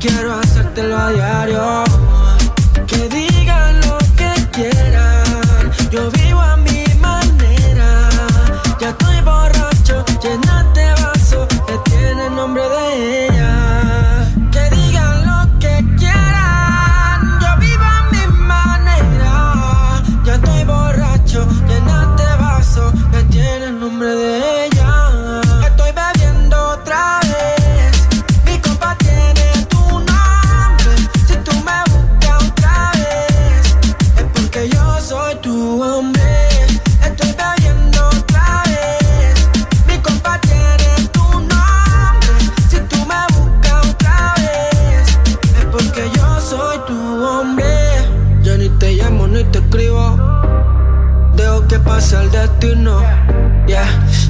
quiero hacértelo a diario.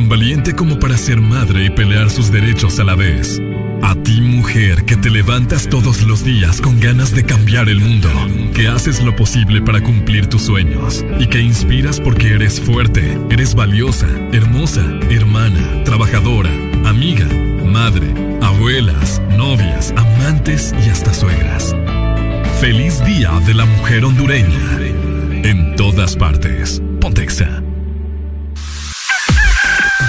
Tan valiente como para ser madre y pelear sus derechos a la vez. A ti mujer que te levantas todos los días con ganas de cambiar el mundo, que haces lo posible para cumplir tus sueños y que inspiras porque eres fuerte, eres valiosa, hermosa, hermana, trabajadora, amiga, madre, abuelas, novias, amantes y hasta suegras. Feliz Día de la Mujer Hondureña. En todas partes. Pontexa.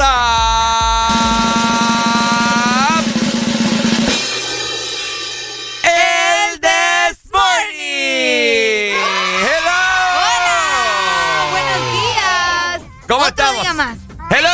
A... El This Morning. Hello. Buenos días. ¿Cómo Otro estamos? día más. Hello.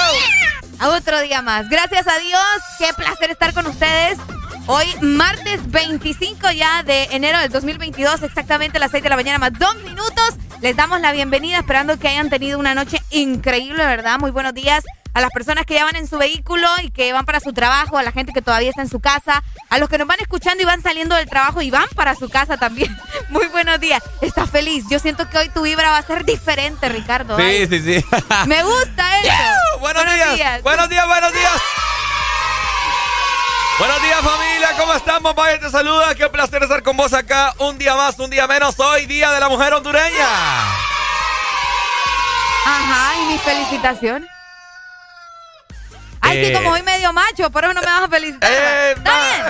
A otro día más. Gracias a Dios. Qué placer estar con ustedes. Hoy, martes 25 ya de enero del 2022, exactamente a las 6 de la mañana, más dos minutos. Les damos la bienvenida, esperando que hayan tenido una noche increíble, ¿verdad? Muy buenos días a las personas que ya van en su vehículo y que van para su trabajo, a la gente que todavía está en su casa, a los que nos van escuchando y van saliendo del trabajo y van para su casa también. Muy buenos días. Estás feliz. Yo siento que hoy tu vibra va a ser diferente, Ricardo. Sí, Ay, sí, sí. Me gusta eso. Buenos, días. Buenos días, buenos días. Buenos días familia, ¿cómo estamos? Vaya, te saluda, qué placer estar con vos acá un día más, un día menos, hoy Día de la Mujer Hondureña. Ajá, y mis felicitaciones. Ay, sí, como hoy medio macho, por eso no me vas a felicitar. Eh,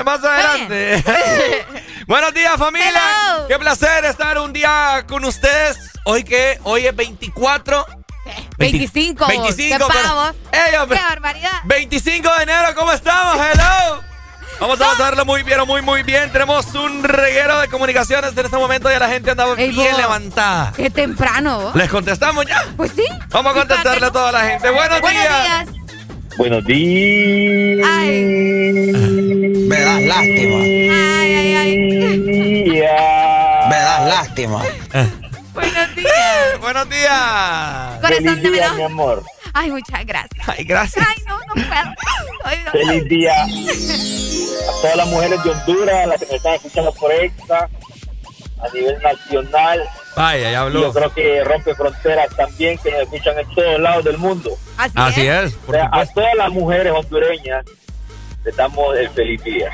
más, adelante. Buenos días, familia. Qué placer estar un día con ustedes. Hoy que hoy es 24. 25. 25. Qué, Qué barbaridad. 25 de enero, ¿cómo estamos? Hello. Vamos a pasarlo muy bien, muy, muy bien. Tenemos un reguero de comunicaciones en este momento y la gente anda bien levantada. Qué temprano. ¿Les contestamos ya? Pues sí. Vamos a contestarle a toda la gente. Buenos, Buenos días. Buenos días. Ay. Me das lástima. Ay, ay, ay. Me das lástima. Buenos días. Buenos días. Corazón día, mi amor. Ay, muchas gracias. Ay, gracias. Ay, no, no puedo. Feliz día a todas las mujeres de Honduras, a las que me están escuchando por extra, a nivel nacional. Vaya, ya habló. Yo creo que rompe fronteras también, que nos escuchan en todos lados del mundo. Así, es. a todas las mujeres hondureñas les damos el feliz día.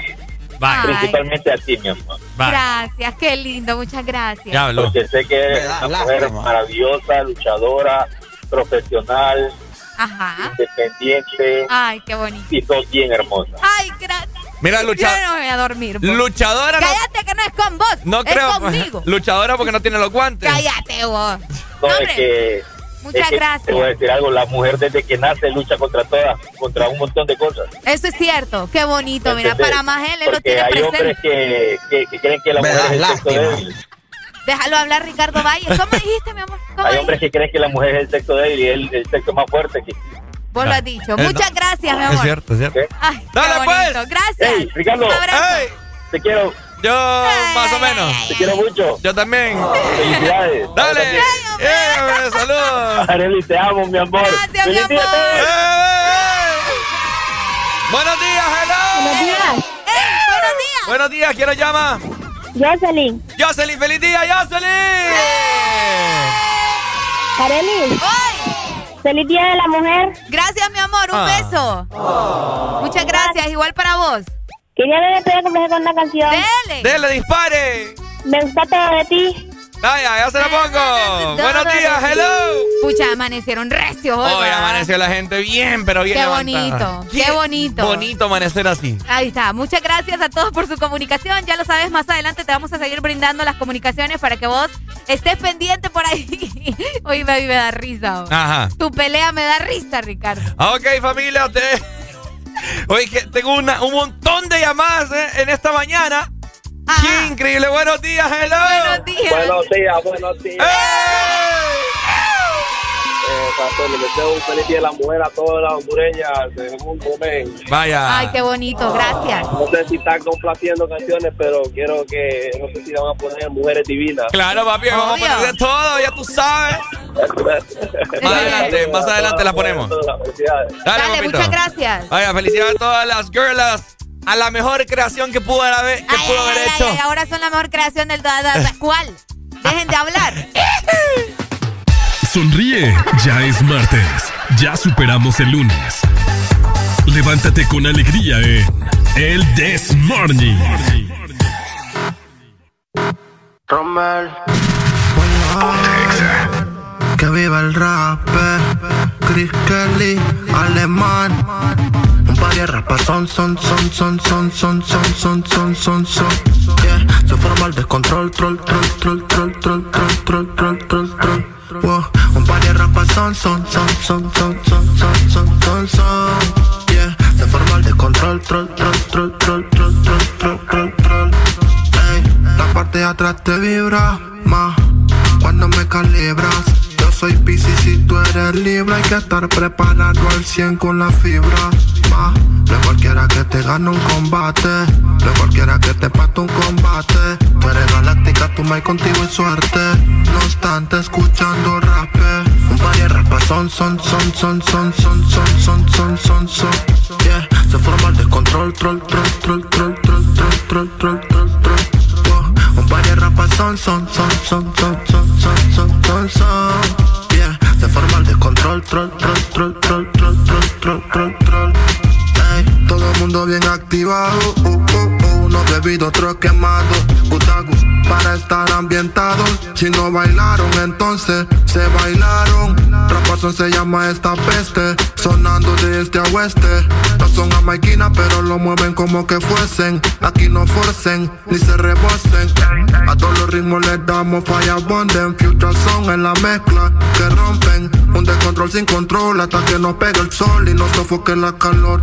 Principalmente a ti, mi amor. Gracias, qué lindo, muchas gracias. Ya habló. Porque sé que eres una mujer maravillosa, luchadora, profesional, Ajá. independiente. Ay, qué bonito. Y sos bien hermosa. Ay, gracias. Mira, luchadora. Yo no voy a dormir. Luchadora. Cállate que no es con vos. No es creo. conmigo. Luchadora porque no tiene los guantes. Cállate vos. No, es que. Muchas gracias. Te voy a decir algo, la mujer desde que nace lucha contra todas, contra un montón de cosas. Eso es cierto, qué bonito, mira, para más él, él lo tiene hay presente. hombres que, que, que, creen que la mujer es el sexo débil. Déjalo hablar, Ricardo Valle. ¿Cómo dijiste, mi amor? Hay hombres que creen que la mujer es el sexo débil y él el sexo más fuerte que Vos lo has dicho. Muchas gracias, mi amor. Es cierto, es cierto. Ay, Dale, pues. Gracias. Hey, Ricardo. Hey. Te quiero. Yo, más o menos. Te quiero mucho. Yo también. Felicidades. Dale. Eh, saludos. Arely, te amo, mi amor. Gracias, mi amor. Buenos días, hello. Buenos días. buenos días. Buenos días, ¿quién nos llama? Jocelyn. Jocelyn, feliz día, Jocelyn. Arely. ¡Hoy! Feliz Día de la Mujer. Gracias, mi amor. Un Ah. beso. Muchas gracias. Igual para vos. Quería ver que complacer con una canción. Dele. Dele, dispare. Me gusta todo de ti. Vaya, ya se la pongo. Buenos días, hello. Pucha, amanecieron recios hoy. Hoy amaneció la gente bien, pero bien Qué levantada. bonito, qué bonito. Bonito amanecer así. Ahí está. Muchas gracias a todos por su comunicación. Ya lo sabes, más adelante te vamos a seguir brindando las comunicaciones para que vos estés pendiente por ahí. Hoy me, me da risa. vos. Ajá. Tu pelea me da risa, Ricardo. Ok, familia, ustedes. Oye, que tengo una, un montón de llamadas eh, en esta mañana. Ajá. ¡Qué increíble! Buenos días, hello. Buenos días. Buenos días, buenos días. Eh, Pastor, le deseo un feliz día de la mujer a todas las hondureñas del mundo. men. Vaya. Ay, qué bonito. Gracias. No sé si están complaciendo canciones, pero quiero que, no sé si van a poner Mujeres Divinas. Claro, papi, vamos a poner de todo, ya tú sabes. Más adelante, más adelante la ponemos. Dale, Dale, muchas gracias. Vaya, felicidades a todas las girlas. A la mejor creación que pudo haber, que Ay, pudo ay, haber ay, hecho. ay, ahora son la mejor creación del ¿Cuál? Dejen de hablar. Sonríe, ya es martes. Ya superamos el lunes. Levántate con alegría en El This Morning. Romel. Que viva el rap. Chris Kelly, alemán. Un par de rapas son, son, son, son, son, son, son, son, son, son, son. Yeah, se forma el descontrol, troll, troll, troll, troll, troll, troll, troll, troll, troll. Wow, un par de rapas son, son, son, son, son, son, son, son, son, son. Yeah, se forma el descontrol, troll, troll, troll, troll, troll, troll, troll, troll. Ey, la parte de atrás te vibra más cuando me calibras. Soy Pisces y tú eres Libra. Hay que estar preparado al 100 con la fibra. Más de cualquiera que te gane un combate. De cualquiera que te pate un combate. Tú eres galáctica, tú me contigo y suerte. No obstante, escuchando rap. Un par de rapas son, son, son, son, son, son, son, son, son, son, son. Yeah, se forma el descontrol, troll, troll, troll, troll, troll, troll, troll, troll, troll, troll. Un par de rapas son, son, son, son, son, son, son, son, son, forma descontrol, troll, troll, troll, troll, troll, troll, troll, troll, todo el mundo bien activado, uh, uh, uh, uno bebido, otro quemado, putagus, para estar ambientados. Si no bailaron, entonces se bailaron. Rapazón se llama esta peste, sonando de este a oeste. No son amaiquinas, pero lo mueven como que fuesen. Aquí no forcen, ni se rebosen. A todos los ritmos les damos falla bonden. Future son en la mezcla que rompen. Un descontrol sin control hasta que nos pegue el sol y nos sofoque la calor.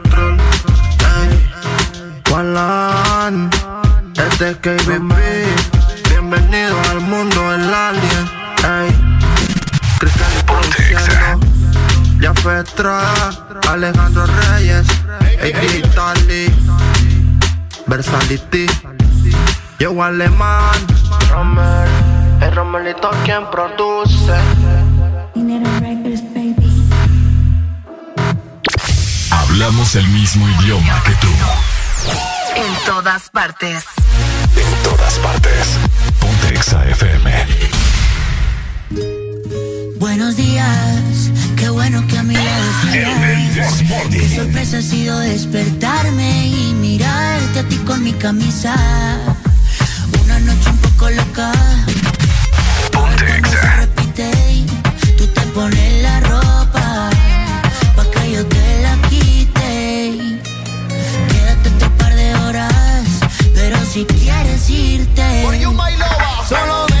es KBB. Bienvenido al mundo del alien. Ey, Cristal produciendo. Ya fue Alejandro Reyes, Ey Italy, Versality, yo alemán, Romer, el Romelito quien produce. Hablamos el mismo idioma que tú. En todas partes. En todas partes. Ponte Exa FM. Buenos días, qué bueno que a mi lado Qué sorpresa ha sido despertarme y mirarte a ti con mi camisa. Una noche un poco loca. Ponte Exa. si quieres irte. For you, my lover. Solo de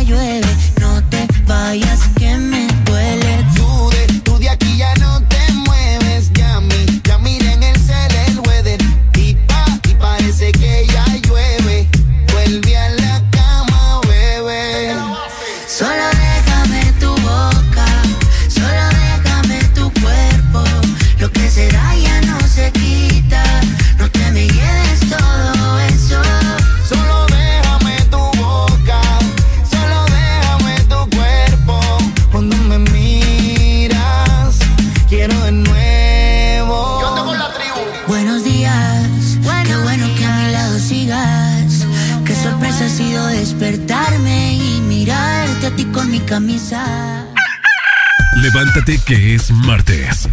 Acuérdate que es martes.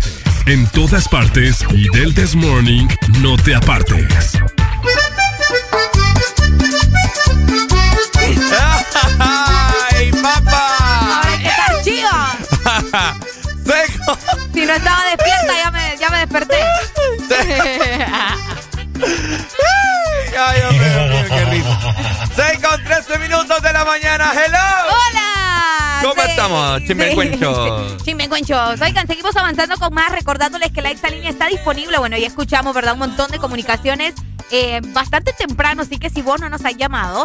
En todas partes y del This Morning no te apartes. ¡Ay, papá! Ahora estás chiva. ¡Seco! Si no estaba despierta, ya me, ya me desperté. ¡Ay, Dios mío, qué risa! ¡6 con 13 este minutos de la mañana! ¡Hello! ¿Cómo estamos, Chimencuencho? Chimencuenchos. Oigan, seguimos avanzando con más, recordándoles que la exalínea está disponible. Bueno, ya escuchamos, ¿verdad? Un montón de comunicaciones eh, bastante temprano, así que si vos no nos has llamado,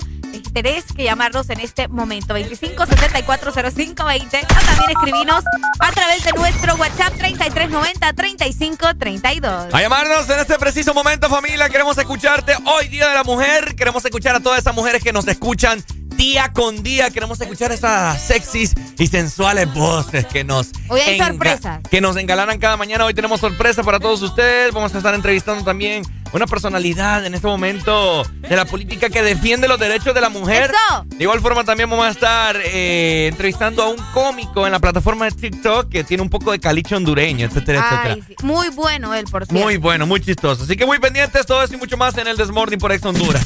tenés que llamarnos en este momento. 25 74 05 20. O también escribinos a través de nuestro WhatsApp 3390 35 32. A llamarnos en este preciso momento, familia. Queremos escucharte hoy, Día de la Mujer. Queremos escuchar a todas esas mujeres que nos escuchan día con día. Queremos escuchar esas sexys y sensuales voces que nos. Hoy hay sorpresa. Que nos engalanan cada mañana. Hoy tenemos sorpresa para todos ustedes. Vamos a estar entrevistando también una personalidad en este momento de la política que defiende los derechos de la mujer. De igual forma también vamos a estar eh, entrevistando a un cómico en la plataforma de TikTok que tiene un poco de caliche hondureño, etcétera, etcétera. Muy bueno él, por cierto. Muy bueno, muy chistoso. Así que muy pendientes, todo eso y mucho más en el Desmorning por Ex Honduras.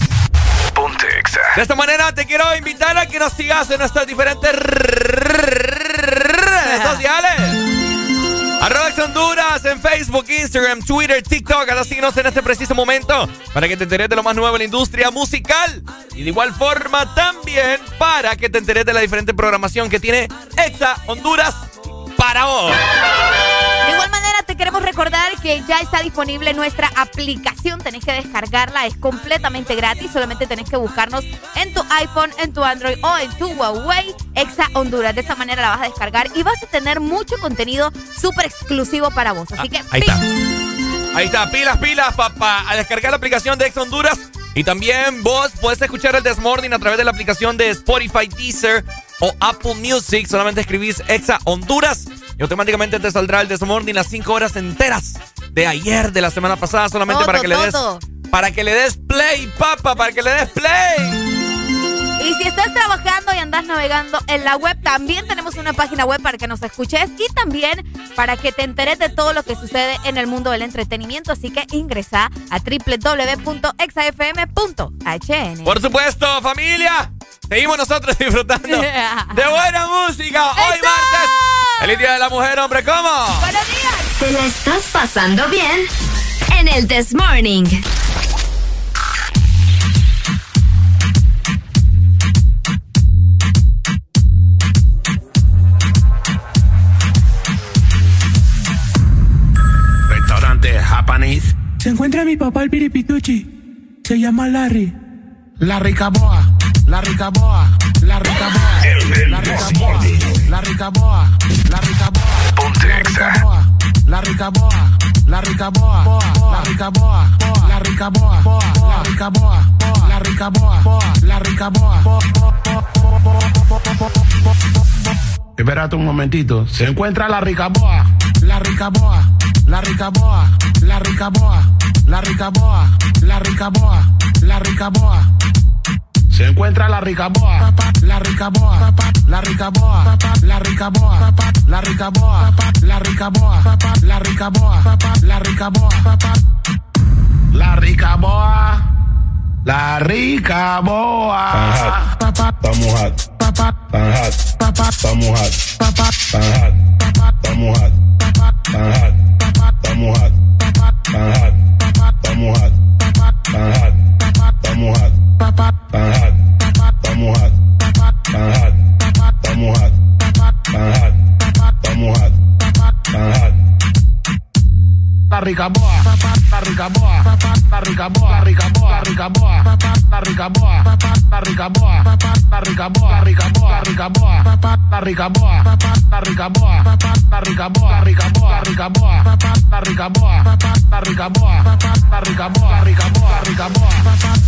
De esta manera te quiero invitar a que nos sigas en nuestras diferentes redes sociales. Arroba Honduras en Facebook, Instagram, Twitter, TikTok. Ahora síguenos en este preciso momento para que te enteres de lo más nuevo en la industria musical. Y de igual forma también para que te enteres de la diferente programación que tiene Exa Honduras para vos. De igual manera, te queremos recordar que ya está disponible nuestra aplicación. Tenés que descargarla, es completamente gratis. Solamente tenés que buscarnos en tu iPhone, en tu Android o en tu Huawei Exa Honduras. De esa manera la vas a descargar y vas a tener mucho contenido súper exclusivo para vos. Así que, ah, ahí está. Ahí está, pilas, pilas, papá. A descargar la aplicación de Exa Honduras. Y también vos podés escuchar el Desmorning a través de la aplicación de Spotify, Deezer o Apple Music. Solamente escribís Exa Honduras y automáticamente te saldrá el Desmorning las 5 horas enteras de ayer, de la semana pasada, solamente para que le des. Para que le des play, papa, para que le des play. Y si estás trabajando y andas navegando en la web, también tenemos una página web para que nos escuches y también para que te enteres de todo lo que sucede en el mundo del entretenimiento. Así que ingresa a www.exafm.hn. Por supuesto, familia. Seguimos nosotros disfrutando de buena música. Hoy martes. El Día de la Mujer, hombre, ¿cómo? Buenos días. Te lo estás pasando bien en el This Morning. Se encuentra mi papá el piripituchi. Se llama Larry. La ricaboa, la ricaboa, la ricaboa. La ricaboa, la ricaboa, la ricaboa. La ricaboa, la ricaboa, la ricaboa, la ricaboa, la ricaboa, la ricaboa, la ricaboa, la ricaboa. Espérate un momentito, se encuentra la Ricaboa, la Ricaboa, la Ricaboa, la Ricaboa, la Ricaboa, la Ricaboa, la Ricaboa. Se encuentra la ricaboa, la ricaboa, la ricaboa, la ricaboa, la ricaboa, la ricaboa, la ricaboa, la ricaboa, la ricaboa, la ricaboa. Estamos tan hot, estamos hot, tan hot, estamos hot, tan hot, estamos hot, tan hot, estamos hot, tan hot, estamos hot. Tan hot, estamos hot, tan hot, estamos hot, tan hot, estamos hot, tan hot. La la ricaboa, rica boa, rica boa, rica boa, la rica boa, la rica boa, la rica boa, rica boa, rica boa, la rica boa, la rica boa, la rica boa, rica boa, rica boa, la rica boa, la rica boa, la rica boa, rica boa, rica boa.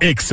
Ex.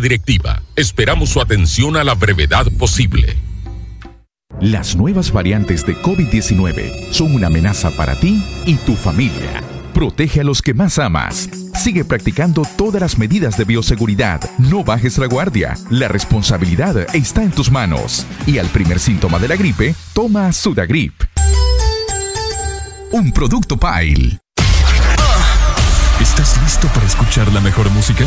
directiva. Esperamos su atención a la brevedad posible. Las nuevas variantes de COVID-19 son una amenaza para ti y tu familia. Protege a los que más amas. Sigue practicando todas las medidas de bioseguridad. No bajes la guardia. La responsabilidad está en tus manos. Y al primer síntoma de la gripe, toma Sudagrip. Un producto Pile. ¿Estás listo para escuchar la mejor música?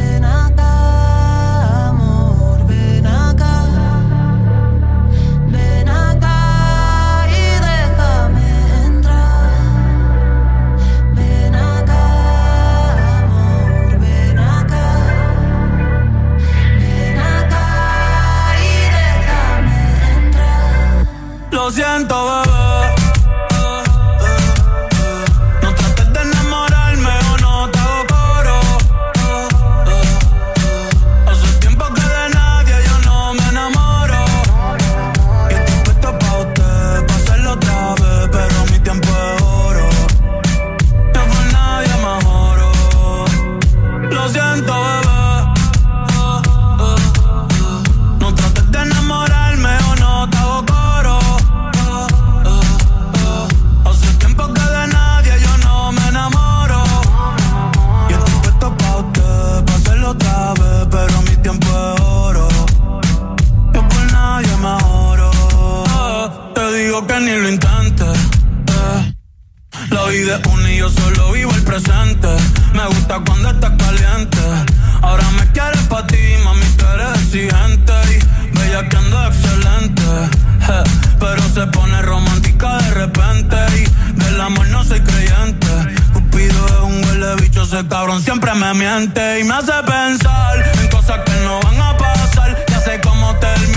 siento, bebé. Me gusta cuando estás caliente. Ahora me quieres pa' ti, mami, tú eres exigente. Y bella que ando excelente. Pero se pone romántica de repente. Y del amor no soy creyente. Cupido es un huele bicho, ese cabrón siempre me miente. Y me hace pensar en cosas que no van a pasar. Ya sé cómo terminan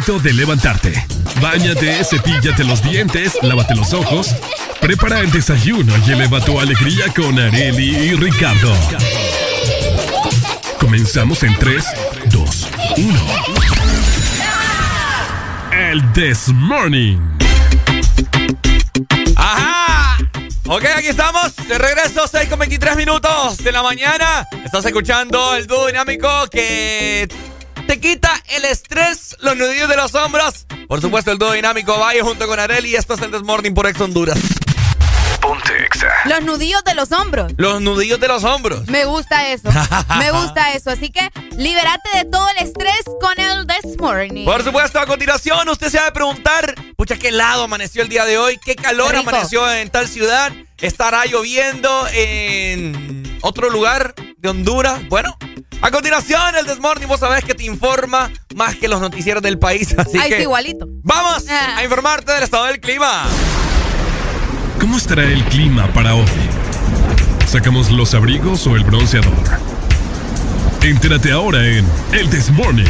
momento de levantarte. Báñate, cepíllate los dientes, lávate los ojos. Prepara el desayuno y eleva tu alegría con Areli y Ricardo. Comenzamos en 3, 2, 1. El This Morning. ¡Ajá! Ok, aquí estamos. De regreso, 6 con 23 minutos de la mañana. Estás escuchando el dúo dinámico que te quita el estrés, los nudillos de los hombros. Por supuesto, el dúo dinámico Valle junto con Areli. Esto es el Desmorning por Ex Honduras. Ponte Exa. Los nudillos de los hombros. Los nudillos de los hombros. Me gusta eso. Me gusta eso. Así que libérate de todo el estrés con el This Morning. Por supuesto, a continuación usted se va a preguntar, pucha, qué helado amaneció el día de hoy, qué calor Rico. amaneció en tal ciudad, estará lloviendo en otro lugar de Honduras. Bueno, a continuación el Desmorning, vos sabés que te informa más que los noticieros del país, así Ay, que sí, igualito. vamos Ah. a informarte del estado del clima. ¿Cómo estará el clima para hoy? ¿Sacamos los abrigos o el bronceador? Entérate ahora en El This Morning.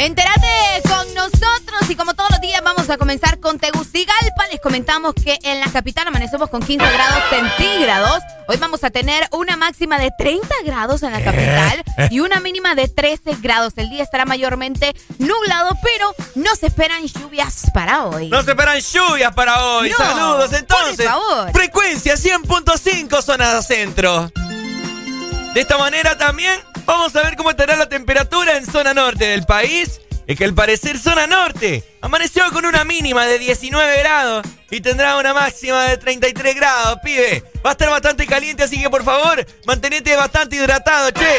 Entérate con nosotros y como todos los días vamos a comenzar con Tegucigalpa. Les comentamos que en la capital amanecemos con 15 grados centígrados. Hoy vamos a tener una máxima de 30 grados en la capital y una mínima de 13 grados. El día estará mayormente nublado, pero no se esperan lluvias para hoy. No se esperan lluvias para hoy. No, Saludos entonces. por favor. Frecuencia 100.5 zona centro. De esta manera también vamos a ver cómo estará la temperatura en zona norte del país. Es que al parecer zona norte amaneció con una mínima de 19 grados y tendrá una máxima de 33 grados, pibe. Va a estar bastante caliente, así que por favor, mantenete bastante hidratado, che.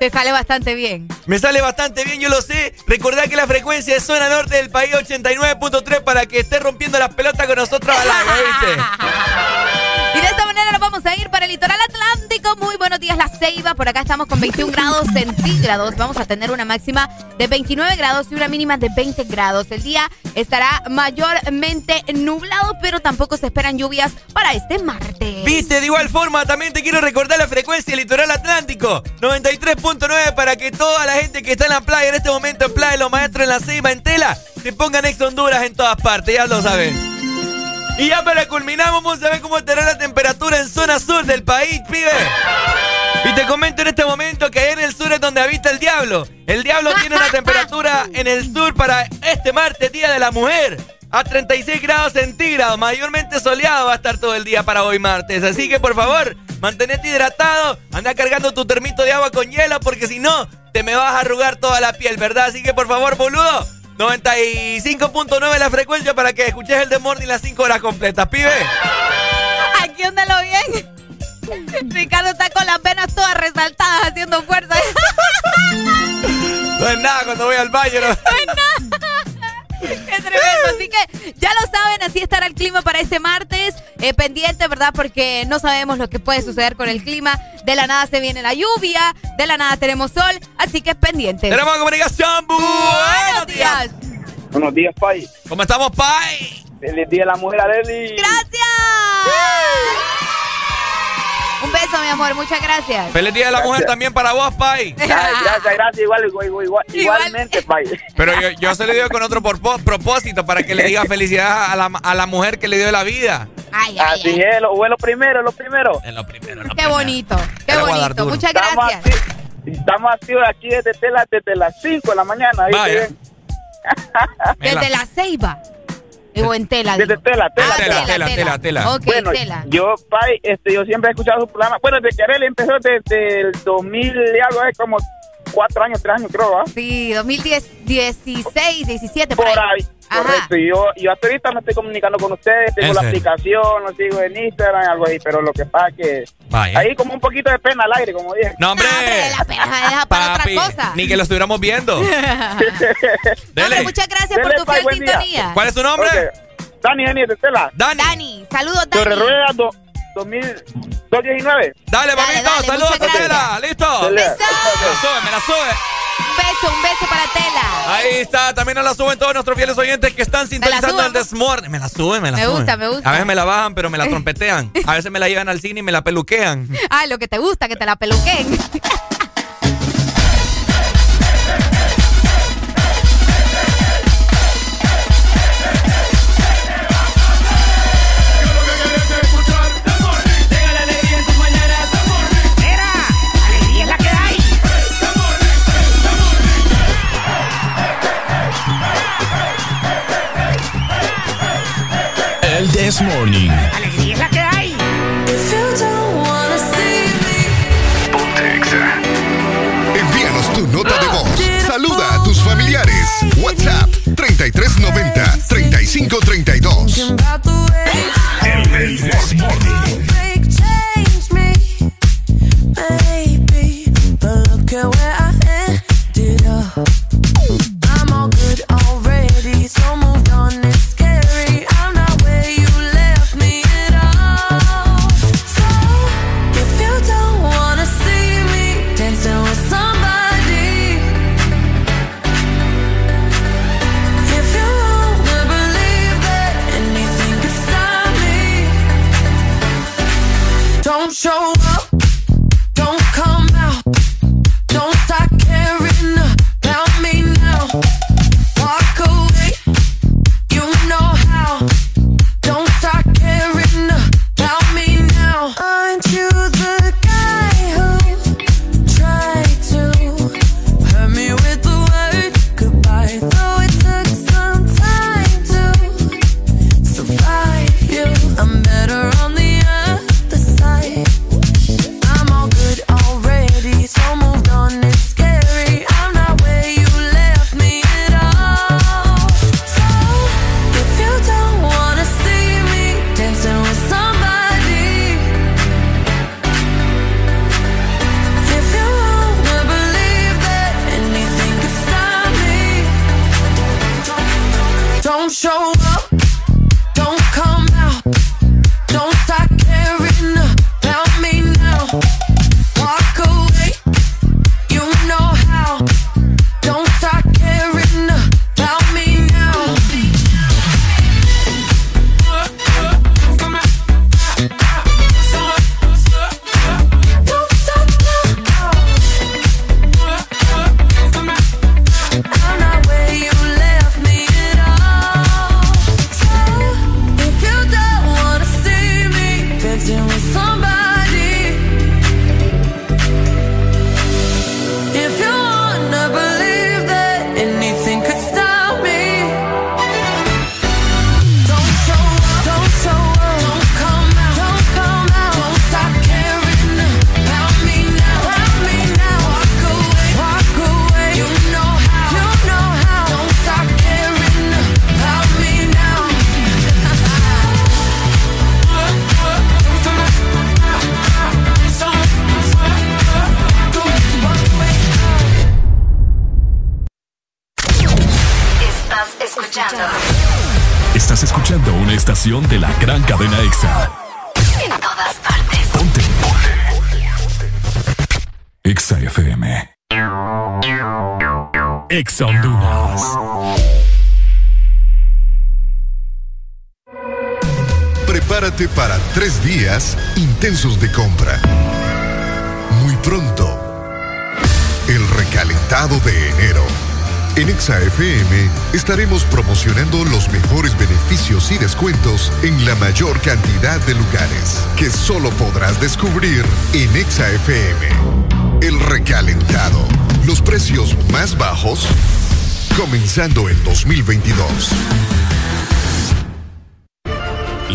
Te sale bastante bien. Me sale bastante bien, yo lo sé. Recordad que la frecuencia de zona norte del país 89.3 para que esté rompiendo las pelotas con nosotros al aire, ¿viste? Y de esta manera nos vamos a ir para el litoral atlántico. Muy buenos días, La Ceiba. Por acá estamos con 21 grados centígrados. Vamos a tener una máxima de 29 grados y una mínima de 20 grados. El día estará mayormente nublado, pero tampoco se esperan lluvias para este martes. Viste, de igual forma, también te quiero recordar la frecuencia del litoral atlántico. 93.9 para que toda la gente que está en la playa en este momento en Playa los Maestros en la Ceiba, en Tela, se pongan ex Honduras en todas partes, ya lo saben. Y ya para culminar, vamos a ver cómo estará la temperatura en zona sur del país, pibe. Y te comento en este momento que en el sur es donde habita el diablo. El diablo tiene una temperatura en el sur para este martes, Día de la Mujer. A 36 grados centígrados, mayormente soleado va a estar todo el día para hoy martes. Así que por favor, mantenete hidratado, anda cargando tu termito de agua con hielo porque si no, te me vas a arrugar toda la piel, ¿verdad? Así que por favor, boludo, 95.9 la frecuencia para que escuches el de Morning las 5 horas completas, pibe. Aquí óndalo bien. Ricardo está con las venas todas resaltadas haciendo fuerza. No es nada cuando voy al baño, ¿no? Qué tremendo. Así que ya lo saben, así estará el clima para este martes. Eh, pendiente, ¿verdad? Porque no sabemos lo que puede suceder con el clima. De la nada se viene la lluvia, de la nada tenemos sol, así que pendientes. Tenemos comunicación. Buenos días. Buenos días, Pai. ¿Cómo estamos, Pai? Feliz día de la mujer, Areli. ¡Gracias! Un beso, mi amor, muchas gracias. Feliz Día de la Mujer también para vos, Pai. Gracias, gracias. Igual, igual, igual, igual- igualmente, Pai. Pero yo, yo se lo digo con otro propósito para que le diga felicidad a la, a la mujer que le dio la vida. Ay, ay, Así ay. es, lo, fue lo primero, lo primero. Es lo primero. Qué bonito, qué bonito. Muchas gracias. Estamos activos aquí desde, desde las 5 de la mañana. ¿viste? Vaya. Desde la ceiba. O en tela. Desde tela, tela, Ah, tela, tela, tela, tela. Ok, bueno, tela. yo, Pai, este, yo siempre he escuchado su programa. Bueno, desde que Areli empezó desde el 2000 y algo, es como cuatro años, tres años, creo, ¿va? Sí, 2010, 16, 17, Por por ahí. Ajá. Correcto, y yo, yo hasta ahorita me estoy comunicando con ustedes, tengo ¿En la aplicación, lo sigo en Instagram, algo ahí, pero lo que pasa es que Vaya. ahí como un poquito de pena al aire, como dije. No, hombre. No, hombre, la pena para Papi, otra cosa. ni que lo estuviéramos viendo. No, hombre, muchas gracias por tu fiel día. sintonía. ¿Cuál es tu nombre? Dani, Dani, de Tela. Dani. Dani, saludos, Torre Dani. Rueda do- 2019. Dale, papito. dale, Saludos a Tela. ¿Listo? Me la sube, me la sube. Un beso, un beso para Tela. Ahí está, también nos la suben todos nuestros fieles oyentes que están sintonizando el Desmorning. Me la suben, me la Me suben. gusta, me gusta. A veces me la bajan, pero me la trompetean. A veces me la llevan al cine y me la peluquean. Ay, lo que te gusta, que te la peluquen. This Morning. ¡Alegría es la que hay! Envíanos tu nota de voz. Saluda a tus familiares. WhatsApp 3390 3530 en la mayor cantidad de lugares que solo podrás descubrir en ExaFM. El recalentado. Los precios más bajos comenzando en 2022.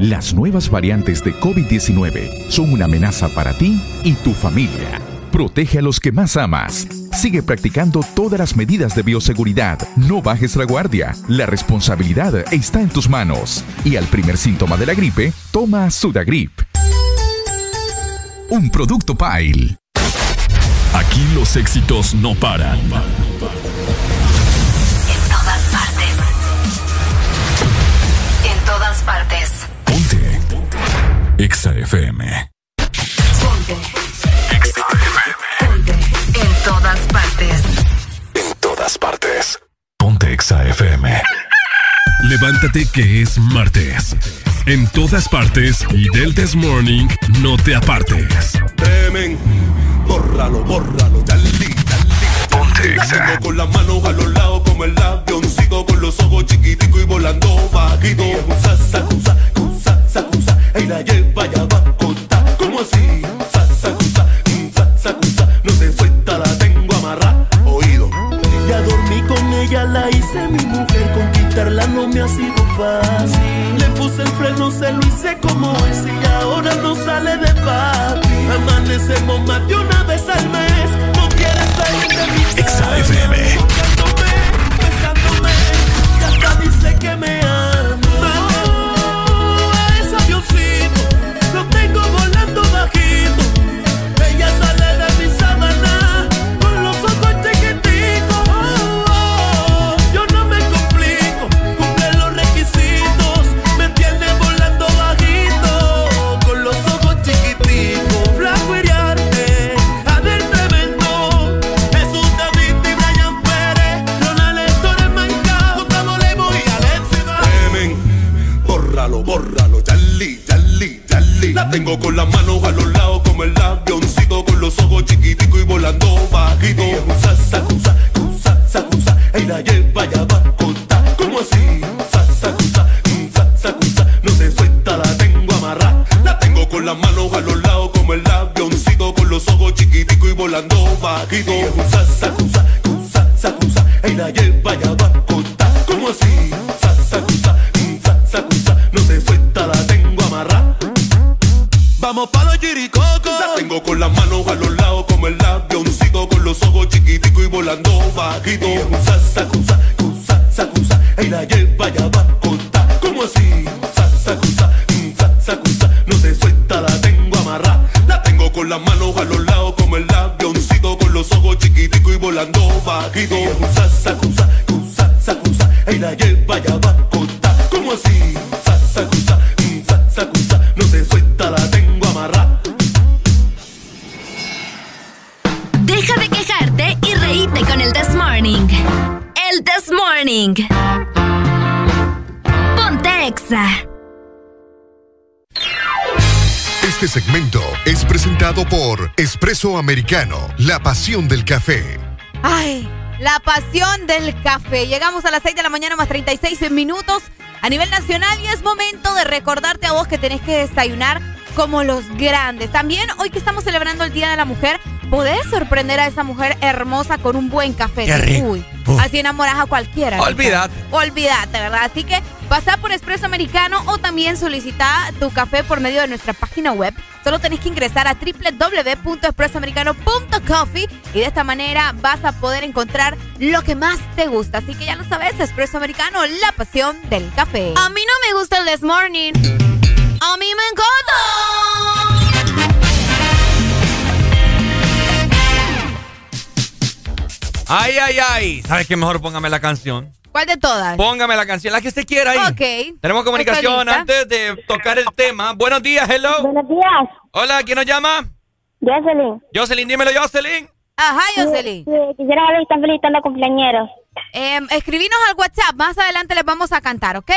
Las nuevas variantes de COVID-19 son una amenaza para ti y tu familia. Protege a los que más amas. Sigue practicando todas las medidas de bioseguridad. No bajes la guardia. La responsabilidad está en tus manos. Y al primer síntoma de la gripe, toma Sudagrip. Un producto Pile. Aquí los éxitos no paran. En todas partes. En todas partes. Exa FM. Ponte. Exa FM. En todas partes. En todas partes. Ponte Exa FM. Levántate que es martes. En todas partes y del This Morning no te apartes. Temen, bórralo, bórralo, dale, dale. Ponte Exa. Con las manos a los lados como el avioncito con los ojos chiquiticos y volando bajito. Sa, y la lleva ya va a contar. ¿Cómo así? Sa, sa, sa, sa, no se suelta, la tengo amarrada. Oído. Ya dormí con ella, la hice mi mujer. Conquistarla no me ha sido fácil. Le puse el freno, se lo hice como es. Y ahora no sale de papi. Amanecemos más de una vez al mes. No quiere salir de mi casa. XAFM. Besándome, ya hasta dice que me tengo con las manos a los lados como el avioncito con los ojos chiquiticos y volando bajito. Sa, sa, sa, sa, sa, ey, la lleva ya va a contar. ¿Cómo así? Sa, sa, sa, sa, sa, no se suelta, la tengo amarrada. La tengo con las manos a los lados como el avioncito con los ojos chiquiticos y volando bajito. Sa, sa, sa, sa, sa, sa, ey, la lleva ya va a contar. ¿Cómo así? Tengo con las manos a los lados como el avioncito con los ojos chiquiticos y volando bajito. Sa, sa, sa, sa, sa, sa, ey, la lleva ya va a contar. ¿Cómo así? Sa, sa, sa, sa, sa, sa, no se suelta, la tengo amarrada. La tengo con las manos a los lados como el avioncito con los ojos chiquiticos y volando bajito. Sa, sa, sa, sa, sa, sa, ey, la lleva ya va a. con el This Morning. El This Morning. Ponte Exa. Este segmento es presentado por Espresso Americano, la pasión del café. Ay, la pasión del café. Llegamos a las 6 de la mañana más 36 minutos a nivel nacional y es momento de recordarte a vos que tenés que desayunar como los grandes. También hoy que estamos celebrando el Día de la Mujer, podés sorprender a esa mujer hermosa con un buen café. Qué rico. Uy, Uf. así enamoras a cualquiera. Olvídate. Olvídate, ¿verdad? Así que pasa por Espresso Americano o también solicita tu café por medio de nuestra página web. Solo tenés que ingresar a www.espressoamericano.coffee y de esta manera vas a poder encontrar lo que más te gusta. Así que ya lo sabes, Espresso Americano, la pasión del café. A mí no me gusta el This Morning. A mí me encanta. Ay, ay, ay. ¿Sabes qué? Mejor póngame la canción. ¿Cuál de todas? Póngame la canción, la que usted quiera ahí. Ok. Tenemos comunicación antes de tocar el tema. Buenos días, hello. Buenos días. Hola, ¿quién nos llama? Jocelyn. Jocelyn, dímelo, Jocelyn. Ajá, Jocelyn. Sí, quisiera saber si están felicitando a cumpleañeros. Eh, escribinos al WhatsApp. Más adelante les vamos a cantar, ¿ok?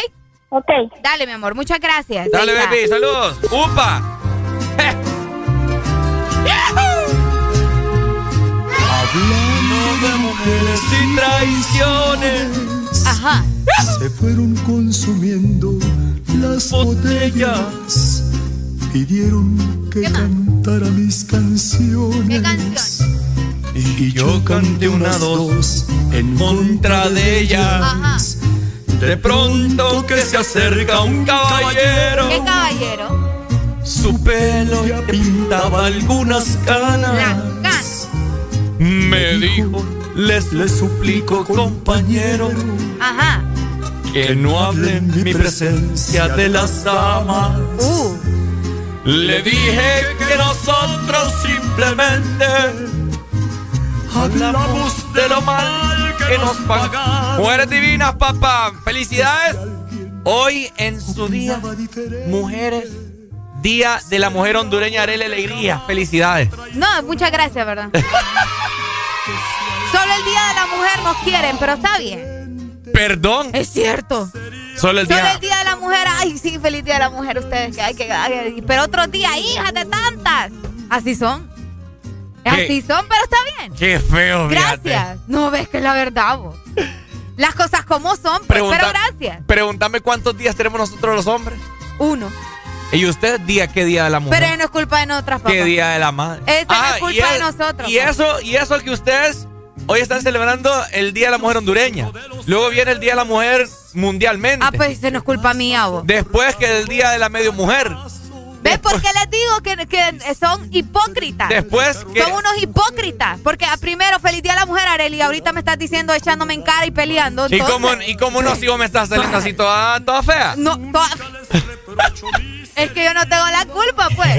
Ok. Dale, mi amor. Muchas gracias. Dale, está. baby, saludos. ¡Upa! Hablando de mujeres y traiciones. Ajá. Se fueron consumiendo las botellas. Pidieron que cantara mis canciones. ¿Qué canción? Y yo canté una dos en Contra de ella. Ajá. De pronto que se acerca un caballero. ¿Qué caballero? Su pelo ya pintaba algunas canas. Las ganas. Me dijo, les, les suplico, compañero, Ajá. que no hablen en mi presencia de las damas. Uh. Le dije que nosotros simplemente hablamos de lo mal que nos pagan. Mujeres divinas, papá, felicidades. Hoy en su día, mujeres, Día de la Mujer Hondureña, Arele Alegría. Felicidades. No, muchas gracias, ¿verdad? Solo el Día de la Mujer nos quieren, pero está bien. Perdón. Es cierto. Solo el Solo día. el Día de la Mujer. Ay, sí, feliz Día de la Mujer ustedes. Que hay que, ay, pero otro día, hijas de tantas. Así son. Así son, pero está bien. Qué feo, fíjate. Gracias. No ves que es la verdad, vos. Las cosas como son, pues, Pregunta- pero gracias. Pregúntame cuántos días tenemos nosotros los hombres. Uno. ¿Y usted, día qué día de la mujer? Pero no es culpa de nosotras, papá. ¿Qué día de la madre? Esa no es y culpa de nosotros, Y eso, y eso que ustedes hoy están celebrando el Día de la Mujer hondureña. Luego viene el Día de la Mujer mundialmente. Ah, pues se no es culpa mía, vos. Después que el Día de la Medio Mujer. ¿Ves por qué les digo que, que son hipócritas? Después que- Son unos hipócritas. Porque a primero, feliz día a la mujer, Areli. Ahorita me estás diciendo echándome en cara y peleando. ¿Y cómo, ¿Y cómo no si vos me estás saliendo así toda, toda fea? No, toda- es que yo no tengo la culpa, pues.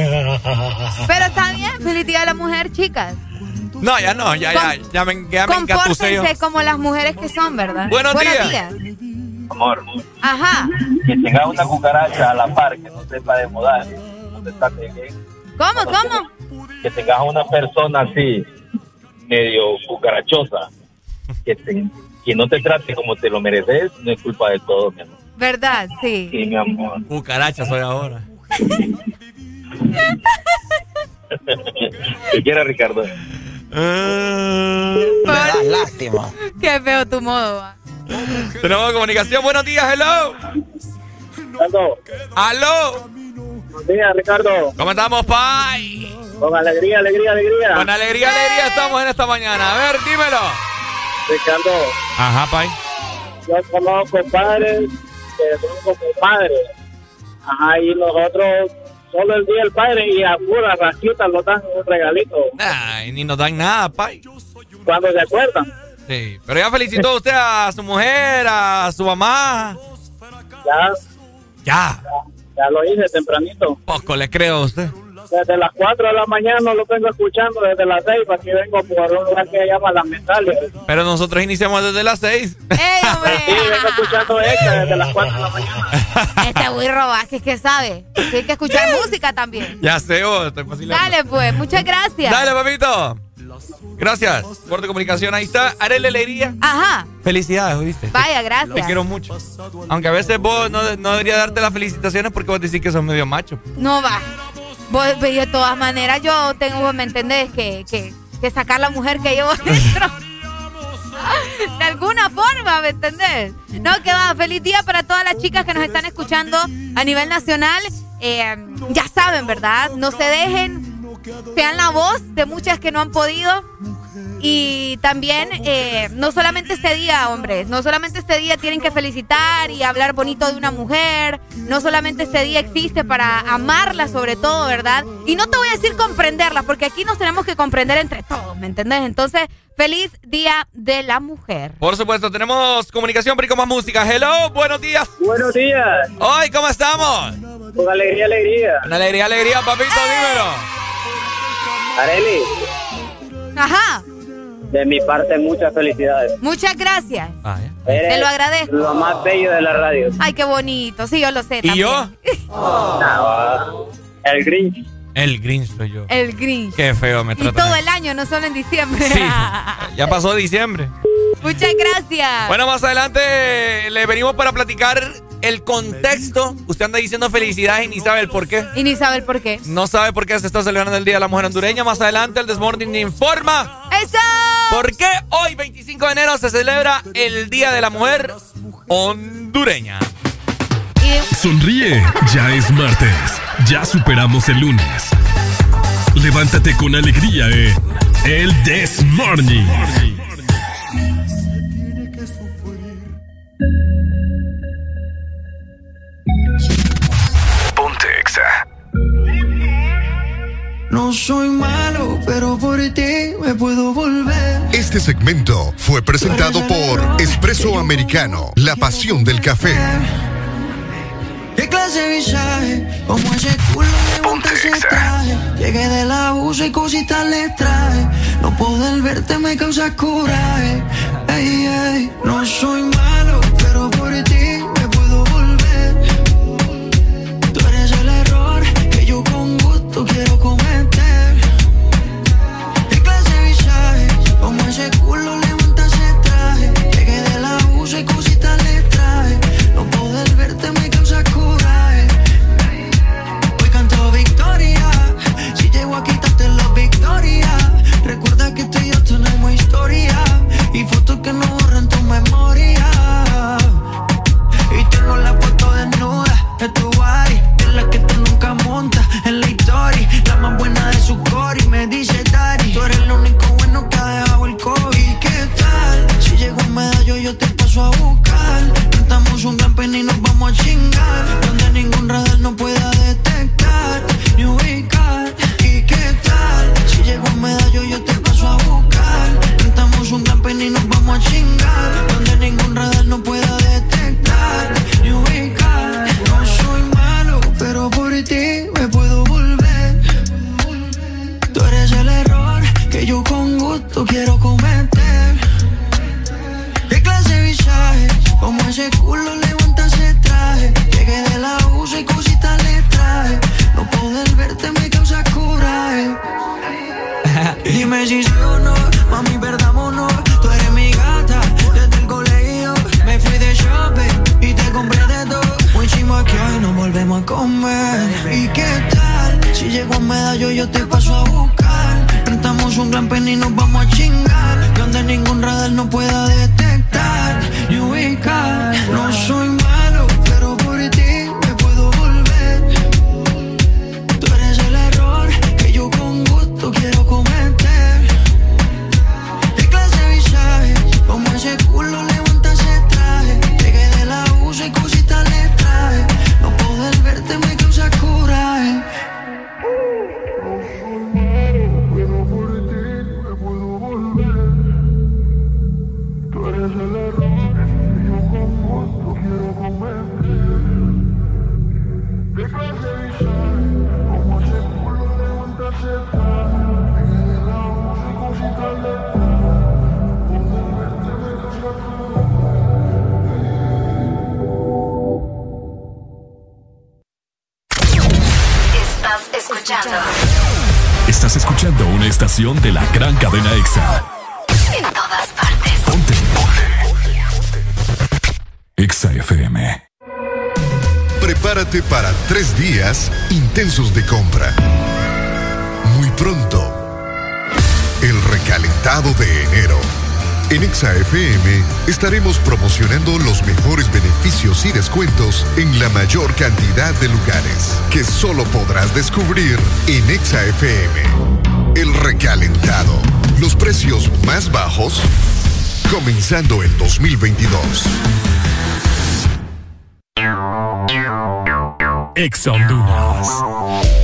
Pero está bien, feliz día a la mujer, chicas. No, ya no, ya, ya, ya me, ya me como las mujeres que son, ¿verdad? Buenos días. Amor, Ajá. que tenga una cucaracha a la par que no sepa de modal, te bien. ¿Cómo, cómo? Que tengas una persona así, medio cucarachosa, que, te- que no te trate como te lo mereces, no es culpa de todo, mi amor. ¿Verdad? Sí. Sí, mi amor. Cucaracha soy ahora. ¿Qué quiere, Ricardo? Me das lástima. Qué feo tu modo. va. Tenemos comunicación. Buenos días, hello. Ricardo. Aló. Buenos días, Ricardo. ¿Cómo estamos, Pai? Con alegría, alegría, alegría. Con alegría, alegría estamos en esta mañana. A ver, dímelo. Ricardo, Ajá, Pai. yo conozco padres que son como padres. Ajá, y nosotros solo el día del padre y a pura rasquita nos dan un regalito. Ay, ni nos dan nada, Pai. Cuando se acuerdan. Sí. Pero ya felicitó usted a su mujer, a su mamá. Ya, Ya. ya lo hice tempranito. Poco le creo a usted. Desde las 4 de la mañana lo vengo escuchando, desde las 6, aquí vengo por un lugar que se llama Las Mentales. Pero nosotros iniciamos desde las seis. Sí, vengo escuchando esta desde las 4 de la mañana. Este Wirro Vázquez, ¿qué sabe? Tiene que escuchar música también. Ya sé, vos, estoy facilitando. Dale, pues. Muchas gracias. Dale, papito. Gracias por tu comunicación. Ahí está. Arele Alegría. Ajá. Felicidades, ¿oíste? Vaya, gracias. Te quiero mucho. Aunque a veces vos no, no debería darte las felicitaciones porque vos decís que sos medio macho. No va. Vos, pues, de todas maneras, yo tengo, ¿me entendés? Que, que, que sacar la mujer que llevo dentro. De alguna forma, ¿me entendés? No, que va. Feliz día para todas las chicas que nos están escuchando a nivel nacional. Eh, ya saben, ¿verdad? No se dejen. Sean la voz de muchas que no han podido. Y también, eh, no solamente este día, hombres, no solamente este día tienen que felicitar y hablar bonito de una mujer, no solamente este día existe para amarla sobre todo, ¿verdad? Y no te voy a decir comprenderla, porque aquí nos tenemos que comprender entre todos, ¿me entendés? Entonces, feliz día de la mujer. Por supuesto, tenemos comunicación, pero con más música. Hello, buenos días. Buenos días. Hoy, ¿cómo estamos? Con alegría, alegría. Una alegría, alegría, papito, dímelo. Areli, Ajá, de mi parte, muchas felicidades. muchas gracias. Eres Te lo agradezco. Lo más bello de la radio. Ay, qué bonito, sí, yo lo sé. ¿Y también. yo? No, el Grinch. El Grinch soy yo. El Grinch. Qué feo me Y tratan. todo ahí. el año, no solo en diciembre. Ya pasó diciembre. Muchas gracias. Bueno, más adelante le venimos para platicar el contexto. Usted anda diciendo felicidades y ni sabe el por qué. Y ni sabe el por qué. No sabe por qué se está celebrando el Día de la Mujer Hondureña. Más adelante el Desmorning informa. ¡Eso! ¿Por qué hoy, 25 de enero, se celebra el Día de la Mujer Hondureña? Sonríe, ya es martes. Ya superamos el lunes. Levántate con alegría en El This Morning. Ponte Exa. No soy malo, pero por ti me puedo volver. Este segmento fue presentado por Espresso Americano, la pasión del café. ¿Qué clase de visaje? Como ese culo levanta ese traje. Llegué del abuso y cositas le traje. No poder verte me causa coraje. Ey, ey, no soy malo, pero por ti me puedo volver. Tú eres el error que yo con gusto quiero cometer. ¿Qué clase de visaje? Como ese culo levanta ese traje. Llegué del abuso y cositas le traje. No poder verte me Recuerda que tú y yo tenemos historia. Y fotos que no borran tu memoria. Y tengo la foto desnuda de tu body. En la que tú nunca montas. En la historia. La más buena de su core. Y me dice Dari. Tú eres lo único bueno que ha dejado el COVID. ¿Qué tal? Si llego un medallo yo te paso a buscar. Cantamos un campeón y nos vamos a chingar. Donde ningún radar no pueda detectar ni ubicar. ¿Y llego un medallo yo te paso a buscar. Cantamos un campeón y nos vamos a chingar. Donde ningún radar no pueda detectar ni ubicar. No soy malo, pero por ti me puedo volver. Tú eres el error que yo con gusto quiero cometer. ¿Qué clase de visaje? Como ese culo levanta ese traje. Llegué del abuso y cositas le traje. No poder verte me causa coraje. Dime si sí o no, mami, perdámonos. Tú eres mi gata, desde el colegio. Me fui de shopping y te compré de todo. Muy chimo que hoy nos volvemos a comer. ¿Y qué tal? Si llego a medallo, yo te paso a buscar. Rentamos un gran pen y nos vamos a chingar. Donde ningún radar no pueda detectar ni ubicar. No soy ese culo estación de la gran cadena EXA. en todas partes. EXA FM. Prepárate para tres días intensos de compra. Muy pronto, el recalentado de enero. En ExaFM estaremos promocionando los mejores beneficios y descuentos en la mayor cantidad de lugares que solo podrás descubrir en ExaFM. El recalentado. Los precios más bajos comenzando el 2022. EXA Honduras.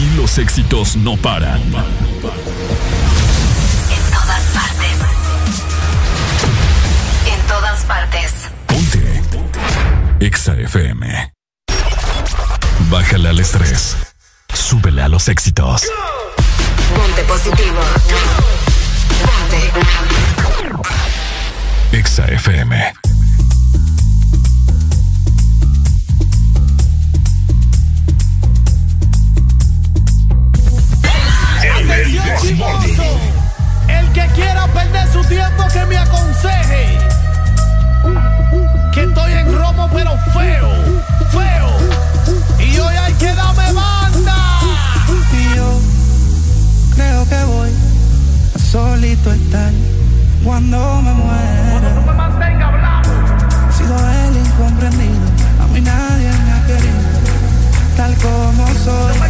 Aquí los éxitos no paran. En todas partes. En todas partes. EXA FM. Bájale al estrés. Súbele a los éxitos. Ponte positivo. Ponte. EXA FM. Quiera perder su tiempo que me aconseje. Que estoy en romo pero feo, feo. Y hoy hay que darme banda. Y yo creo que voy a solito estar cuando me muera. He sido el incomprendido, a mí nadie me ha querido, tal como soy.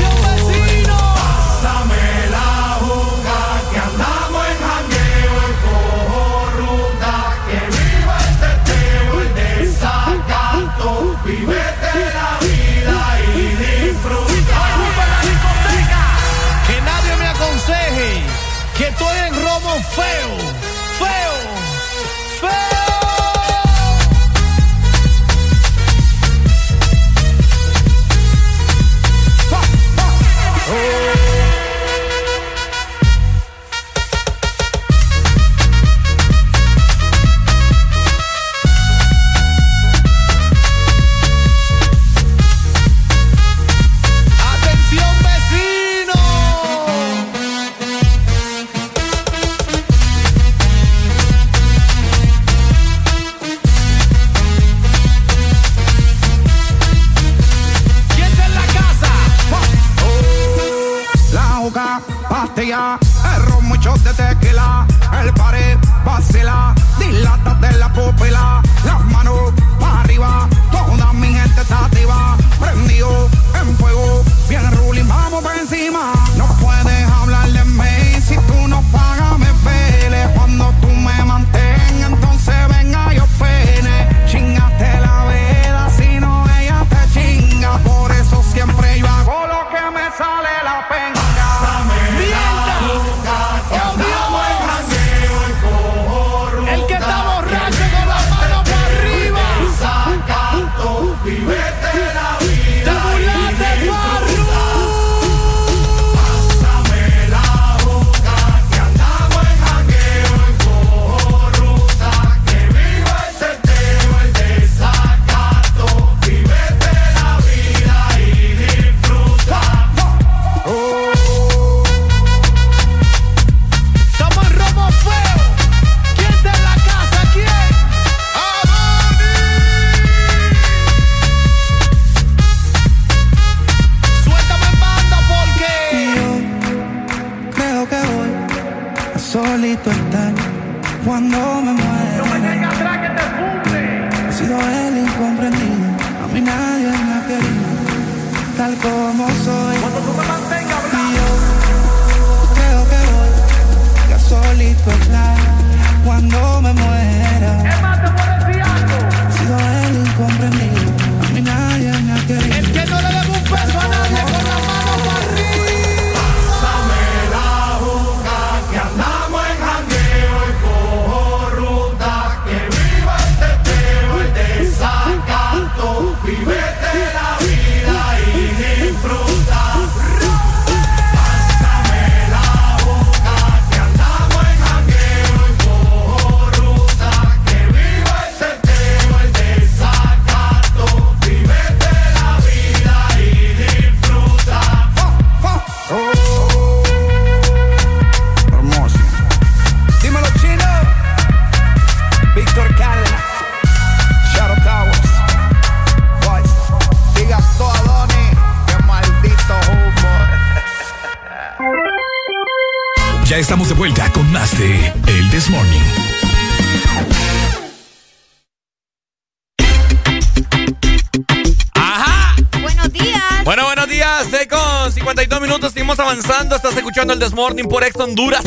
Desmorning por Honduras.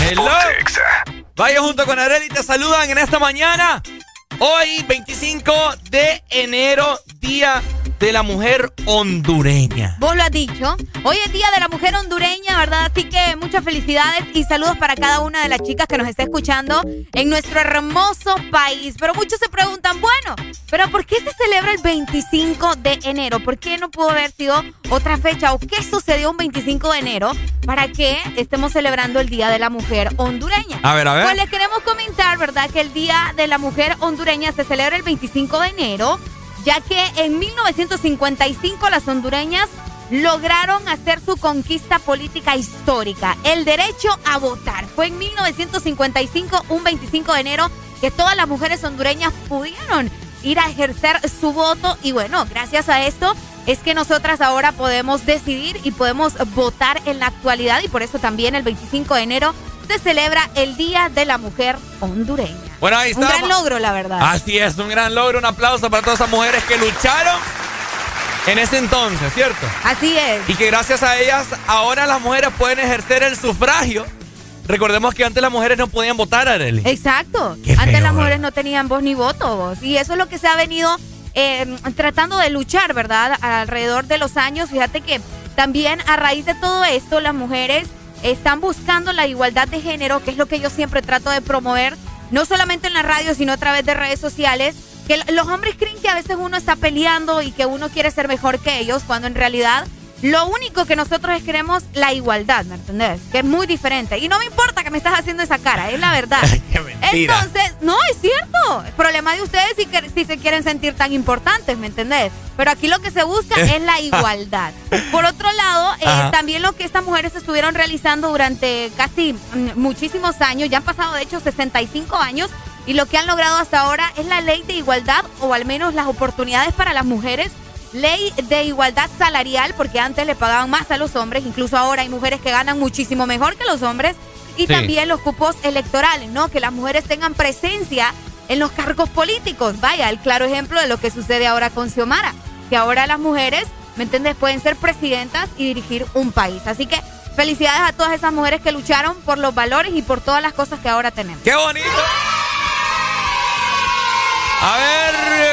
Hello. Vaya junto con Areli te saludan en esta mañana. Hoy, 25 de enero, día de la mujer hondureña. Vos lo has dicho. Hoy es Día de la Mujer Hondureña, ¿verdad? Así que muchas felicidades y saludos para cada una de las chicas que nos está escuchando en nuestro hermoso país. Pero muchos se preguntan, bueno, ¿pero por qué se celebra el 25 de enero? ¿Por qué no pudo haber sido otra fecha? ¿O qué sucedió un 25 de enero para que estemos celebrando el Día de la Mujer Hondureña? A ver, a ver. Pues les queremos comentar, ¿verdad? Que el Día de la Mujer Hondureña se celebra el 25 de enero ya que en 1955 las hondureñas lograron hacer su conquista política histórica, el derecho a votar. Fue en 1955, un 25 de enero, que todas las mujeres hondureñas pudieron ir a ejercer su voto y bueno, gracias a esto es que nosotras ahora podemos decidir y podemos votar en la actualidad y por eso también el 25 de enero se celebra el Día de la Mujer Hondureña. Bueno, ahí está. Un gran logro, la verdad. Así es, un gran logro. Un aplauso para todas esas mujeres que lucharon en ese entonces, ¿cierto? Así es. Y que gracias a ellas ahora las mujeres pueden ejercer el sufragio. Recordemos que antes las mujeres no podían votar, Arely. Exacto. Qué antes feo, las ¿verdad? mujeres no tenían voz ni voto. vos. Y eso es lo que se ha venido eh, tratando de luchar, ¿verdad? Alrededor de los años. Fíjate que también a raíz de todo esto, las mujeres están buscando la igualdad de género, que es lo que yo siempre trato de promover, no solamente en la radio, sino a través de redes sociales. Que los hombres creen que a veces uno está peleando y que uno quiere ser mejor que ellos, cuando en realidad lo único que nosotros es queremos la igualdad, ¿me entendés? Que es muy diferente. Y no me importa que me estás haciendo esa cara, es la verdad. mentira. Entonces, no, es cierto. El problema de ustedes si, que- si se quieren sentir tan importantes, ¿me entendés? Pero aquí lo que se busca es la igualdad. Por otro lado, eh, también lo que estas mujeres estuvieron realizando durante casi mm, muchísimos años, ya han pasado de hecho 65 años, y lo que han logrado hasta ahora es la ley de igualdad, o al menos las oportunidades para las mujeres. Ley de igualdad salarial, porque antes le pagaban más a los hombres, incluso ahora hay mujeres que ganan muchísimo mejor que los hombres. Y Sí. también los cupos electorales, ¿no? Que las mujeres tengan presencia en los cargos políticos. Vaya, el claro ejemplo de lo que sucede ahora con Xiomara, que ahora las mujeres, ¿me entiendes?, pueden ser presidentas y dirigir un país. Así que felicidades a todas esas mujeres que lucharon por los valores y por todas las cosas que ahora tenemos. ¡Qué bonito! A ver,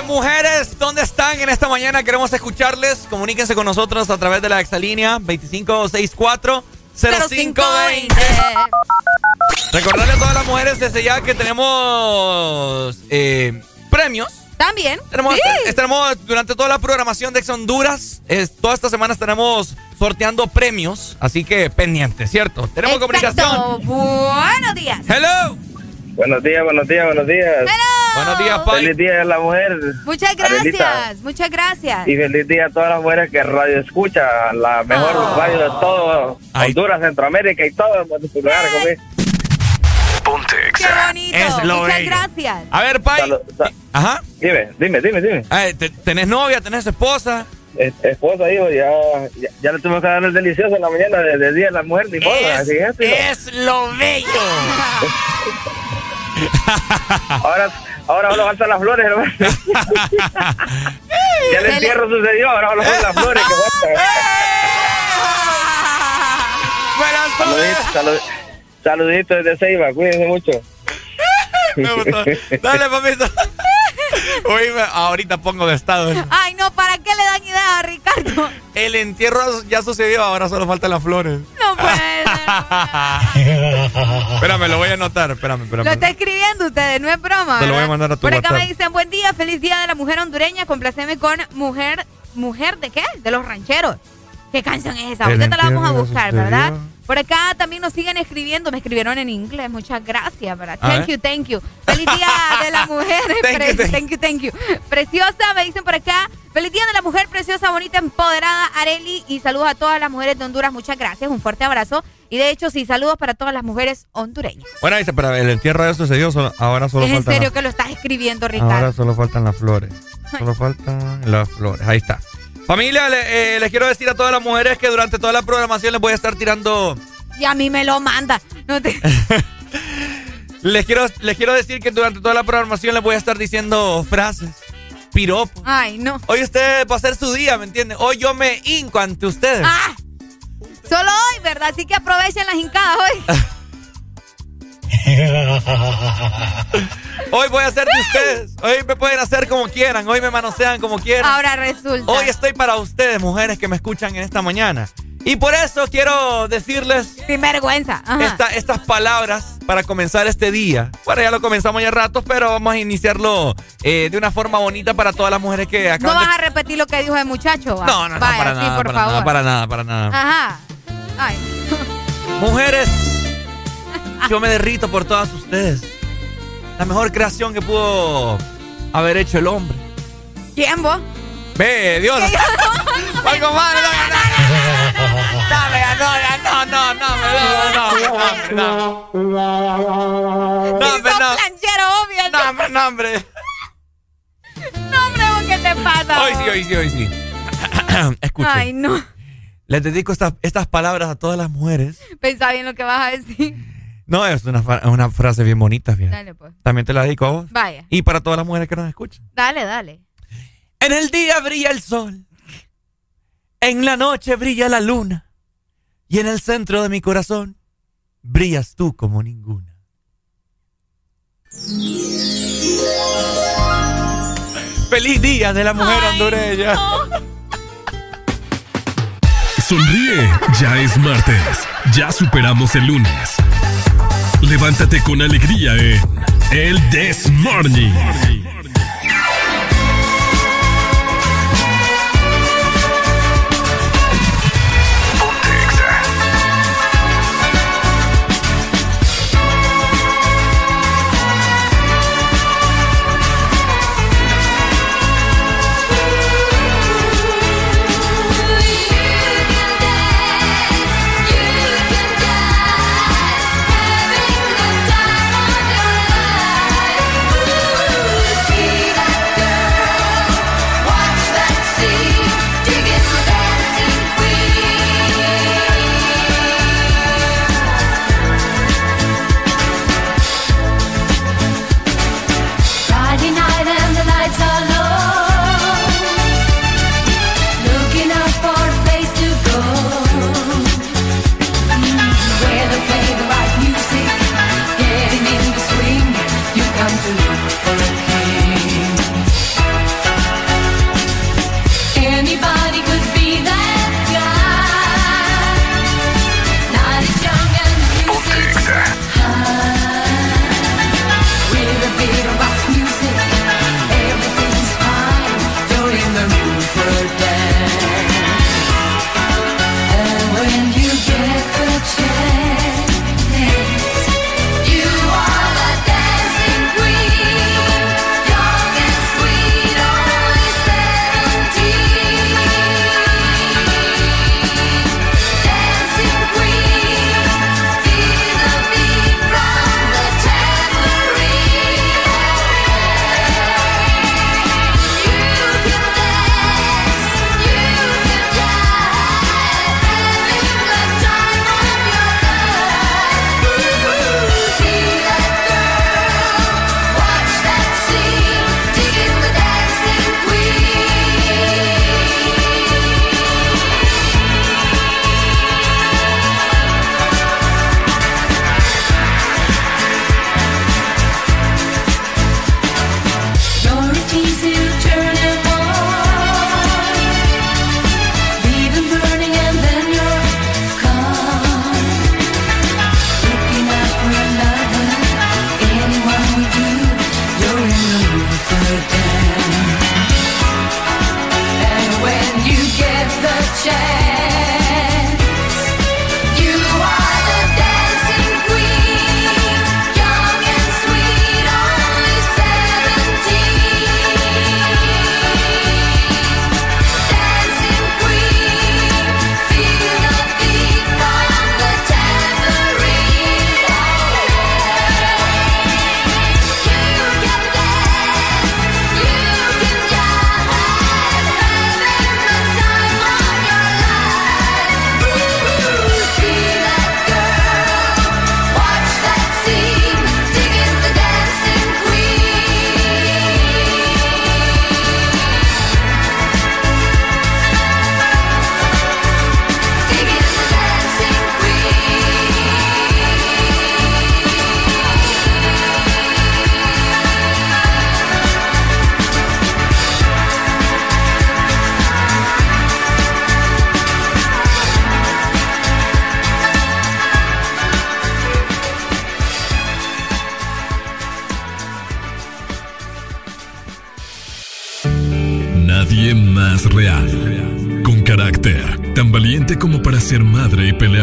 mujeres, ¿dónde están en esta mañana? Queremos escucharles. Comuníquense con nosotros a través de la exalínea 2564 0520. Recordarle a todas las mujeres desde ya que tenemos eh, premios. También. Tenemos, Sí. estaremos durante toda la programación de Ex Honduras. es- todas estas semanas estaremos sorteando premios. Así que pendientes, ¿cierto? Tenemos comunicación. Exacto. Buenos días. Hello. Buenos días, buenos días, buenos días. Buenos días, Pai. Feliz día de la mujer. Muchas gracias, muchas gracias. Y feliz día a todas las mujeres que radio escucha, la mejor Oh. radio de todo Honduras, Centroamérica y todo en muchos lugares. conmigo. Ponte Qué bonito. Es lo muchas bello. gracias. A ver, Pai. Ajá. Dime, dime, dime, dime. Eh, te- ¿Tenés novia? ¿Tenés esposa? Es- esposa, hijo, ya, ya, ya le tuvimos que dar el delicioso en la mañana de, de Día de la Mujer, ni modo, Es- así es, es lo bello. ahora, ahora solo faltan las flores, hermano. ya el entierro sucedió, ahora solo faltan las flores que faltan. Saluditos, salud- saluditos desde Ceiba, cuídense mucho. Me gustó. Dale, papito. Ahorita pongo de estado. Ay, no, ¿para qué le dan idea a Ricardo? El entierro ya sucedió, ahora solo faltan las flores. No puede espérame, lo voy a anotar. Espérame, espérame. Lo está escribiendo ustedes, no es broma. Te lo voy a ¿verdad? mandar a tu Por acá WhatsApp. me dicen, buen día, feliz día de la mujer hondureña. Complaceme con mujer, ¿mujer de qué? De los rancheros. ¿Qué canción es esa? Ahorita te la vamos a buscar, sucedió. Por acá también nos siguen escribiendo, me escribieron en inglés, muchas gracias, ¿verdad? Thank you, thank you. Feliz día de la mujer, Thank you, thank thank you, thank you. Preciosa, me dicen por acá. Feliz día de la mujer, preciosa, bonita, empoderada, Areli. Y saludos a todas las mujeres de Honduras, muchas gracias, un fuerte abrazo. Y de hecho, sí, saludos para todas las mujeres hondureñas. Bueno, dice, pero el entierro ya sucedió, solo- ahora solo es en faltan serio las- que lo estás escribiendo, Ricardo. Ahora solo faltan las flores. Solo faltan las flores. Ahí está. Familia, le- eh, les quiero decir a todas las mujeres que durante toda la programación les voy a estar tirando y a mí me lo manda. No te... les, quiero, les quiero decir que durante toda la programación les voy a estar diciendo frases, piropos. Ay, no. Hoy usted va a ser su día, ¿me entiende? Hoy yo me hinco ante ustedes. Ah, solo hoy, ¿verdad? Así que aprovechen las hincadas hoy. Hoy voy a ser de ustedes. Hoy me pueden hacer como quieran. Hoy me manosean como quieran. Ahora resulta. Hoy estoy para ustedes, mujeres que me escuchan en esta mañana. Y por eso quiero decirles. Sin vergüenza. Esta, estas palabras para comenzar este día. Bueno, ya lo comenzamos ya ratos, pero vamos a iniciarlo eh, de una forma bonita para todas las mujeres que acaban No vas a repetir lo que dijo el muchacho. ¿va? No, no, no, para sí, nada, por para favor. nada, para nada, para nada. Ajá. Ay. Mujeres, yo me derrito por todas ustedes. La mejor creación que pudo haber hecho el hombre. ¿Quién vos? Ve, Dios. Algo más, no, no, no, no, no, no, no, no, no, no, hombre, no. planchero, obvio. No, hombre, no, hombre. No, hombre, ¿vos ¿qué te pasa? Hoy sí, hoy sí, hoy sí. Escuchen. Ay, no. Les dedico estas, estas palabras a todas las mujeres. Pensá bien lo que vas a decir. No, es una, una frase bien bonita, fíjate. Dale, pues. También te la dedico a vos. Vaya. Y para todas las mujeres que nos escuchan. Dale, dale. En el día brilla el sol. En la noche brilla la luna. Y en el centro de mi corazón brillas tú como ninguna. Feliz día de la mujer hondureña. Sonríe, ya es martes. Ya superamos el lunes. Levántate con alegría en El This Morning.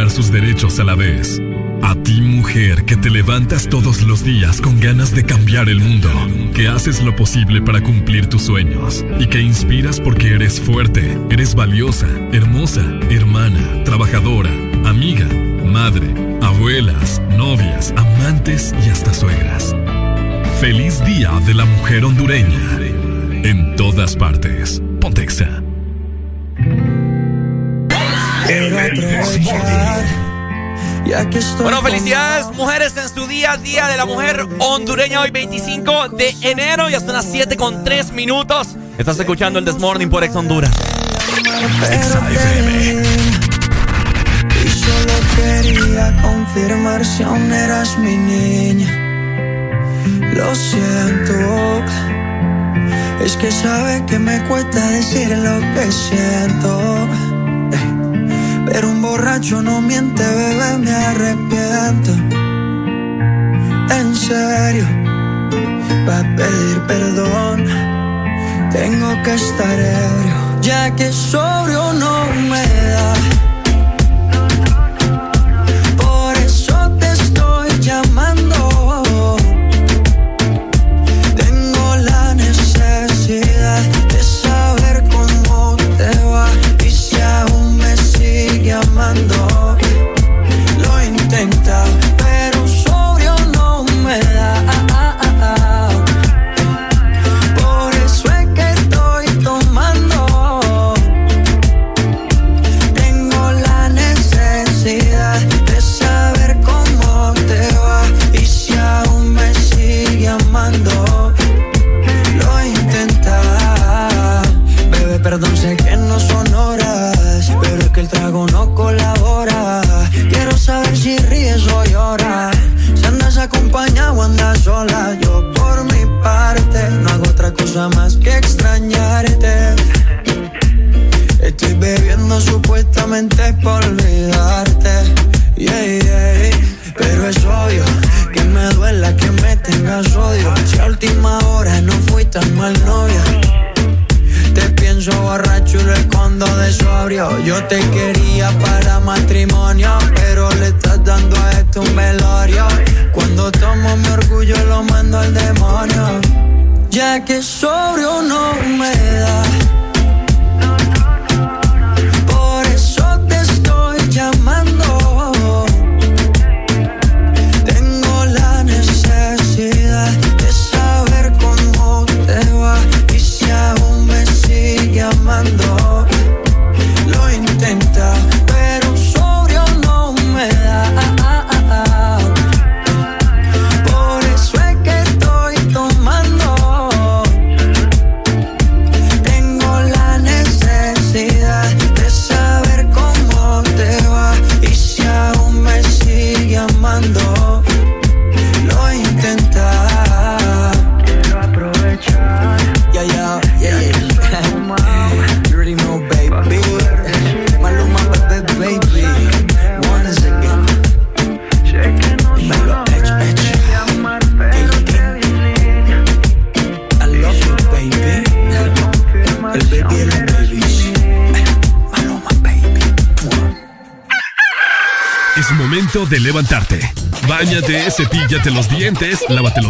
Sus derechos a la vez. A ti mujer que te levantas todos los días con ganas de cambiar el mundo, que haces lo posible para cumplir tus sueños y que inspiras porque eres fuerte, eres valiosa, hermosa, hermana, trabajadora, amiga, madre, abuelas, novias, amantes y hasta suegras. Feliz Día de la Mujer Hondureña. En todas partes. Bueno, felicidades mujeres en su día, Día de la Mujer Hondureña, hoy 25 de enero y hasta las 7 con 3 minutos. Estás escuchando el Desmorning por Ex Honduras. Y solo quería confirmar si aún eras mi niña. Lo siento. Es que sabe que me cuesta decir lo que siento. Pero un borracho no miente, bebé, me arrepiento. En serio, para pedir perdón, tengo que estar ebrio, ya que sobrio no me da.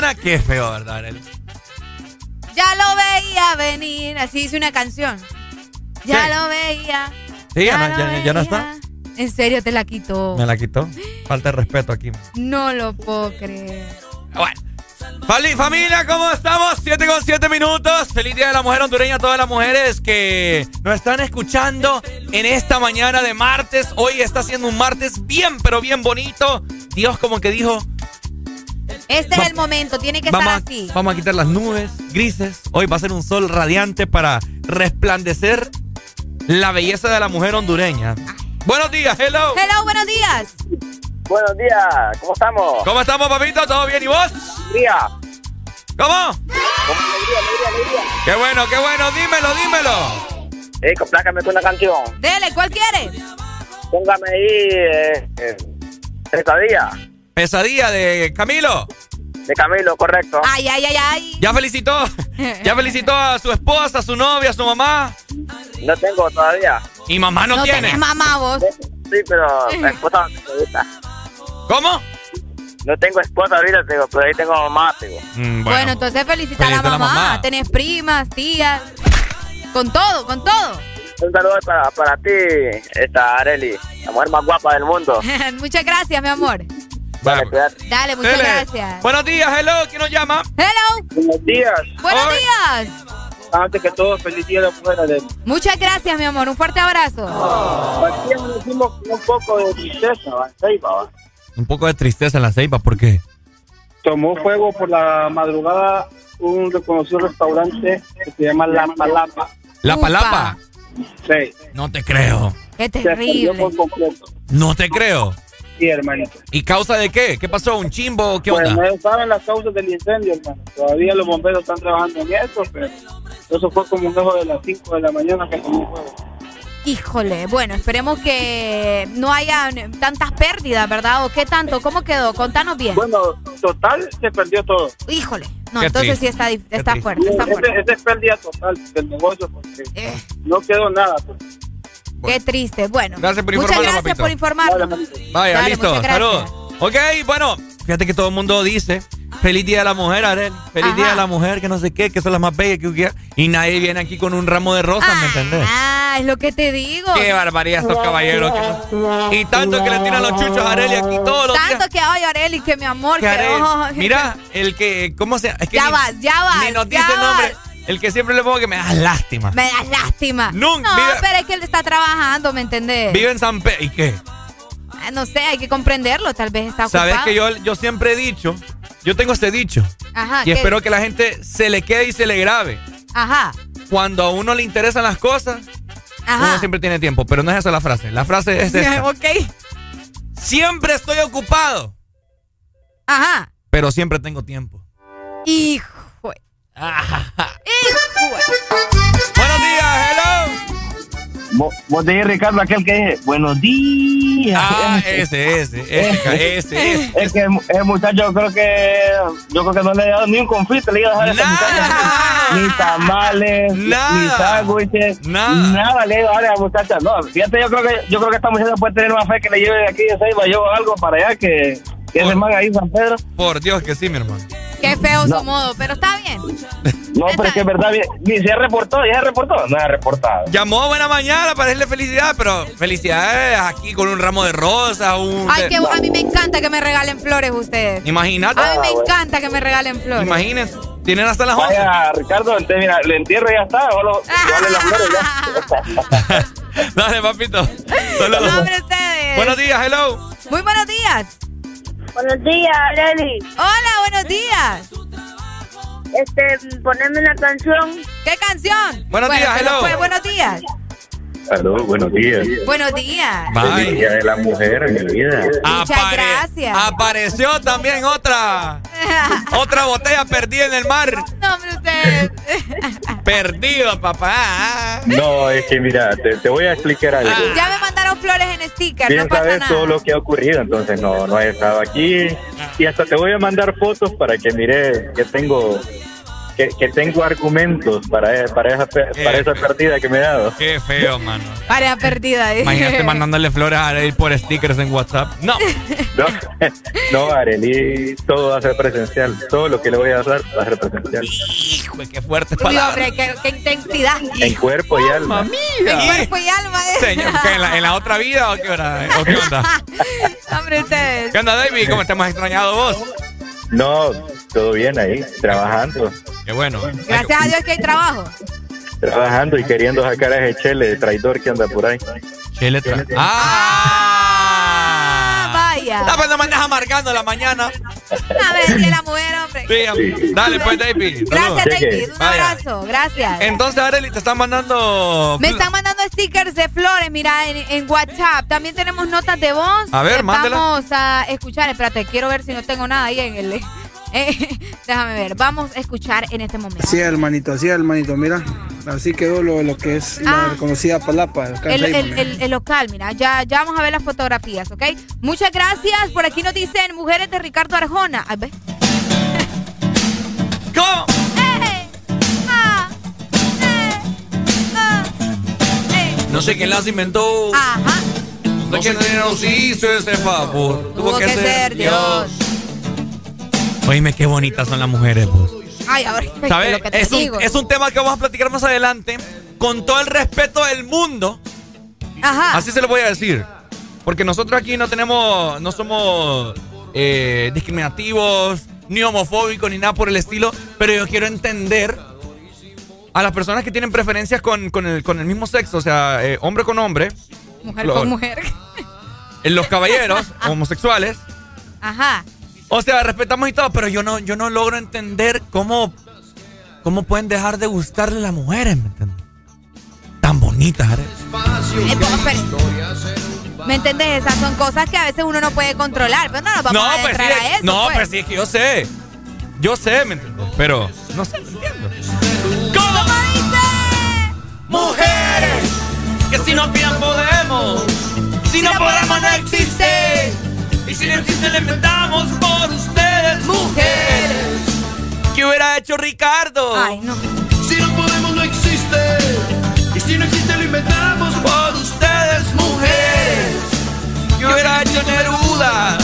Mañana. Qué feo, ¿verdad? Arely? Ya lo veía venir. Así dice una canción. Ya Sí. lo veía. Sí, ya, no, ya está. En serio, te la quitó. Me la quitó. Falta de respeto aquí. No lo puedo creer. Bueno. Familia, ¿cómo estamos? 7 con 7 minutos. Feliz Día de la Mujer Hondureña a todas las mujeres que nos están escuchando en esta mañana de martes. Hoy está siendo un martes bien, pero bien bonito. Dios como que dijo, Este es el momento, tiene que estar a- así. vamos a quitar las nubes grises. Hoy va a ser un sol radiante para resplandecer la belleza de la mujer hondureña. Buenos días, hello. Hello, buenos días. Buenos días, ¿cómo estamos? ¿Cómo estamos, papito? ¿Todo bien? ¿Y vos? Día. ¿Cómo? Alegría, alegría, alegría. Qué bueno, qué bueno. Dímelo, dímelo. Eh, complácame con una canción. Dele, ¿cuál quiere? Póngame ahí, eh, eh, Pesadilla, Pesadilla de Camilo. De Camilo, correcto. Ay, ay, ay, ay. Ya felicitó. Ya felicitó a su esposa, a su novia, a su mamá. No tengo todavía. Y mamá no, No tiene. tenés mamá vos. Sí, pero la esposa no tengo ahorita. ¿Cómo? No tengo esposa ahorita, digo, pero ahí tengo mamá, digo. Mm, Bueno, entonces felicita a la Felicita a la mamá. mamá. Tenés primas, tías. Con todo, con todo. Un saludo para, para ti, esta Areli, la mujer más guapa del mundo. Muchas gracias, mi amor. Dale, muchas Dele. gracias. Buenos días, hello. ¿Quién nos llama? Hello. Buenos días. Buenos Hoy- días. Antes que todo, feliz día de la Areli. Muchas gracias, mi amor. Un fuerte abrazo. Con un poco de tristeza. Ceiba, ¿va? Un poco de tristeza en la ceiba, ¿por qué? Tomó fuego por la madrugada un reconocido restaurante que se llama La Palapa. ¿La palapa? Sí. No te creo. Qué Se terrible. por completo. No te creo. Sí, hermanito. ¿Y causa de qué? ¿Qué pasó? ¿Un chimbo? ¿Qué Pues onda? no saben las causas del incendio, hermano. Todavía los bomberos están trabajando en eso, pero eso fue como un dejo de las 5 de la mañana que tomó fuego. Híjole, bueno, esperemos que no haya tantas pérdidas, ¿verdad? ¿O qué tanto? ¿Cómo quedó? Contanos bien. Bueno, total se perdió todo. Híjole, no, Qué entonces triste. sí está, está fuerte, está fuerte. ese es pérdida total del negocio porque Eh. no quedó nada. pues. Qué triste. Bueno, Gracias por muchas informarnos, gracias papito. por informarnos. Vaya, Dale, listo. muchas gracias. Saludos. Ok, bueno, fíjate que todo el mundo dice feliz día de la mujer, Arel. Feliz día de la mujer, que no sé qué, que son las más bellas que hubiera. Y nadie viene aquí con un ramo de rosas, ¿me entendés? Ah, es lo que te digo. Qué barbaridad estos caballeros. que- Y tanto que le tiran los chuchos a Areli aquí todos los días. Tanto que, ay, Areli, que mi amor, Que que... Oh, Mira, el que, ¿cómo se Es que Ya ni- vas, ya vas, Ni nos ya dice el nombre. vas. El que siempre le pongo que me da lástima. Me das lástima. Nunca- no, vive- pero es que él está trabajando, ¿me entendés? Vive en San Pedro. ¿Y qué? Ah, No sé, hay que comprenderlo, tal vez está ocupado. Sabes que yo, yo siempre he dicho, yo tengo este dicho. Ajá, y espero que la gente se le quede y se le grabe. Ajá, Cuando a uno le interesan las cosas, uno siempre tiene tiempo. Pero no es esa la frase. La frase es esta. ok. Siempre estoy ocupado, Ajá. pero siempre tengo tiempo. Hijo. Buenos días, hello. Vos, vos Ricardo, aquel que dije, buenos días. Ah, ese, ese, ese, ese. Es que el muchacho creo que yo creo que no le he dado ni un confite, le iba a dejar a ese muchacho. Ni tamales, Nada. ni sándwiches, Nada. nada le iba a dar a la muchacha. No, fíjate, yo creo que yo creo que esta muchacha puede tener más fe que le lleve de aquí de Ceiba yo algo para allá que, que ese man ahí San Pedro. Por Dios que sí, mi hermano. Qué feo su modo, pero está bien. No, pero es que es verdad, ni se reportó, ya se reportó, no se ha reportado. Llamó buena mañana para decirle felicidad, pero felicidades aquí con un ramo de rosas, un... Ay, que a mí me encanta que me regalen flores ustedes. Imagínate. A mí me encanta que me regalen flores. Imagínense. Tienen hasta las 11. Vaya, Ricardo, entonces mira, le entierro y ya está, solo vale las flores ya. Dale, papito. Saludos. No, hombre, ustedes. Buenos días, hello. Muy buenos días. Buenos días, Areli. Hola, buenos días. Este, poneme una canción. ¿Qué canción? Buenos Bueno, días, hello. fue. Buenos días. Aló, buenos días. Buenos días. Feliz Día de la Mujer, mi vida. Muchas gracias. Apareció también otra. otra botella perdida en el mar. No, hombre, ustedes. Perdido, papá. No, es que mira, te, te voy a explicar algo. Ya me mandaron flores en sticker, Bien no pasa sabes nada. todo lo que ha ocurrido, entonces no, no he estado aquí. Y hasta te voy a mandar fotos para que mire que tengo que, que tengo argumentos para, para, esa, para esa partida que me he dado. Qué feo, mano. Área perdida. dice. Imagínate mandándole flores a Arely por stickers en WhatsApp. No. No, no Arely, todo va a ser presencial. Todo lo que le voy a dar va a ser presencial. Hijo, qué fuertes Uy, palabras. hombre, qué, qué intensidad. En cuerpo y alma. En cuerpo y alma. eh. Señor, ¿qué, en, la, en la otra vida o qué, hora, o qué onda? Hombre, ustedes. ¿Qué onda, David? ¿Cómo te hemos extrañado vos? No, todo bien ahí, trabajando. Qué bueno. Gracias a Dios que hay trabajo. Trabajando y queriendo sacar a ese chele traidor que anda por ahí. Chele tra- ¡Ah! Vaya. No, pues no me andas amargando la mañana. A ver, si la mujer, hombre. Sí, dale pues, David. Gracias, David. Un Vaya. abrazo. Gracias. Entonces, Arely, te están mandando... Me están mandando stickers de flores, mira, en, en WhatsApp. También tenemos notas de voz. A ver, que mándela. Vamos a escuchar. Espérate, quiero ver si no tengo nada ahí en el. Eh, déjame ver. Vamos a escuchar en este momento. Así, hermanito, así, hermanito, mira. Así quedó lo, lo que es Ah. la reconocida palapa. acá en El, Seibo, el- mira. el- el local, mira, ya, ya vamos a ver las fotografías, ¿ok? Muchas gracias. Por aquí nos dicen mujeres de Ricardo Arjona. Ay, ve. ¿Cómo? Eh, ah, No sé quién las inventó. Ajá. No sé quién nos hizo ese favor. Tuvo que ser Dios. Oíme, qué bonitas son las mujeres, vos. Ay, ahora ¿Sabes? lo que te Es un, digo. es un tema que vamos a platicar más adelante. Con todo el respeto del mundo. Ajá. Así se lo voy a decir. Porque nosotros aquí no tenemos, no somos eh, discriminativos, ni homofóbicos, ni nada por el estilo. Pero yo quiero entender a las personas que tienen preferencias con, con el, con el mismo sexo, o sea, eh, hombre con hombre, Mujer con mujer. en los caballeros homosexuales. Ajá. O sea, respetamos y todo, pero yo no, yo no logro entender cómo, cómo pueden dejar de gustarle a las mujeres, ¿me entiendes? Tan bonitas. Eh, pues. ¿Me entendés? Esas son cosas que a veces uno no puede controlar. Pero no nos vamos No, a pues sí, a eso. no, pues. pues sí, es que yo sé. Yo sé, ¿me entiendes? Pero no sé, entiendo. ¿Cómo dice? Mujeres, que si no pidan podemos. Si no podemos no existe. Y si no existe le inventamos por ustedes, mujeres. ¿Qué hubiera hecho Ricardo? Ay, no. Si no podemos, no existe. Y si no existe, lo inventamos por ustedes, mujeres. ¿Qué hubiera hecho Neruda?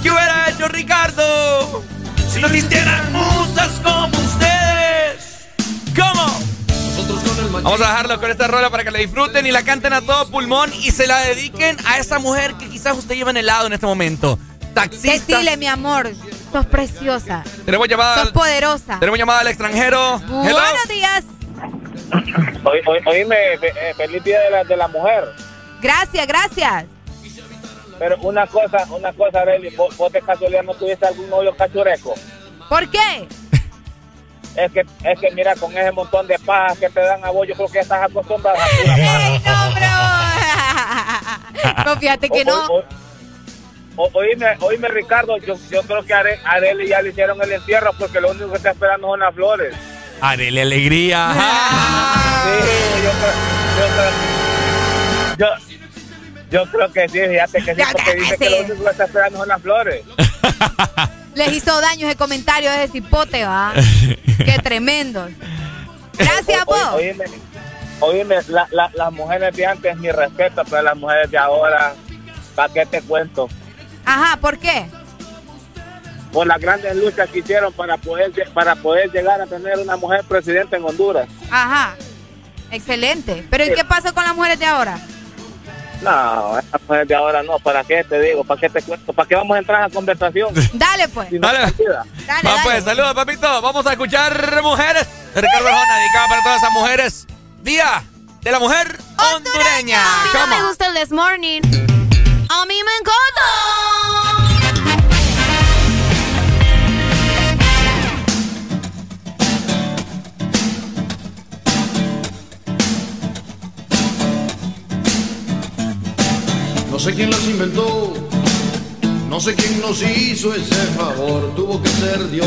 ¿Qué hubiera hecho Ricardo? Si no existieran musas como ustedes. ¿Cómo? Vamos a dejarlo con esta rola para que la disfruten y la canten a todo pulmón y se la dediquen a esa mujer que quizás usted lleva en el lado en este momento. Taxista. Decile, mi amor, sos preciosa. Tenemos llamada. Sos poderosa. Tenemos llamada al extranjero. Hello. Buenos días. Oí- oí- Oíme, eh, feliz día de la, de la mujer. Gracias, gracias. Pero una cosa, una cosa, Arely, vos, vos de casualidad no tuviste algún novio cachureco. ¿Por qué? Es que, es que mira, con ese montón de pajas que te dan a vos, yo creo que estás acostumbrado a pura paja. No, fíjate que no. O- o- o- oíme, oíme, Ricardo, yo, yo creo que a Are- a Arely ya le hicieron el entierro porque lo único que está esperando son las flores. Arele alegría. Sí, yo creo, yo creo, yo, yo creo que sí, fíjate que sí, porque dice que lo único que está esperando son las flores. Les hizo daño ese comentario de ese cipote, va. Qué tremendos. Gracias, O- o- vos. Oíme, oíme la- la- las mujeres de antes, mi respeto, pero las mujeres de ahora, ¿para qué te cuento? Ajá, ¿por qué? Por las grandes luchas que hicieron para poder, para poder llegar a tener una mujer presidenta en Honduras. Ajá. Excelente. Pero ¿y qué pasó con las mujeres de ahora? No, las mujeres de ahora no, ¿para qué te digo? ¿Para qué te cuento? ¿Para qué vamos a entrar a la conversación? Dale, pues. Si no Dale. Dale, Va dale. pues, saludos, papito. Vamos a escuchar mujeres. Ricardo Arjona, dedicada para todas esas mujeres. Día de la mujer hondureña. A mí no ¿Cómo? me gusta el This Morning. A mí me encanta. No sé quién las inventó, no sé quién nos hizo ese favor, tuvo que ser Dios.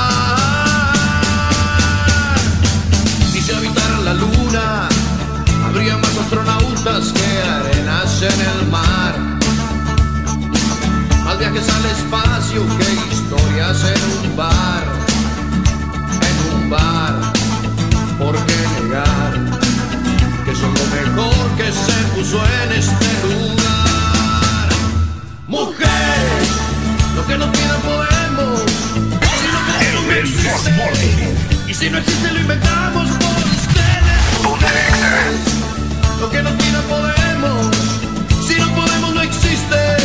Astronautas que arenas en el mar. Más viajes al espacio que historias en un bar, en un bar. ¿Por qué negar que son lo mejor que se puso en este lugar? Mujeres, lo que nos pidan podemos. Si no queremos, no existe. Si no existe, lo inventamos por ustedes. Lo que nos pidan podemos. Si no podemos, no existe.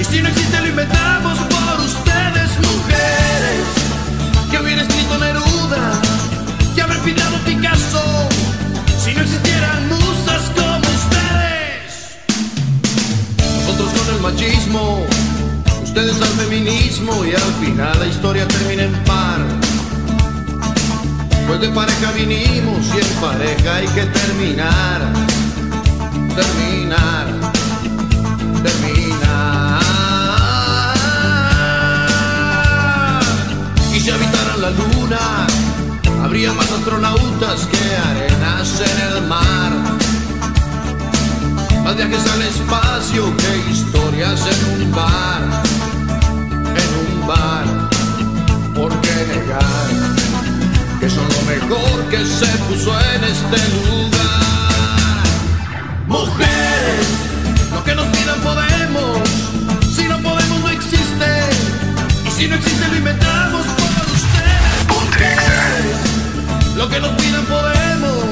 Y si no existe, lo inventamos por ustedes, mujeres. Que hubiera escrito Neruda, que haber pintado Picasso. Si no existieran musas como ustedes. Nosotros con el machismo, ustedes al feminismo y al final la historia termina en par. Pues de pareja vinimos y en pareja hay que terminar, terminar, terminar. Y si habitaran la luna, habría más astronautas que arenas en el mar. Más viajes al espacio que historias en un bar, en un bar. ¿Por qué negar que son lo mejor que se puso en este lugar? Mujeres, lo que nos pidan podemos. Si no podemos, no existe. Y si no existe, lo inventamos por ustedes. Mujeres, lo que nos pidan podemos.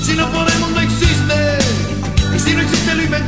Si no podemos, no existe. Y si no existe, lo inventamos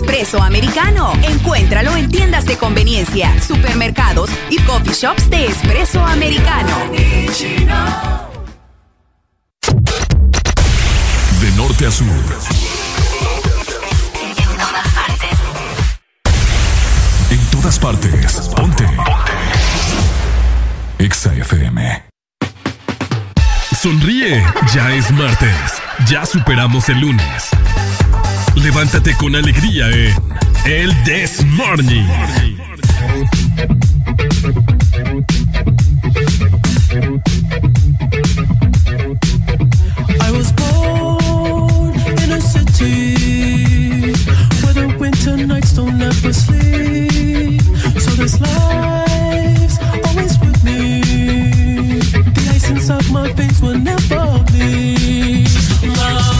Espresso americano. Encuéntralo en tiendas de conveniencia, supermercados y coffee shops de espresso americano. De norte a sur. En todas partes. Ponte. Ponte. Exa FM. Sonríe. Ya es martes. Ya superamos el lunes. Levántate con alegría en El This Morning. I was born in a city where the winter nights don't ever sleep. So this life's always with me. The ice inside my veins will never bleed. Love.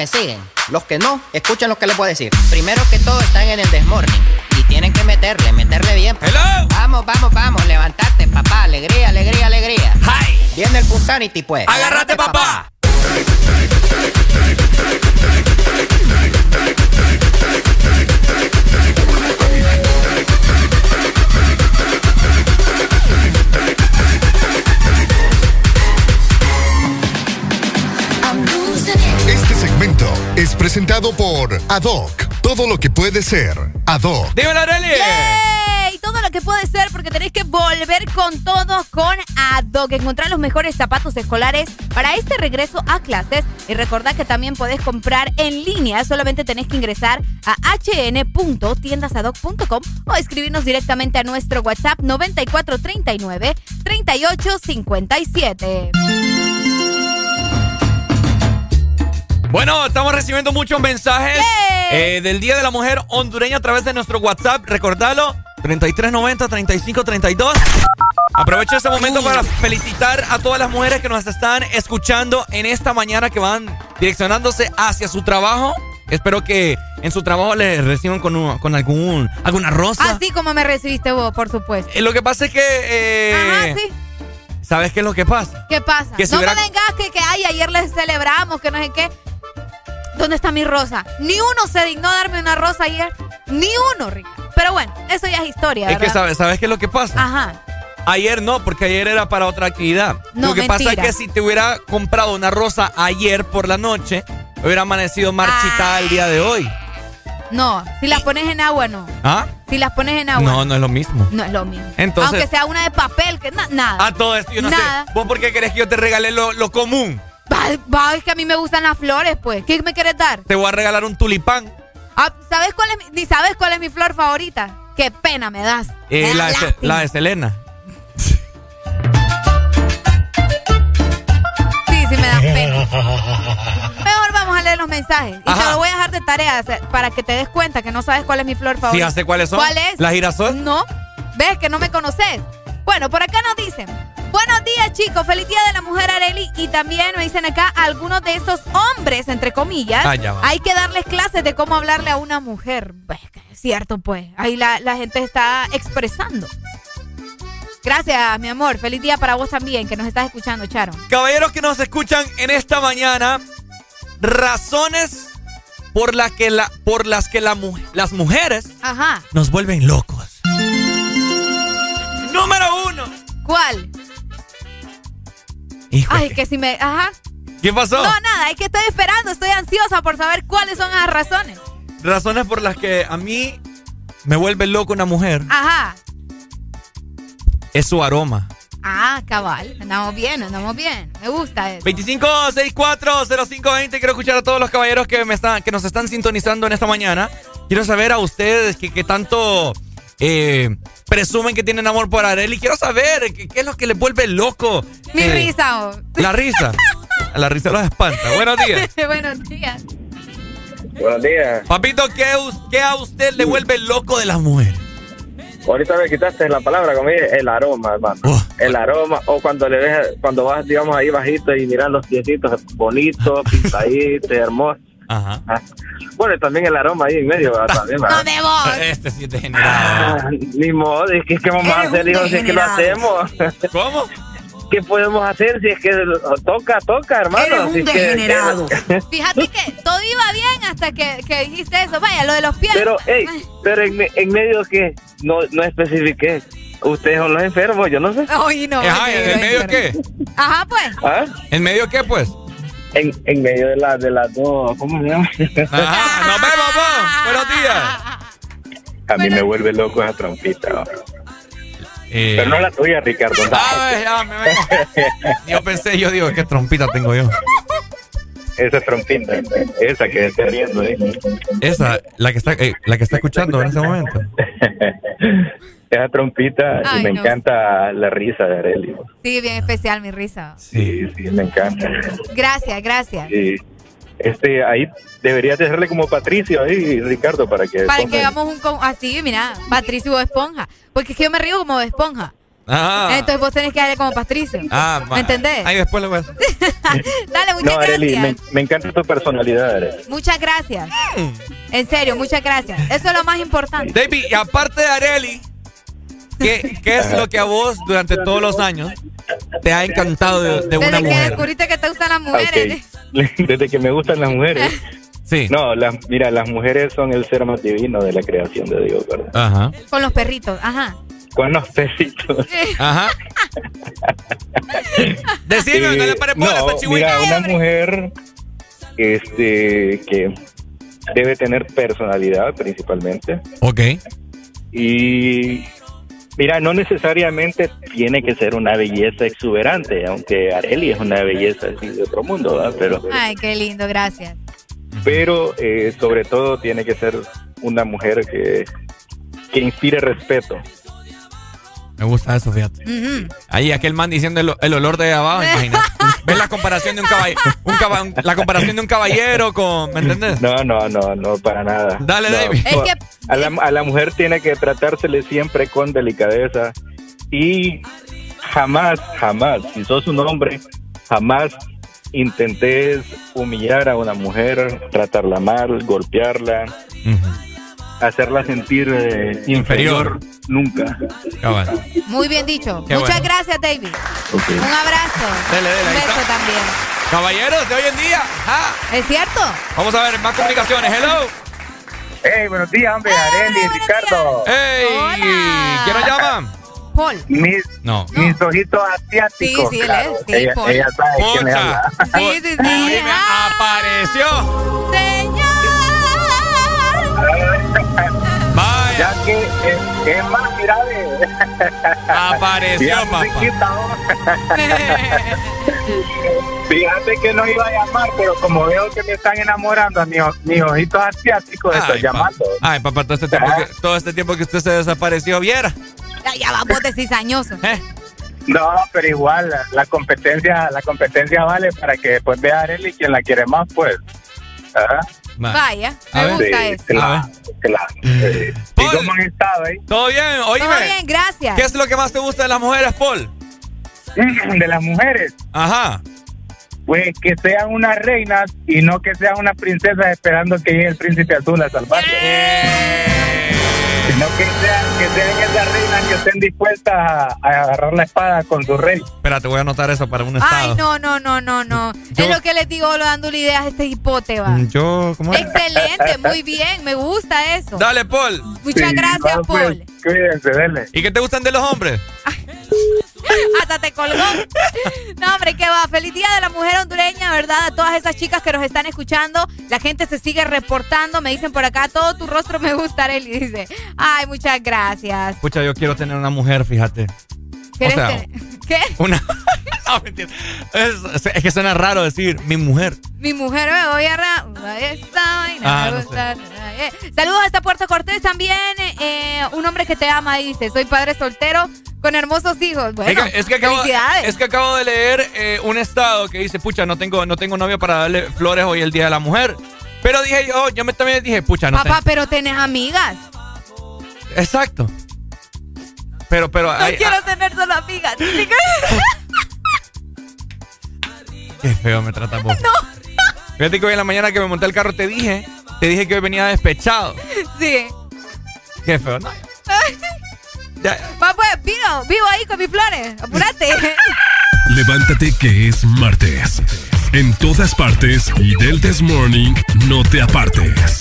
Me siguen. Los que no, escuchen lo que les voy a decir. Primero que todo están en el desmorning. Y tienen que meterle, meterle bien. Vamos, vamos, vamos, levantate, papá. Alegría, alegría, alegría. Viene el Punsanity, pues. Agárrate, papá. Es presentado por Adoc. Todo lo que puede ser Adoc. Dímelo, Arely. ¡Yay! Todo lo que puede ser porque tenéis que volver con todo con Adoc. Encontrar los mejores zapatos escolares para este regreso a clases. Y recordad que también podés comprar en línea. Solamente tenés que ingresar a hn.tiendasadoc.com o escribirnos directamente a nuestro WhatsApp 9439 3857. Bueno, estamos recibiendo muchos mensajes eh, del Día de la Mujer hondureña a través de nuestro WhatsApp. Recordalo, 3390-3532. Aprovecho este momento para felicitar a todas las mujeres que nos están escuchando en esta mañana que van direccionándose hacia su trabajo. Espero que en su trabajo les reciban con, un- con algún, alguna rosa. Así como me recibiste vos, por supuesto. Eh, lo que pasa es que... eh, Ajá, sí. ¿Sabes qué es lo que pasa? ¿Qué pasa? Que si no hubiera- me vengas que, que ay, ayer les celebramos, que no sé qué. ¿Dónde está mi rosa? Ni uno se dignó darme una rosa ayer. Ni uno, Rica. Pero bueno, eso ya es historia, Es que sabes, ¿sabes qué es lo que pasa? Ajá. Ayer no, porque ayer era para otra actividad. No, lo que pasa es que si te hubiera comprado una rosa ayer por la noche, hubiera amanecido marchitada el día de hoy. No, si las pones en agua, no. ¿Ah? Si las pones en agua. No, no es lo mismo. No es lo mismo. Entonces- Aunque sea una de papel, que na- nada. A todo esto yo no Nada. sé. ¿Vos por qué querés que yo te regale lo, lo común? Va, va, es que a mí me gustan las flores, pues. ¿Qué me quieres dar? Te voy a regalar un tulipán. Ah, ¿Sabes cuál es mi, ni sabes cuál es mi flor favorita? Qué pena me das. Eh, Me da la, de, Ce- lástima. la de Selena. Sí, sí me das pena. Mejor vamos a leer los mensajes. Y te lo voy a dejar de tarea para que te des cuenta que no sabes cuál es mi flor favorita. ya sé cuáles son. ¿Cuál es? ¿La girasol? No. ¿Ves que no me conoces? Bueno, por acá nos dicen. Buenos días, chicos. Feliz día de la mujer, Areli. Y también me dicen acá algunos de estos hombres, entre comillas. Ah, hay que darles clases de cómo hablarle a una mujer. Ves que es cierto, pues. Ahí la, la gente está expresando. Gracias, mi amor. Feliz día para vos también, que nos estás escuchando, Charo. Caballeros que nos escuchan en esta mañana, razones por, la que la, por las que la las mujeres Ajá. nos vuelven locos. Número uno. ¿Cuál? Hijo, Ay, que si me. Ajá. ¿Qué pasó? No, nada, es que estoy esperando, estoy ansiosa por saber cuáles son las razones. Razones por las que a mí me vuelve loco una mujer Ajá. es su aroma. Ah, cabal. Andamos bien, andamos bien. Me gusta eso. 25640520 quiero escuchar a todos los caballeros que me están que nos están sintonizando en esta mañana. Quiero saber a ustedes que, que tanto eh, presumen que tienen amor por Areli. Quiero saber qué, qué es lo que les vuelve loco. Mi Eh, risa. oh. La risa. La risa los espanta. Buenos días. Buenos días. Buenos días. Papito, ¿qué, qué a usted le vuelve loco de las mujeres? Ahorita me quitaste la palabra conmigo, el aroma, hermano. El aroma, o cuando le ves, cuando vas, digamos, ahí bajito y miras los piecitos bonitos, pintaditos, hermosos. Ajá. Ah. Bueno, y también el aroma ahí en medio, ¿verdad? También, ¿verdad? de vos. Este sí es degenerado. Ah, Ni modo, es que ¿qué vamos a hacer, hijo, si es que lo hacemos? ¿Cómo? ¿Qué podemos hacer si es que toca, toca, hermano? Eres un Si es que- degenerado. Fíjate que todo iba bien hasta que, que dijiste eso. Vaya, lo de los pies. Pero, hey, pero en, en medio que no, no especifiqué. Ustedes son los enfermos, yo no sé. Ay, no. Ajá, ¿en medio qué? Ajá, pues. ¿Ah? ¿En medio qué, pues? En, en medio de, la, de las dos, ¿cómo se llama? Ajá, nos vemos, vos. Buenos días. A mí me vuelve loco esa trompita. Eh, Pero no la tuya, Ricardo. Ya, me vengo. Yo pensé, yo digo, ¿qué trompita tengo yo? Esa trompita, esa que está riendo, ¿eh? Esa, la que está, eh, la que está escuchando en ese momento. Esa trompita, Ay, y me no. encanta la risa de Arely. Sí, bien especial mi risa. Sí, sí, me encanta. Gracias, gracias. Sí. Este, ahí deberías de hacerle como Patricio ahí, Ricardo, para que... Para ponga- que hagamos un... con- Así, mira, Patricio Bob Esponja. Porque es que yo me río como de esponja. Ah. Entonces vos tenés que darle como Patricio. Ah, ¿Me entendés? Ahí después le voy a hacer. Dale, muchas No, gracias. Areli, me, me encanta tu personalidad, Areli. Muchas gracias. En serio, muchas gracias. Eso es lo más importante. David, y aparte de Areli, ¿qué, qué es lo que a vos durante todos los años te ha encantado de, de una Desde que mujer? descubriste que te gustan las mujeres. Desde que me gustan las mujeres. Sí. No, las, mira, las mujeres son el ser más divino de la creación de Dios, ¿verdad? Ajá. Con los perritos, ajá. Con los pesitos. Ajá. Decime, no le bola, no, esta chihuahua. mira, una mujer este, que debe tener personalidad principalmente. Ok. Y mira, no necesariamente tiene que ser una belleza exuberante, aunque Areli es una belleza así de otro mundo, ¿verdad? Pero, Ay, qué lindo, gracias. pero eh, sobre todo tiene que ser una mujer que, que inspire respeto. Me gusta eso, fíjate. Ujú. Ahí aquel man diciendo el, el olor de abajo, imagínate. ¿Ves la comparación de un caballero? Un caba- un- la comparación de un caballero con. ¿Me entendés? No, no, no, no, para nada. Dale, No, David. Es que- a, la, a la mujer tiene que tratársele siempre con delicadeza y jamás, jamás, si sos un hombre, jamás intentes humillar a una mujer, tratarla mal, golpearla, hacerla sentir eh, inferior. Nunca. Cabal. Muy bien dicho. Qué Muchas bueno. gracias, David. Un abrazo. Dele, dele, Un beso está. también. Caballeros de hoy en día. Ah, ¿Es cierto? vamos a ver más comunicaciones. Hello. Hey, buenos días, hombre, Areli, Ricardo. Hey. ¿Quién nos llama? Paul. Mis, No. mis ojitos asiáticos. Sí, sí, él claro. es, sí, ella, Paul. ella sabe quién le Pucha. habla. Sí, sí, sí. Me apareció. Vaya. Ya que es, es más mirable. Apareció, Ya, papá. Fíjate que no iba a llamar, pero como veo que me están enamorando a mis, mis ojitos asiáticos, estoy Ay, llamando. Ay, papá, todo este, tiempo que, todo este tiempo que usted se desapareció, viera. Ya, ya vamos de cizañoso. ¿Eh? No, pero igual, la, la competencia la competencia vale para que después vea a Arely quien la quiere más, pues. Ajá. Vaya, A me ver. gusta Sí, eso. claro, claro. Eh, ¿Y cómo han estado ahí? ¿Todo bien? Oíme. Todo bien, gracias. ¿Qué es lo que más te gusta de las mujeres, Paul? De las mujeres, Ajá. pues que sean unas reinas y no que sean unas princesas esperando que llegue el príncipe azul a salvarlas. Sino que sean, que sean esas reinas que estén dispuestas a, a agarrar la espada con su rey. Espérate, voy a anotar eso para un Ay, estado. no, no, no, no, no. Yo- Es lo que les digo, lo dándole ideas a este hipote, va. Yo, ¿cómo es? Excelente, muy bien, me gusta eso. Dale, Paul. Muchas Sí, gracias, pues, Paul. Cuídense, dele. ¿Y qué te gustan de los hombres? Hasta te colgó. No, hombre, qué va. Feliz día de la mujer hondureña, ¿verdad? A todas esas chicas que nos están escuchando. La gente se sigue reportando. Me dicen por acá, todo tu rostro me gusta, Arely. Dice, ay, muchas gracias. Pucha, yo quiero tener una mujer, fíjate. ¿Quieres sea, tener- ¿Qué? Una. no, mentira. Es, es que suena raro decir mi mujer. Mi mujer me voy a ra- Ah, no Saludos hasta Puerto Cortés también. eh, un hombre que te ama dice, soy padre soltero con hermosos hijos. Bueno, es, que, es que acabo, felicidades. es que acabo de leer eh, un estado que dice, pucha, no tengo, no tengo novio para darle flores hoy el Día de la Mujer. Pero dije yo, yo me también dije, pucha, no Papá, tengo- pero tenés amigas. Exacto. Pero, pero, No ay, quiero ah, tener solo amigas. qué feo me tratas vos. Fíjate que hoy en la mañana que me monté el carro te dije, te dije que hoy venía despechado. sí. Qué feo. No, ya, Va pues, vivo, vivo ahí con mis flores. Apúrate. Levántate que es martes. En todas partes y del This Morning no te apartes.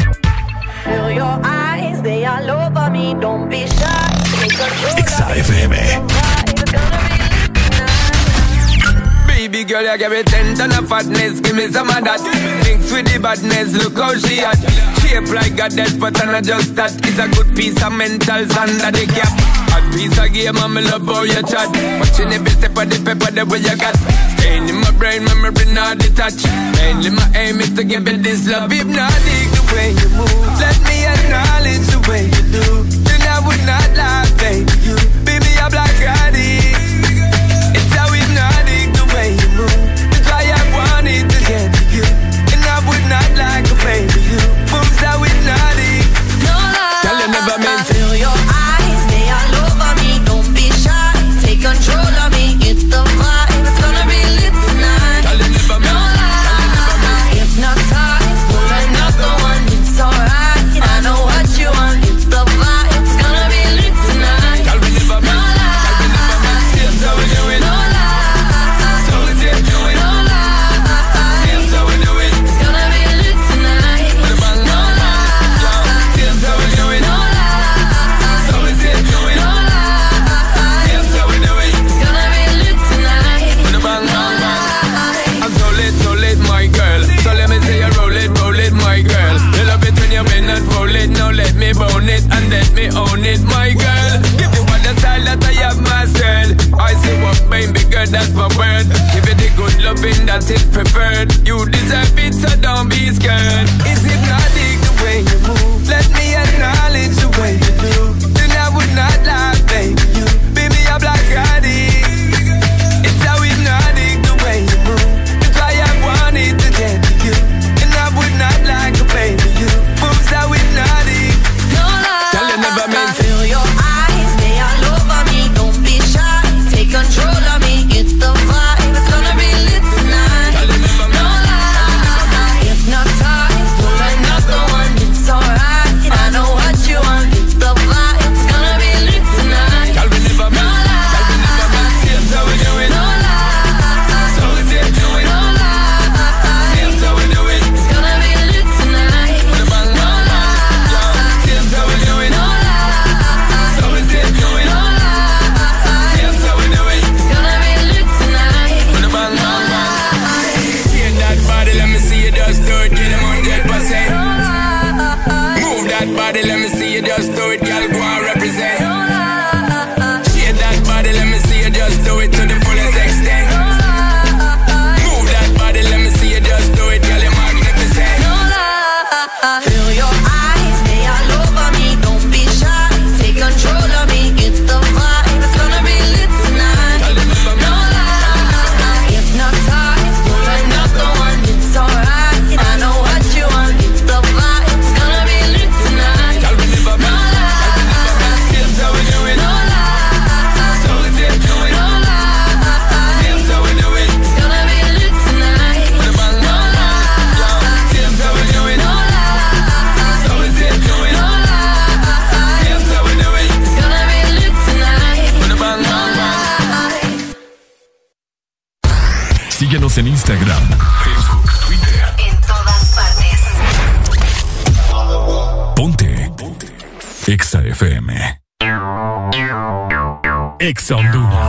Feel your eyes, they all over me. Don't be shy. Exa FM. Baby girl, you give me ten ton of fatness, give me some of that. Mix with the badness, look how she hot. Shape like goddess, but I'm not just that. It's a good piece of mentals under the cap. A piece of game, I'm love how you chat. Watching every step of the paper, the way you got. Staying in my brain, memory not detached. Mainly my aim is to give you this love. If not, dig the way you move. Let me acknowledge the way you do. I would not lie, baby. You beat me up like It's preferred. You deserve it, so don't be scared. It's Alexandre Douma.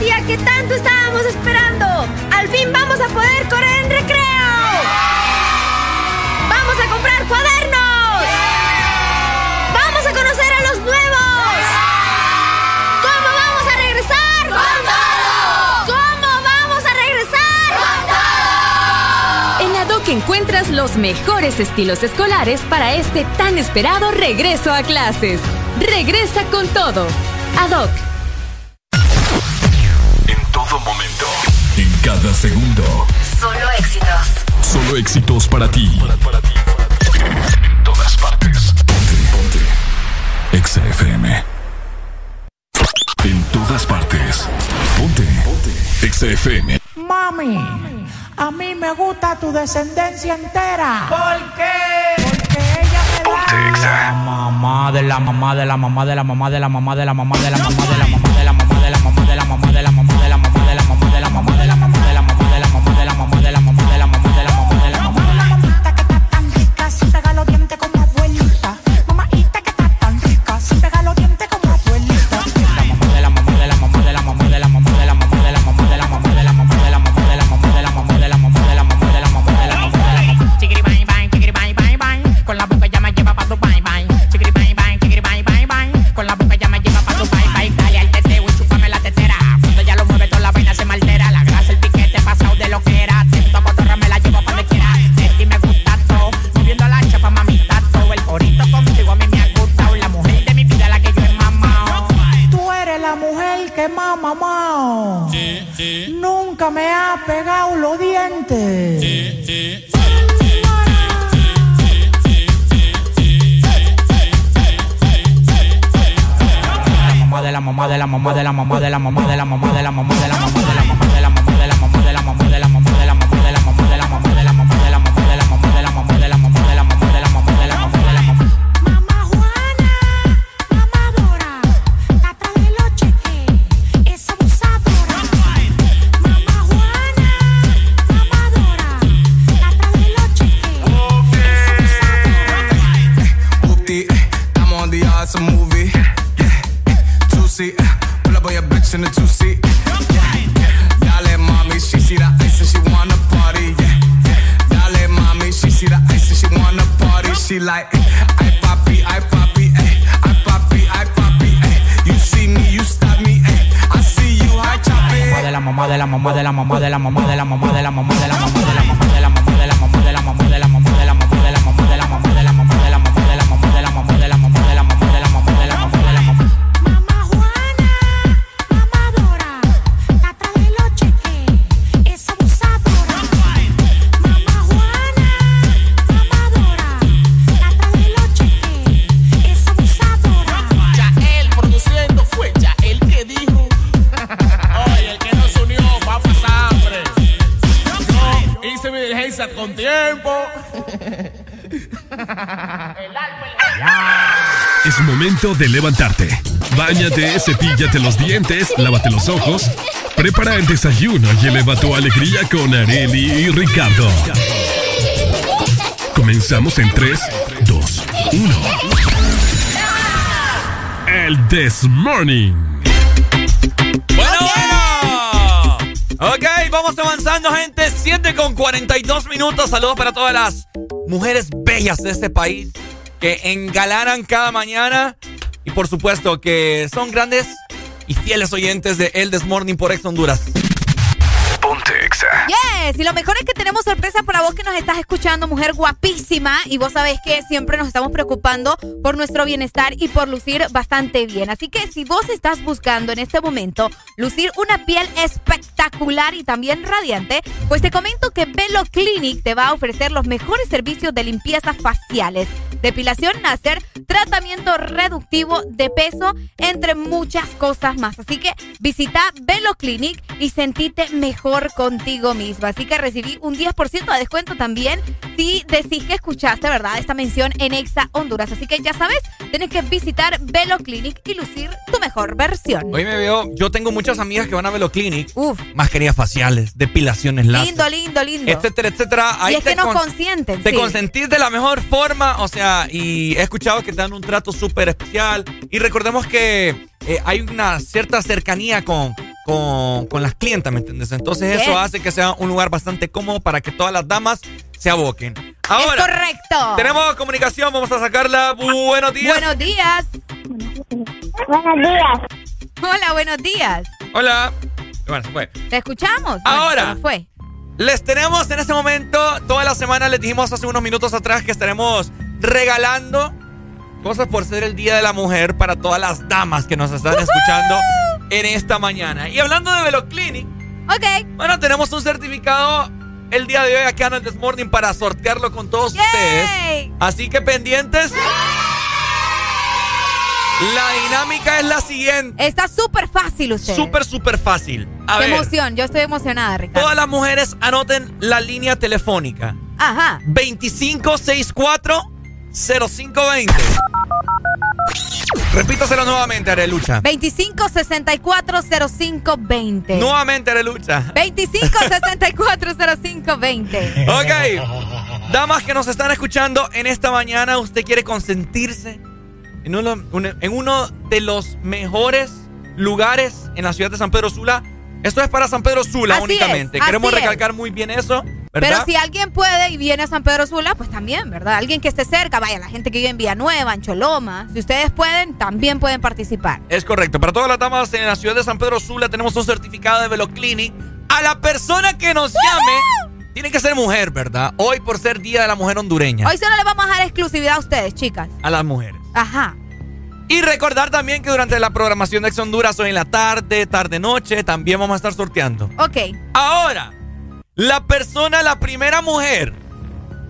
día que tanto estábamos esperando. Al fin vamos a poder correr en recreo. Vamos a comprar cuadernos. Vamos a conocer a los nuevos. ¿Cómo vamos a regresar? ¡Con todo! ¿Cómo vamos a regresar? ¡Con todo! En ADOC encuentras los mejores estilos escolares para este tan esperado regreso a clases. Regresa con todo. ADOC todo momento. En cada segundo. Solo éxitos. Solo éxitos para ti. Para, ti. En todas partes. Ponte, ponte. Exa FM. En todas partes. Ponte. Ponte. Exa FM. Mami, a mí me gusta tu descendencia entera. ¿Por qué? Porque ella me Ponte, la... La mamá de la mamá de la mamá de la mamá de la mamá de la mamá de la mamá de la mamá de la mamá. dientes. De la mamá de la mamá de la mamá de la mamá de la mamá de la mamá de la mamá de la mamá de la mamá like I poppy, I poppy, ay, I poppy, I poppy, ay. You see me, you stop me, ay. I see you, I chop it. De la mamá, de la mamá, de la mamá, de la mamá, de la mamá, de la mamá, de la mamá, de la mamá. Momento de levantarte. Báñate, cepíllate los dientes, lávate los ojos. Prepara el desayuno y eleva tu alegría con Areli y Ricardo. Comenzamos en 3, 2, 1. El This Morning. Bueno, bueno. Ok, vamos avanzando, gente. 7 con 42 minutos. Saludos para todas las mujeres bellas de este país que engalanan cada mañana. Y por supuesto que son grandes y fieles oyentes de El This Morning por Ex Honduras. Ponte Exa. Yes, y lo mejor es que tenemos sorpresa para vos que nos estás escuchando, mujer guapísima. Y vos sabés que siempre nos estamos preocupando por nuestro bienestar y por lucir bastante bien. Así que si vos estás buscando en este momento lucir una piel espectacular y también radiante, pues te comento que Velo Clinic te va a ofrecer los mejores servicios de limpieza faciales, depilación láser, tratamiento reductivo de peso, entre muchas cosas más. Así que visita Velo Clinic y sentite mejor contigo misma. Así que recibí un 10% de descuento también si decís que escuchaste, ¿verdad? Esta mención en Exa Honduras. Así que ya sabes, tienes que visitar Velo Clinic y lucir tu mejor versión. Hoy me veo, yo tengo muchas amigas que van a Velo Clinic. Mascarillas faciales, depilaciones láser. Lindo, lindo, lindo. Etcétera, etcétera. y es te que nos con- consienten. Te sí. consentís de la mejor forma, o sea, y he escuchado que te dan un trato súper especial. Y recordemos que eh, hay una cierta cercanía con, con, con las clientas, ¿me entiendes? Entonces eso hace que sea un lugar bastante cómodo para que todas las damas se aboquen. Ahora, es correcto. tenemos comunicación, vamos a sacarla. Buenos días. Buenos días. Buenos días. Hola, buenos días. Hola. Bueno, se fue. ¿Te escuchamos? Bueno, Ahora. se nos fue. Les tenemos en este momento, toda la semana les dijimos hace unos minutos atrás que estaremos regalando cosas por ser el Día de la Mujer para todas las damas que nos están escuchando en esta mañana. Y hablando de Veloclinic, ok. bueno, tenemos un certificado el día de hoy acá en el This Morning para sortearlo con todos ustedes. Así que pendientes. La dinámica es la siguiente. Está súper fácil usted. Súper, súper fácil. A Qué ver, emoción. Yo estoy emocionada, Ricardo. todas las mujeres anoten la línea telefónica. Ajá. 2564-0520. Repítaselo nuevamente, Arelucha. 25640520. Nuevamente, Arelucha. 25640520. Ok. Damas que nos están escuchando en esta mañana, usted quiere consentirse en uno, un- en uno de los mejores lugares en la ciudad de San Pedro Sula. Esto es para San Pedro Sula Así únicamente. es, Queremos es. recalcar muy bien eso, ¿verdad? Pero si alguien puede y viene a San Pedro Sula, pues también, ¿verdad? Alguien que esté cerca, vaya, la gente que vive en Villanueva, en Choloma. Si ustedes pueden, también pueden participar. Es correcto. Para todas las damas en la ciudad de San Pedro Sula tenemos un certificado de Veloclinic. A la persona que nos llame, tiene que ser mujer, ¿verdad? Hoy por ser Día de la Mujer Hondureña. Hoy solo le vamos a dar exclusividad a ustedes, chicas. A las mujeres. Ajá. Y recordar también que durante la programación de Ex Honduras, hoy en la tarde, tarde-noche, también vamos a estar sorteando. Ok. Ahora, la persona, la primera mujer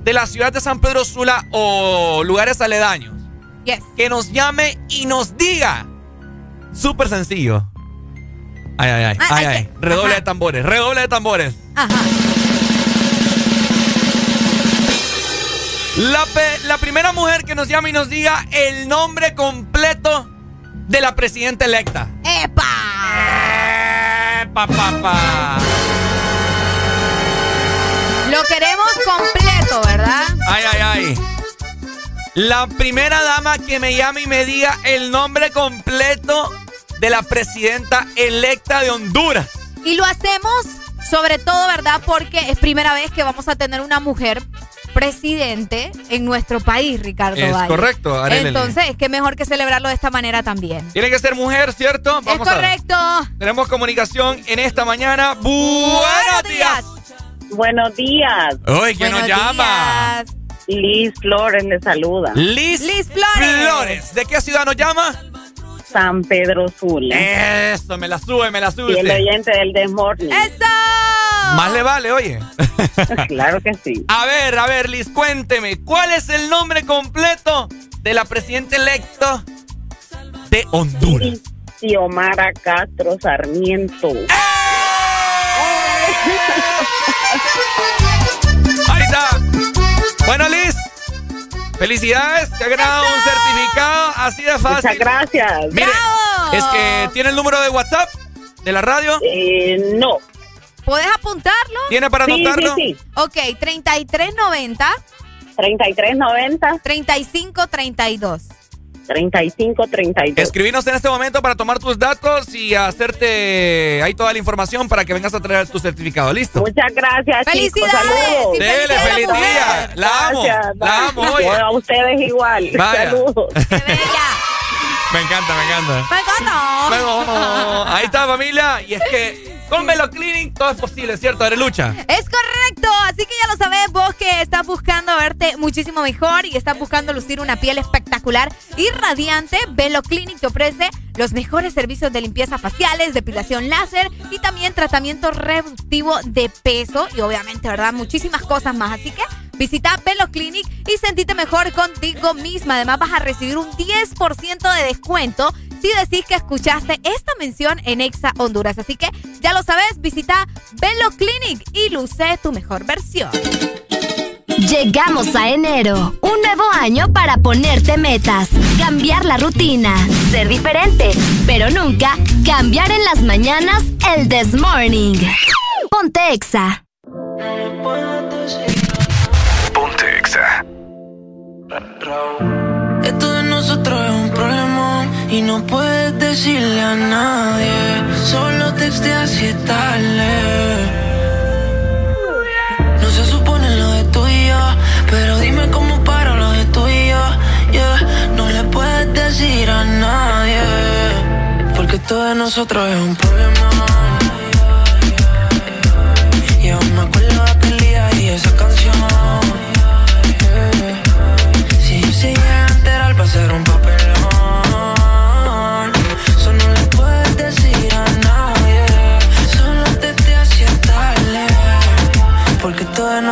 de la ciudad de San Pedro Sula o lugares aledaños, Yes. que nos llame y nos diga. Súper sencillo. Ay, ay, ay, Ah, ay, ay. Redoble ajá. de tambores, redoble de tambores. Ajá. La, la primera mujer que nos llame y nos diga el nombre completo de la presidenta electa. ¡Epa! ¡Epa, papá! Lo queremos completo, ¿verdad? Ay, ay, ay. La primera dama que me llame y me diga el nombre completo de la presidenta electa de Honduras. Y lo hacemos sobre todo, ¿verdad? Porque es primera vez que vamos a tener una mujer presidente en nuestro país, Ricardo Es Valle. correcto. Entonces, es que mejor que celebrarlo de esta manera también. Tiene que ser mujer, ¿cierto? es a correcto. Tenemos comunicación en esta mañana. Buenos días. Buenos días. Oye, ¿quién nos llama? Liz Flores le saluda. Liz, Flores. Flores. ¿De qué ciudad nos llama? San Pedro Sula. Eso, me la sube, me la sube. Y el oyente del Desmorning. ¡Eso! Más le vale, oye. claro que sí. A ver, a ver, Liz, cuénteme, ¿cuál es el nombre completo de la presidenta electa de Honduras? Xiomara Castro Sarmiento. Ahí está. Bueno, Liz, felicidades, te ha ganado un certificado así de fácil. Muchas gracias. Mire, es que tiene el número de WhatsApp de la radio. Eh, no. ¿Puedes apuntarlo? ¿Tiene para Sí, anotarlo? sí, Ok, 3390. 3390. 3532. 3532. Escribinos en este momento para tomar tus datos y hacerte ahí toda la información para que vengas a traer tu certificado. ¿Listo? Muchas gracias, chicos. Felicidades, Dele, feliz feliz día. La amo. Gracias, La amo, oye. A ustedes igual. Vaya. Saludos. Me encanta, me encanta. Me encanta. Bueno, ahí está familia. Y es que con Velo Clinic todo es posible, ¿cierto, Arelucha? Es correcto, así que ya lo sabes vos que estás buscando verte muchísimo mejor y estás buscando lucir una piel espectacular y radiante. Velo Clinic te ofrece los mejores servicios de limpieza faciales, depilación láser y también tratamiento reductivo de peso y obviamente, ¿verdad? Muchísimas cosas más. Así que visita Velo Clinic y sentite mejor contigo misma. Además vas a recibir un 10% de descuento si decís que escuchaste esta mención en Exa Honduras. Así que ya lo sabes, visita Velo Clinic y luce tu mejor versión. Llegamos a enero, un nuevo año para ponerte metas, cambiar la rutina, ser diferente, pero nunca cambiar en las mañanas el This Morning. Ponte Exa. Ponte Exa. Y no puedes decirle a nadie. Solo texteas si es tarde. No se supone lo de tú y yo, pero dime cómo paro lo de tú y yo. No le puedes decir a nadie, porque esto de nosotros es un problema. Y aún me acuerdo de aquel día y esa canción. Si yo llega a enterar va a ser un papelón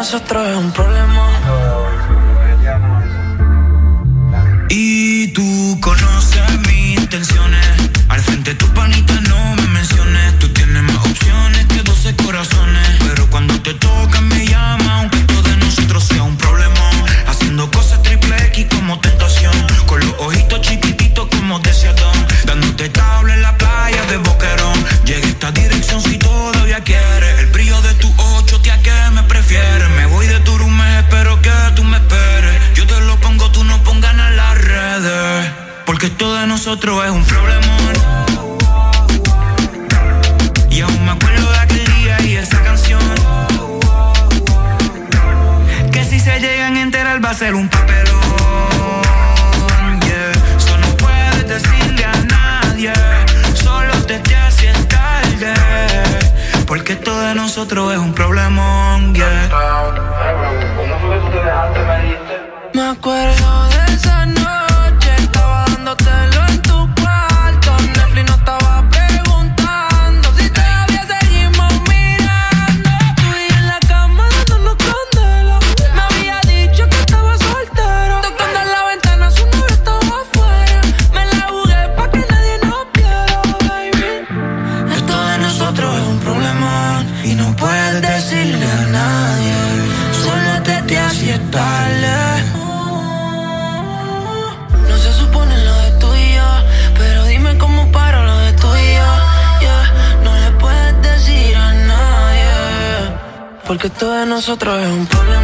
nosotros es un problema Y tú conoces mis intenciones. Al frente tu panita no me menciones. Tú tienes más opciones que 12 corazones. Pero cuando te toca me llama, aunque todo de nosotros sea un problema. Haciendo cosas triple X como tentación. Con los ojitos chiquititos como deseadón. Dándote tabla en la playa de Esto de nosotros es un problemón. Y aún me acuerdo de aquel día y esa canción. Que si se llegan a enterar va a ser un papelón. Yeah. Eso no puedes decirle a nadie. Solo te te haces tarde. Porque esto de nosotros es un problemón. Yeah. Me acuerdo de porque todo de nosotros es un problema.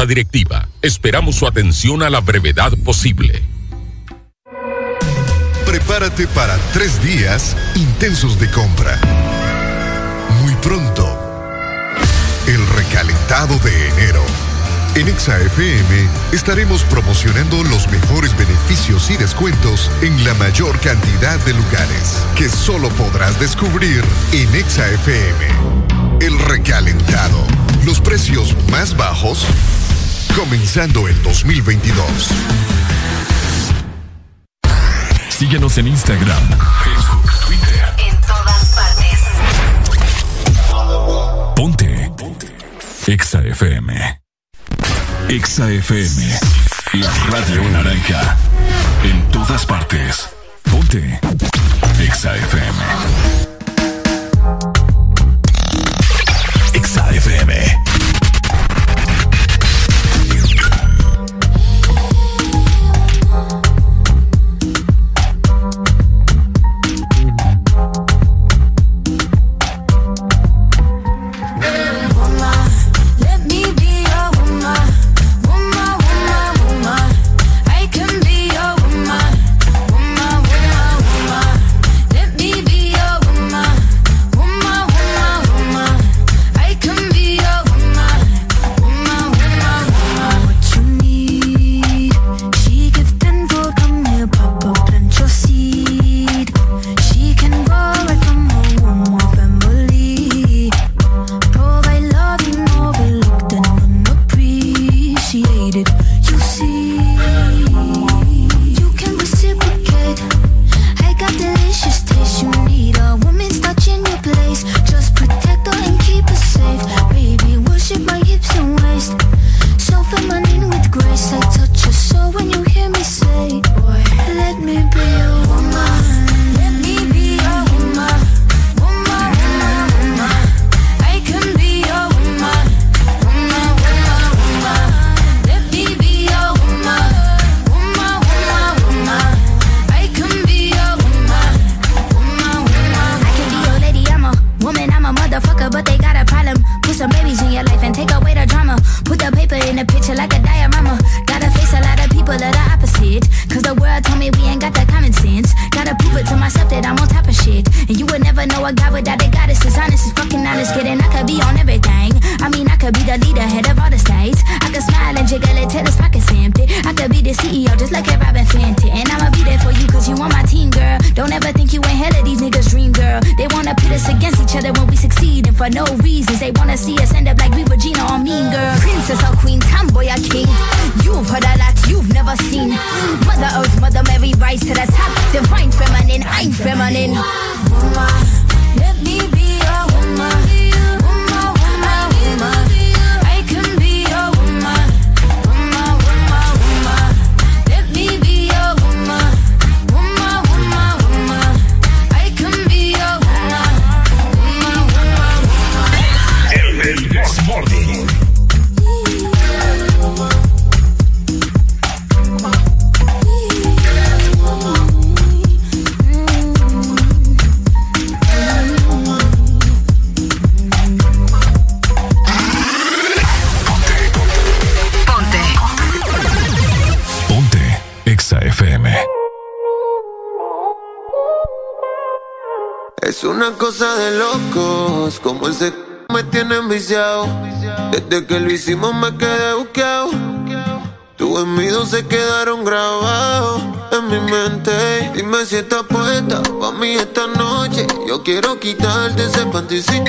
Directiva. Esperamos su atención a la brevedad posible. Prepárate para tres días intensos de compra. Muy pronto, el recalentado de enero. En ExaFM estaremos promocionando los mejores beneficios y descuentos en la mayor cantidad de lugares que solo podrás descubrir en ExaFM. El recalentado. Los precios más bajos comenzando el 2022. Síguenos en Instagram, Facebook, Twitter. En todas partes. Ponte. Ponte. Exa FM. Exa FM. La radio naranja. En todas partes. Ponte. Exa FM. Hicimos me quedé buqueado. Tus envidios se quedaron grabados en mi mente. Dime si estás puesta pa' mí esta noche. Yo quiero quitarte ese panticito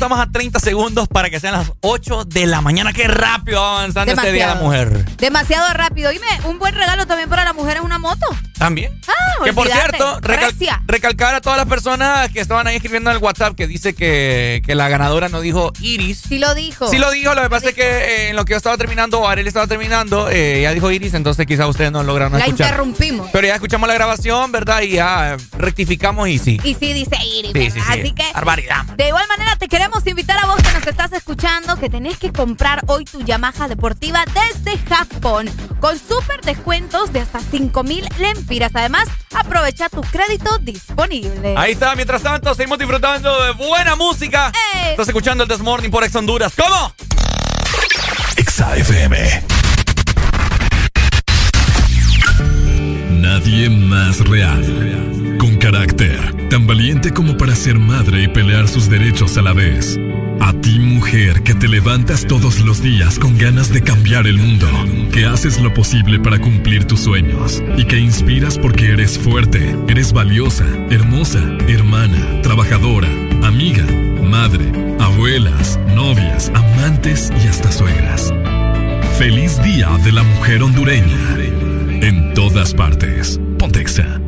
estamos a 30 segundos para que sean las 8 de la mañana. ¡Qué rápido va avanzando este día la mujer! Demasiado rápido. Dime, un buen regalo también para la mujer es una moto. También. Que por cierto, recal- recalcar a todas las personas que estaban ahí escribiendo en el WhatsApp que dice que, que la ganadora no dijo Iris. Sí lo dijo. Sí lo dijo, lo que pasa es que eh, en lo que yo estaba terminando, o Ariel estaba terminando, eh, ya dijo Iris, entonces quizás ustedes no lograron La escuchar. interrumpimos. Pero ya escuchamos la grabación, ¿verdad? Y ya eh, rectificamos y sí. Y sí dice Iris. Sí, sí. Así que. Barbaridad. De igual manera, te queremos invitar a vos que nos estás escuchando que tenés que comprar hoy tu Yamaha deportiva desde Japón con súper descuentos de hasta 5 mil lempiras. Además, aprovecha tu crédito disponible. Ahí está, mientras tanto, seguimos disfrutando de buena música. Estás escuchando el This Morning por Ex Honduras. ¿Cómo? Exa FM. Nadie más real. Con carácter. Tan valiente como para ser madre y pelear sus derechos a la vez. A ti mujer que te levantas todos los días con ganas de cambiar el mundo. Que haces lo posible para cumplir tus sueños. Y que inspiras porque eres fuerte, eres valiosa, hermosa, hermana, trabajadora, amiga, madre, abuelas, novias, amantes y hasta suegras. Feliz Día de la Mujer Hondureña. En todas partes. Pontexa.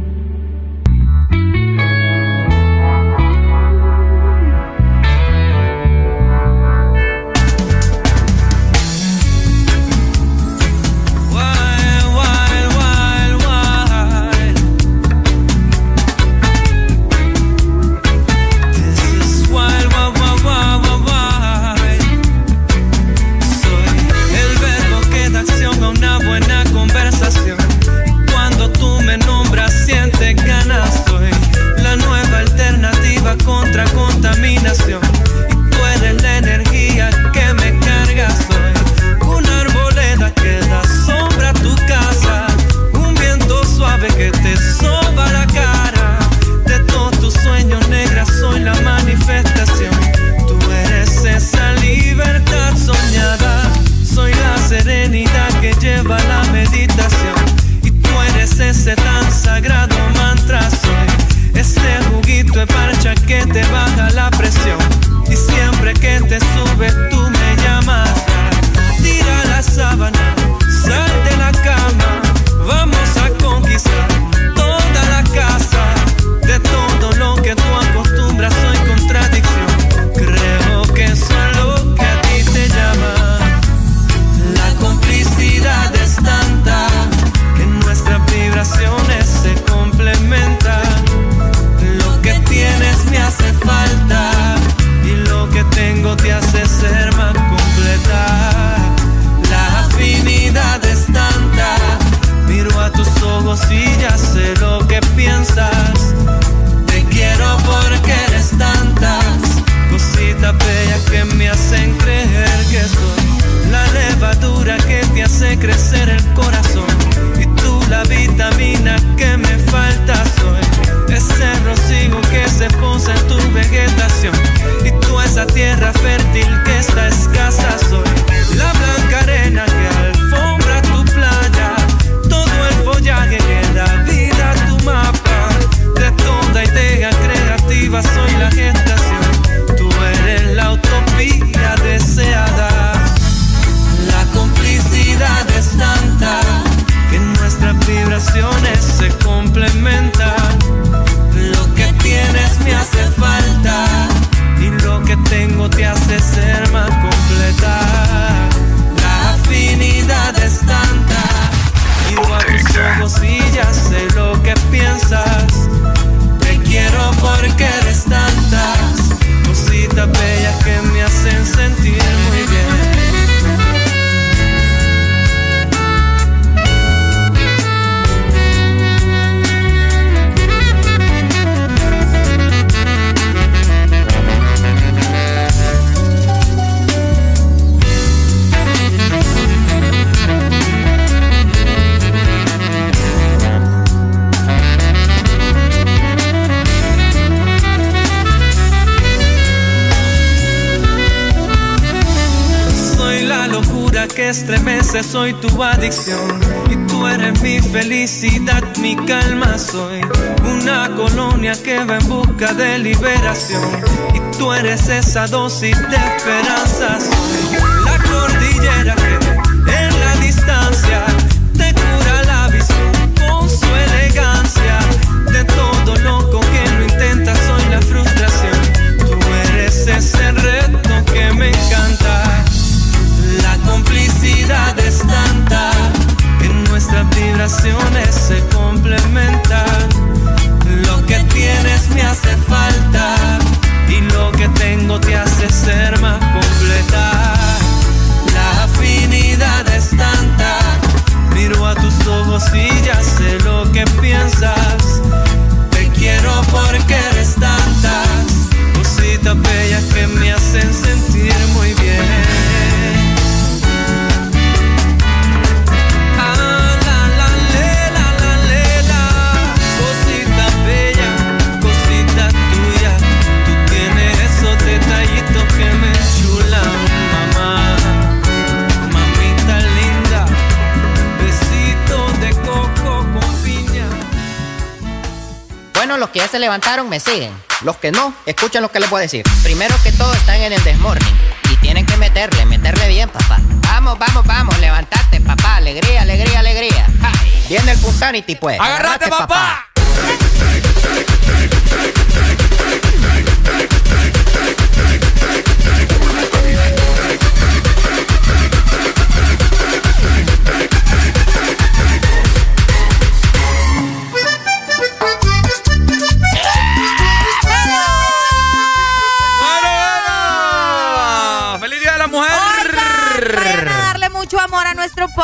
Decir. Primero que todo están en el desmorning. Y tienen que meterle, meterle bien, papá. Vamos, vamos, vamos, levantate, papá. Alegría, alegría, alegría. Ja, Viene el Punsanity, pues. ¡Agárrate, papá!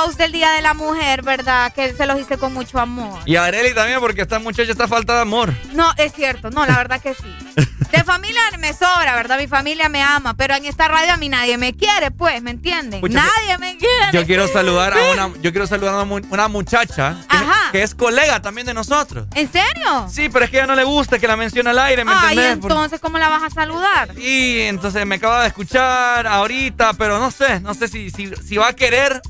Post del Día de la Mujer, ¿verdad? Que se los hice con mucho amor. Y a Areli también, porque esta muchacha está falta de amor. No, es cierto, no, la verdad que sí. De familia me sobra, ¿verdad? Mi familia me ama, pero en esta radio a mí nadie me quiere, pues, ¿me entienden? Pucha, nadie me quiere. Yo quiero saludar a una, yo quiero saludar a una, mu- una muchacha que, es colega también de nosotros. ¿En serio? Sí, pero es que ella no le gusta que la mencione al aire, ¿me entendés? Por- entonces, ¿cómo la vas a saludar? Y entonces me acaba de escuchar ahorita, pero no sé, no sé si, si, si va a querer.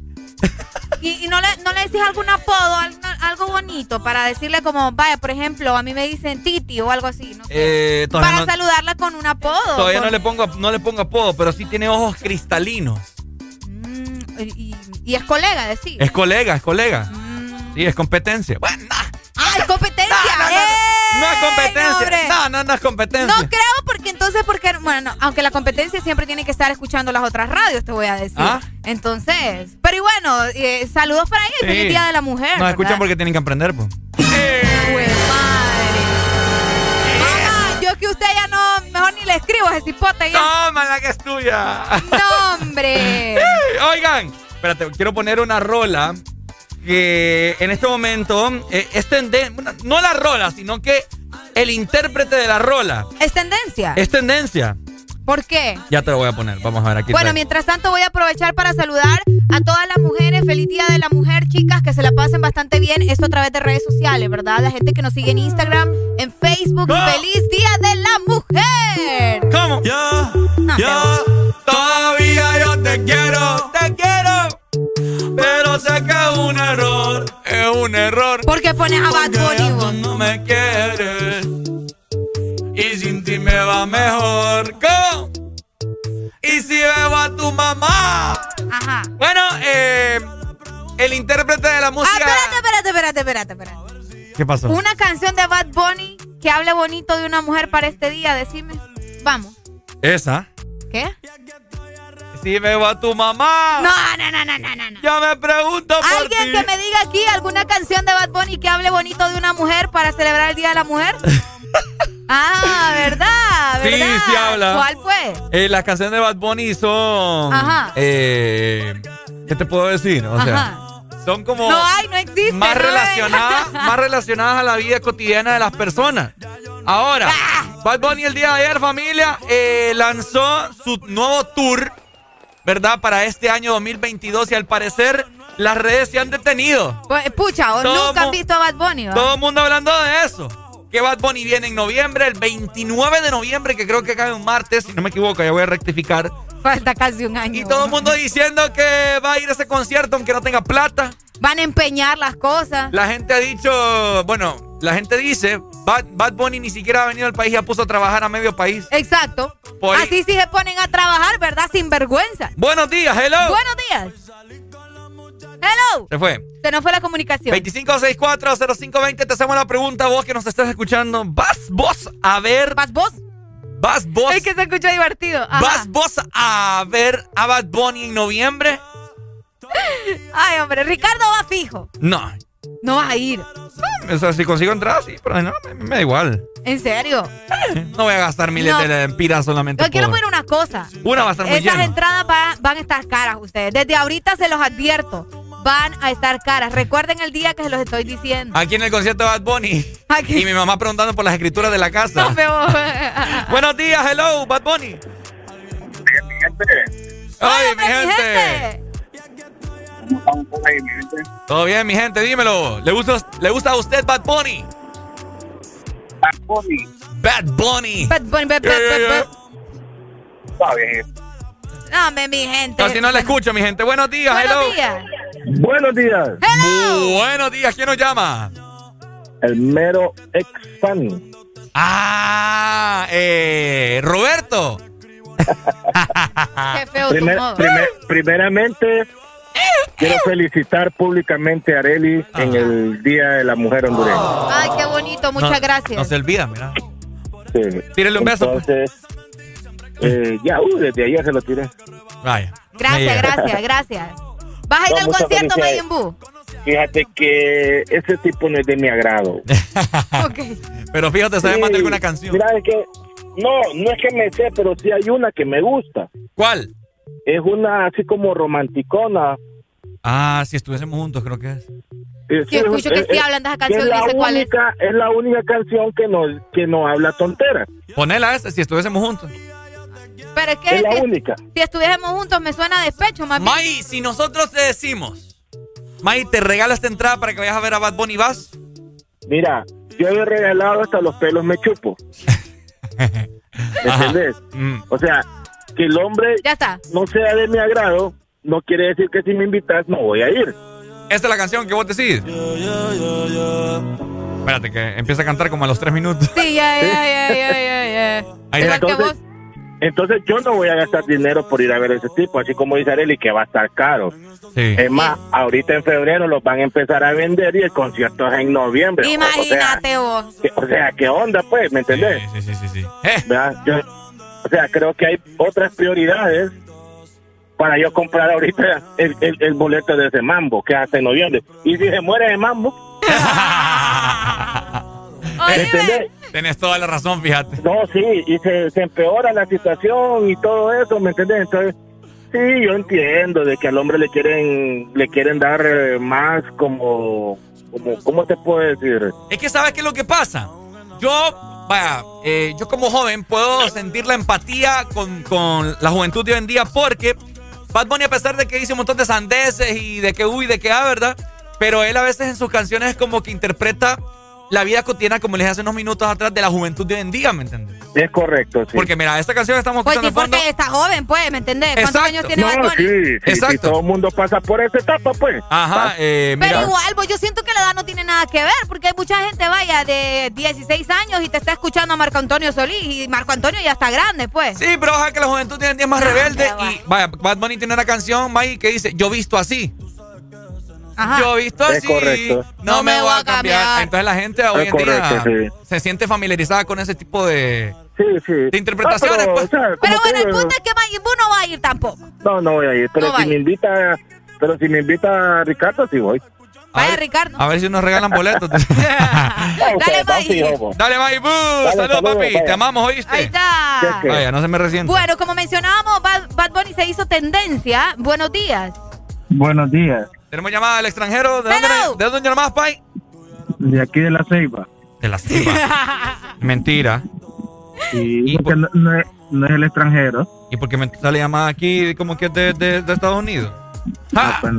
Decís algún apodo, algo, bonito para decirle como, vaya, por ejemplo, a mí me dicen Titi o algo así, ¿no? Eh, todavía Para no, saludarla con un apodo. todavía no le pongo no le pongo apodo, pero sí tiene ojos cristalinos. y, y es colega, decir. Es colega, es colega. Mm. Sí, es competencia. Bueno, ¡Ah, es competencia! no es ¡Ey, competencia. No, no, no es competencia. No creo porque entonces, porque, bueno, no, aunque la competencia siempre tiene que estar escuchando las otras radios, te voy a decir. Ah. Entonces, bueno, eh, saludos para ella y Sí. feliz Día de la Mujer. Nos escuchan porque tienen que aprender, pues. Pues, madre. Mamá, yo que usted ya no, mejor ni le escribo a ese cipote ya. Tómala que es tuya. No, hombre. Oigan, espérate, quiero poner una rola que en este momento eh, es tendencia, no la rola, sino que el intérprete de la rola ¿Es tendencia? es tendencia. ¿Por qué? Ya te lo voy a poner, vamos a ver aquí. Bueno, mientras tanto voy a aprovechar para saludar a todas las mujeres. Feliz Día de la Mujer, chicas, que se la pasen bastante bien. Esto a través de redes sociales, ¿verdad? La gente que nos sigue en Instagram, en Facebook. ¡Feliz Día de la Mujer! ¿Cómo? Yo, No, yo, todavía yo te quiero, te quiero, pero sé que es un error. Es un error. ¿Por qué pones a Bad Bunny? no me quieres y sin ti me va mejor. ¿Cómo? Y si bebo a tu mamá. Ajá. Bueno, eh, el intérprete de la Ah, música. espérate, espérate, espérate, espérate, espérate. ¿Qué pasó? Una canción de Bad Bunny que hable bonito de una mujer para este día, decime. Vamos. Esa. ¿Qué? Si bebo a tu mamá. No, no, no, no, no, no. no. Yo me pregunto por ¿Alguien que me diga aquí alguna canción de Bad Bunny que hable bonito de una mujer para celebrar el Día de la Mujer? ah, ¿verdad? Sí, ¿verdad? sí habla. ¿Cuál pues? Eh, las canciones de Bad Bunny son. Ajá. eh, ¿Qué te puedo decir? O sea, Ajá. son como. No hay, no existe. más no relacionadas, más relacionadas a la vida cotidiana de las personas. Ahora, Ah. Bad Bunny el día de ayer, familia, eh, lanzó su nuevo tour, ¿verdad? Para este año 2022 y al parecer las redes se han detenido. Pues, Pucha, ¿o Todo nunca han visto a Bad Bunny, ¿va? Todo el mundo hablando de eso. Que Bad Bunny viene en noviembre, el 29 de noviembre, que creo que cae un martes, si no me equivoco, ya voy a rectificar. Falta casi un año. Y todo el mundo diciendo que va a ir a ese concierto aunque no tenga plata. Van a empeñar las cosas. La gente ha dicho, bueno, la gente dice, Bad, Bad Bunny ni siquiera ha venido al país y ya puso a trabajar a medio país. Exacto. Por- Así sí se ponen a trabajar, ¿verdad? Sin vergüenza. Buenos días, hello. Buenos días. Hello. Se fue. Se nos fue la comunicación. 25640520, te hacemos la pregunta vos que nos estás escuchando. ¿Vas vos a ver? ¿Vas vos? ¿Vas vos? Es que se escuchó divertido. Ajá. ¿Vas vos a ver a Bad Bunny en noviembre? Ay, hombre, Ricardo va fijo. No. No vas a ir. O sea, si consigo entrar, sí, pero no, me, me da igual. ¿En serio? No voy a gastar miles No. de lempiras solamente Yo quiero por... ver una cosa. Una va a estar muy Esas llena. entradas va- van a estar caras ustedes. Desde ahorita se los advierto. Van a estar caras. Recuerden el día que se los estoy diciendo. Aquí en el concierto de Bad Bunny. Aquí. Y mi mamá preguntando por las escrituras de la casa. No, pero- Buenos días, hello, Bad Bunny. Ay, mi gente. Todo bien, mi gente, dímelo. ¿Le gusta, ¿le gusta a usted Bad Bunny? Bad Bunny. Bad Bunny. Bad Bunny, bad- Yeah, bad- yeah, bad- yeah. No, mi gente. Casi no la escucho, mi gente. Buenos días, Buenos hello. días. Buenos días. Buenos días, ¿quién nos llama? El mero ex fan. Ah, eh, Roberto. Qué feo tu Primer- modo. primer- primeramente, quiero felicitar públicamente a Areli en el Día de la Mujer Hondureña. Ay, qué bonito. Muchas No, gracias. No se olvida, mira. Sí. Tírele un beso, pues. Eh, ya, uh, desde ayer se lo tiré. Vaya. Gracias, gracias, gracias. ¿Vas a ir No, al concierto, Boo? Fíjate que ese tipo no es de mi agrado. Pero fíjate, sabes Sí, más de alguna canción. Mira, es que, no, no es que me sé, pero sí hay una que me gusta. ¿Cuál? Es una así como romanticona. Ah, si estuviésemos juntos, creo que es. Sí, escucho que sí hablan de esa canción, es la dice cuál es. única, es la única canción que no, que no habla tontera. Ponela esa, si estuviésemos juntos. Pero es que Es la si, única. si estuviésemos juntos me suena despecho, más bien. May, si nosotros te decimos, May, te regalo esta entrada para que vayas a ver a Bad Bunny, ¿vas? Mira, yo he regalado hasta los pelos me chupo. ¿Me entendés? Mm. O sea, que el hombre Ya está. no sea de mi agrado, no quiere decir que si me invitas no voy a ir. Esta es la canción que vos decís. Espérate, que empieza a cantar como a los tres minutos. Sí, ya, ya, ya, ya, ya, ya. Ahí está. Entonces, entonces yo no voy a gastar dinero por ir a ver ese tipo, así como dice Arely, que va a estar caro. Sí. Es más, ahorita en febrero los van a empezar a vender y el concierto es en noviembre. Imagínate vos. O sea, que- o sea, ¿qué onda pues? ¿Me entendés? Sí, sí, sí, sí. ¿Verdad? Yo- o sea, creo que hay otras prioridades para yo comprar ahorita el, el- el boleto de ese mambo que hace en noviembre. Y si se muere de mambo, ¿me entendés? Tenés toda la razón, fíjate. No, sí, y se, se empeora la situación y todo eso, ¿me entendés? Entonces, sí, yo entiendo de que al hombre le quieren le quieren dar eh, más como, como, ¿cómo te puedo decir? Es que sabes qué es lo que pasa. Yo, vaya, eh, yo como joven puedo sentir la empatía con, con la juventud de hoy en día porque Bad Bunny a pesar de que dice un montón de sandeces y de que uy, de que ah, ¿verdad? Pero él a veces en sus canciones como que interpreta la vida cotidiana como les hace unos minutos atrás de la juventud de hoy en día, ¿me entiendes? Es correcto, sí. Porque mira, esta canción que estamos Pues escuchando sí, de fondo... porque está joven, pues, ¿me entendés? ¿Cuántos Exacto. años tiene Bad No, Bunny? sí, sí, sí, Exacto. todo el mundo pasa por esa etapa, pues. Ajá, eh, Pero igual, pues yo siento que la edad no tiene nada que ver, porque hay mucha gente, vaya, de 16 años y te está escuchando a Marco Antonio Solís y Marco Antonio ya está grande, pues. Sí, pero ojalá que la juventud día es más rebelde y vaya, Bad Bunny tiene una canción, May, que dice, yo visto así. Ajá. Yo visto Es así, correcto. no, me voy a cambiar. Entonces la gente hoy Es en día sí. se siente familiarizada con ese tipo de, Sí, sí. de interpretaciones. No, pero, pues. o sea, Pero como bueno, el punto es que Mayimbu no va a ir tampoco. No, no voy a ir, pero No si vaya. me invita, pero si me invita Ricardo, sí voy. Vaya, Ricardo. A ver si nos regalan boletos. Dale, May. Dale, May, boo. Dale, Saludos, saludos, papi. vaya. Te amamos, ¿oíste? Ahí está. Vaya, no se me resienta. Bueno, como mencionábamos, Bad, Bad Bunny se hizo tendencia. Buenos días. Buenos días. Tenemos llamada del extranjero. ¿De dónde, ¿De dónde llamás, Pai? De aquí de La Ceiba. De la Ceiba. Mentira. Y, porque no, no es, no es el extranjero. ¿Y por qué me sale llamada aquí como que es de, de- de Estados Unidos? Ah, ¡Ja!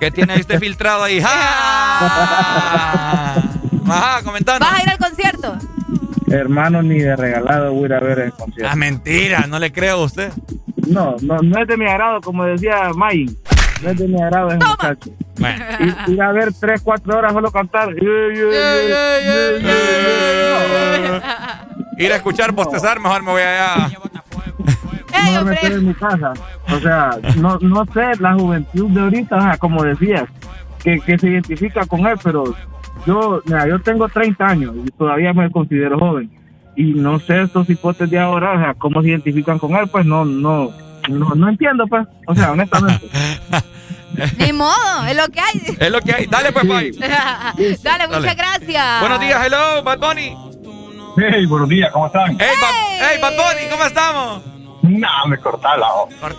¿Qué tiene usted filtrado ahí? ¡Ja! Ajá, comentando. ¿Vas a ir al concierto? Hermano, ni de regalado voy a ir a ver el concierto. Ah, mentira, no le creo a usted. no, no, no es de mi agrado, como decía May. No es de mi agrado ese muchacho. Bueno. Ir, ir a ver tres, cuatro horas solo cantar. Ir a escuchar bostezar, mejor me voy allá. No me quedo en mi casa. O sea, no, no sé, la juventud de ahorita, o sea, como decías, que, que se identifica con él, pero yo, mira, yo tengo 30 años y todavía me considero joven. Y no sé estos hipotes de ahora, o sea, cómo se identifican con él, pues no, no, no, no entiendo, pues. O sea, honestamente. Ni modo, es lo que hay. Es lo que hay. Dale, pues, Pai. Dale, muchas gracias. Buenos días, hello, Bad Bunny. Hey, buenos días, ¿cómo están? Hey, Bad, hey, Bad Bunny, ¿cómo estamos? Nah, me cortala. oh. Otro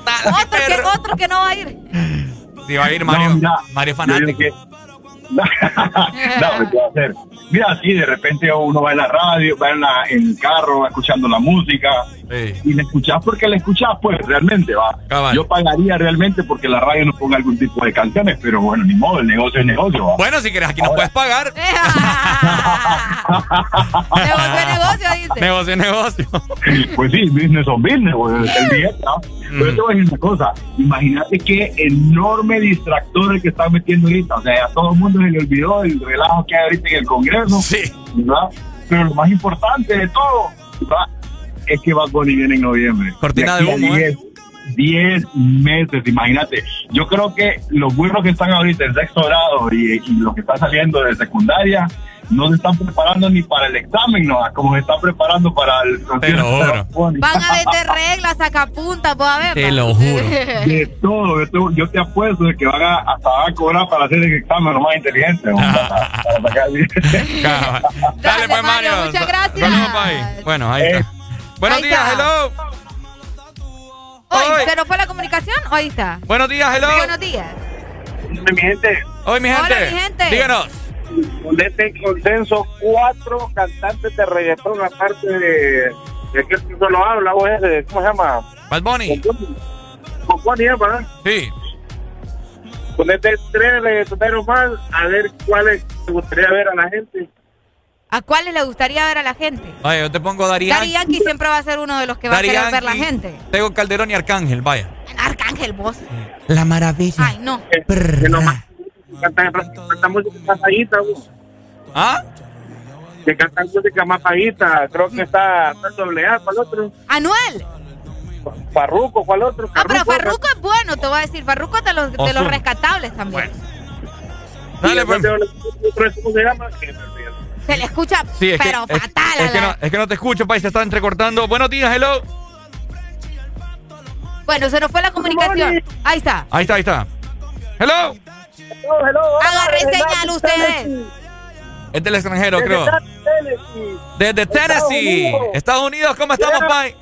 que, otro que no va a ir. Sí, va a ir Mario, No, mira, Mario Fanático. no, ¿qué va a hacer? Mira, sí, de repente uno va en la radio, va en, la, en el carro escuchando la música y le escuchás porque le escuchás, pues realmente va. Cabal. Yo pagaría realmente porque la radio nos ponga algún tipo de canciones, pero bueno, ni modo, el negocio es negocio. ¿va? Bueno, si quieres, aquí nos puedes pagar. Negocio, negocio, dice. Negocio, negocio. Pues sí, business on business, güey, es el billete, ¿no? Pero te voy a decir una cosa, imagínate qué enorme distractor el que están metiendo ahorita, o sea, a todo el mundo se le olvidó el relajo que hay ahorita en el Congreso, ¿verdad? Pero lo más importante de todo, ¿verdad? Es que Bad Bunny viene en noviembre. Cortina De de humo, ¿eh? 10 10 meses, imagínate. Yo creo que los burros que están ahorita en sexto grado y, y los que están saliendo de secundaria no se están preparando ni para el examen, ¿no? Como se están preparando para el de Bad Bunny. Van a vender reglas, sacapuntas, pues a ver. Te lo juro. De todo, yo te, yo te apuesto de que van a, hasta van a cobrar para hacer el examen lo más inteligente. ¿no? Para- para sacar bien. Dale, pues, Mario. muchas gracias. Bueno, ahí está. Buenos Ahí días, está. hello. Hoy, ¿se nos fue la comunicación? Hoy está. Buenos días, hello. Buenos días. Mi gente. Hoy, mi gente. Hola, mi gente. Díganos. Con este consenso, cuatro cantantes de reggaetón, aparte de, de que solo habla, vos ese, ¿cómo se llama? Bad Bunny. Con Bunny, ¿eh, ¿verdad? Sí. Ponete tres reggaetoneros más, a ver cuáles te gustaría ver a la gente. ¿A cuáles le gustaría ver a la gente? Vaya, yo te pongo Dari Yankee. Yankee siempre va a ser uno de los que va Daddy a querer ver la Yankee, gente. Tego Calderón y Arcángel, vaya. Arcángel, vos. La maravilla. Ay, no. Que nomás cantan cantan música más vos. ¿Ah? Que cantan música más bajita. Creo que está, doble A, ¿cuál otro? Anuel. Farruco, ¿cuál otro? Ah, pero Farruko es bueno, te voy a decir. Farruko es de los, de los rescatables también. Dale, pues. ¿Cómo se llama? Se le escucha, Sí, es que, pero fatal. es que no, es que no te escucho, Pai, se está entrecortando. Buenos días, hello. Bueno, se nos fue la comunicación. Ahí está. Ahí está, ahí está. Hello. Agarre señal ustedes. Es del extranjero, creo. Desde Tennessee, Estados Unidos, ¿cómo estamos, Pai?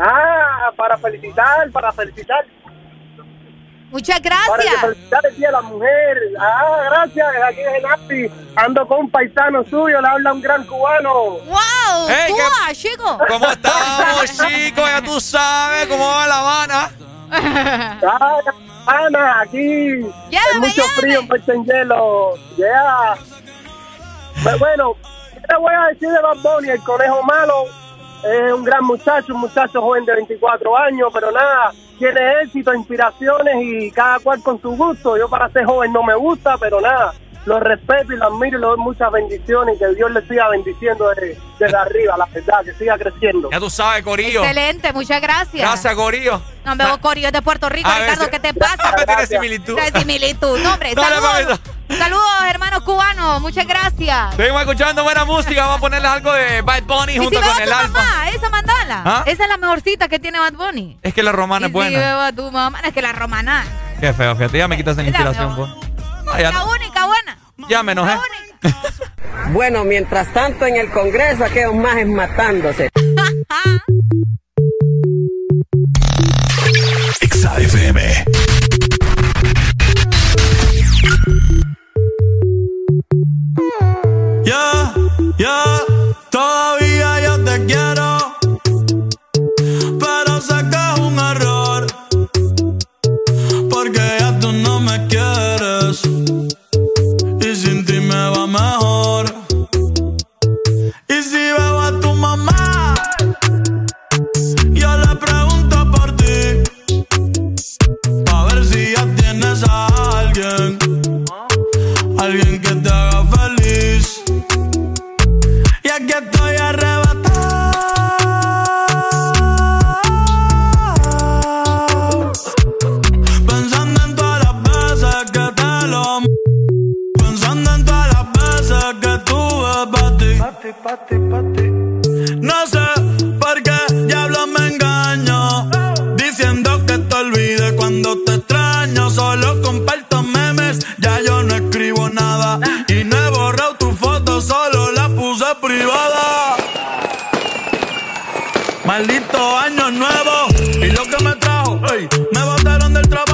Ah, para felicitar, para felicitar. Muchas Para que gracias. felicitar el Día de la Mujer. Ah, gracias. Aquí es Genasi. Ando con un paisano suyo, le habla un gran cubano. ¡Wow! Ey, Cuba, ¿qué- chico. ¿Cómo estamos, chicos? Ya tú sabes cómo va La Habana. Ah, Ana, aquí. hay mucho frío, mucho en hielo. Yeah. Pues bueno, ¿qué te voy a decir de Bad Bunny? El conejo malo es un gran muchacho, un muchacho joven de 24 años, pero nada, tiene éxito, inspiraciones y cada cual con su gusto. Yo para ser joven no me gusta, pero nada, lo respeto y lo admiro y le doy muchas bendiciones y que Dios le siga bendiciendo desde, desde arriba, la verdad, que siga creciendo. Ya tú sabes, Corillo. Excelente, muchas gracias. Gracias, Corillo. No, veo Corio de Puerto Rico, A Ricardo, veces- ¿qué te pasa? Tiene similitud. Tiene similitud. No, hombre, Dale, saludos. Saludos, hermanos cubanos. Muchas gracias. Seguimos escuchando buena música. Vamos a ponerles algo de Bad Bunny Y junto si veo con a el tu Alfa. mamá, esa mandala. ¿Ah? Esa es la mejorcita que tiene Bad Bunny. Es que la romana Y es buena. Si veo a tu mamá, es que la romana Qué feo, fíjate. Ya me quitas Es la inspiración, pues. Ya, la única buena. ya me enojé. Bueno, mientras tanto en el Congreso aquellos majes matándose. XAFM. Ya, ya, todavía yo te quiero. No sé por qué diablos me engaño. Diciendo que te olvide cuando te extraño. Solo comparto memes, ya yo no escribo nada. Y no he borrado tu foto, solo la puse privada. Maldito año nuevo. Y lo que me trajo, ey, me botaron del trabajo.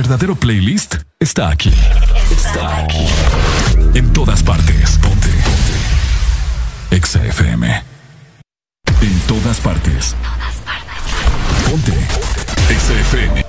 Verdadero playlist está aquí. Está aquí. En todas partes. Ponte. Ponte. Exa FM. En todas partes. Ponte. Exa FM.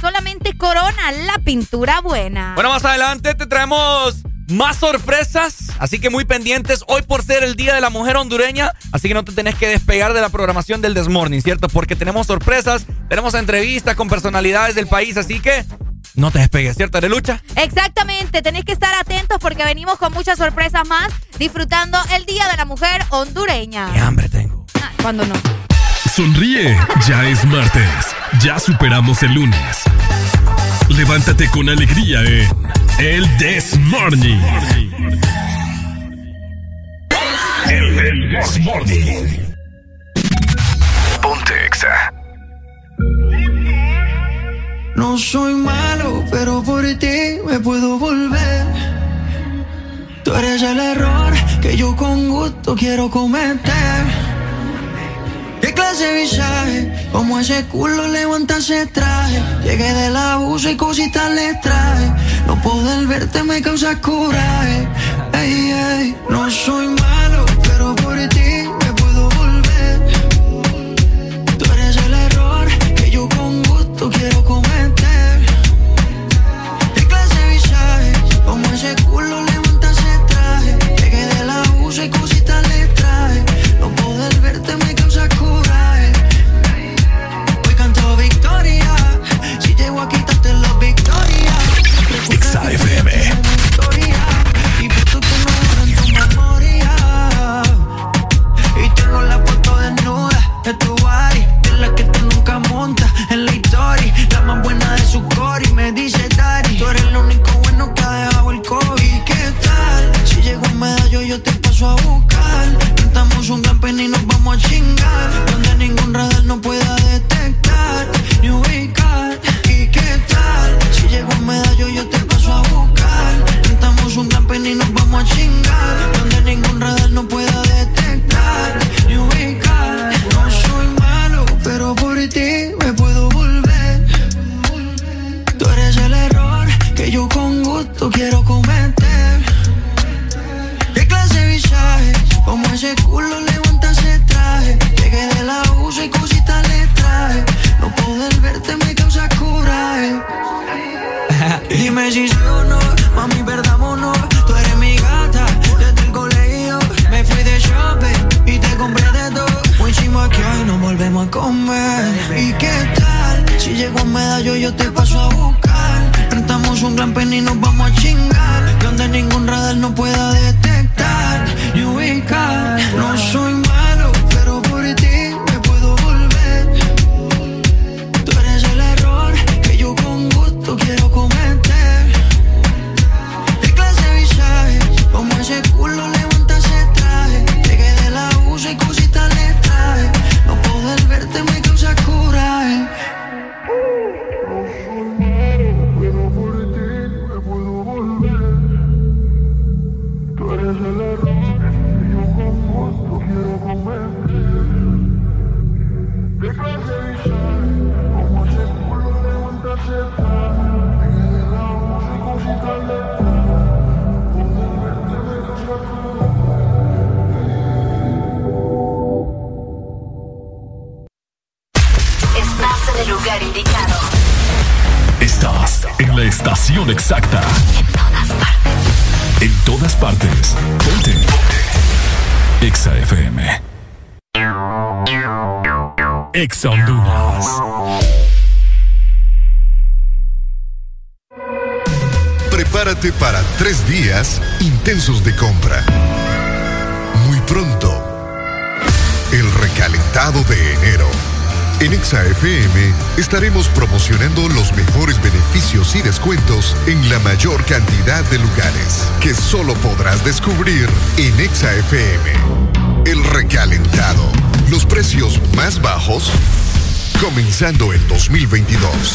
Solamente Corona, la pintura buena. Bueno, más adelante te traemos más sorpresas. Así que muy pendientes. Hoy por ser el Día de la Mujer Hondureña. Así que no te tenés que despegar de la programación del Desmorning, ¿cierto? Porque tenemos sorpresas, tenemos entrevistas con personalidades del país. Así que no te despegues, ¿cierto, Arelucha? Exactamente, tenés que estar atentos porque venimos con muchas sorpresas más disfrutando el Día de la Mujer Hondureña. ¡Qué hambre tengo! Ah, cuando no. Sonríe, ya es martes. Ya superamos el lunes. Levántate con alegría en El This Morning. El This Morning. Ponte Exa. No soy malo, pero por ti me puedo volver. Tú eres el error que yo con gusto quiero cometer. ese culo, levanta ese traje. Llegué del abuso y cositas le traje. No poder verte me causa coraje. Ey, ey, no soy más. miedo. When she y nos volvemos a comer. ¿Y qué tal? Si llego a medallo, yo te paso a buscar. Rentamos un gran pen y nos vamos a chingar. Donde ningún radar no pueda detectar ni ubicar. No soy malo, pero por ti me puedo volver. Tú eres el error que yo con gusto quiero cometer. De clase visaje, como ese culo Estás en la estación exacta. En todas partes. Ponte. Exa FM. Exa Honduras. Prepárate para tres días intensos de compra. Muy pronto, el recalentado de enero. En Exa FM estaremos promocionando los mejores beneficios y descuentos en la mayor cantidad de lugares que solo podrás descubrir en Exa FM. El recalentado. Los precios más bajos comenzando el 2022.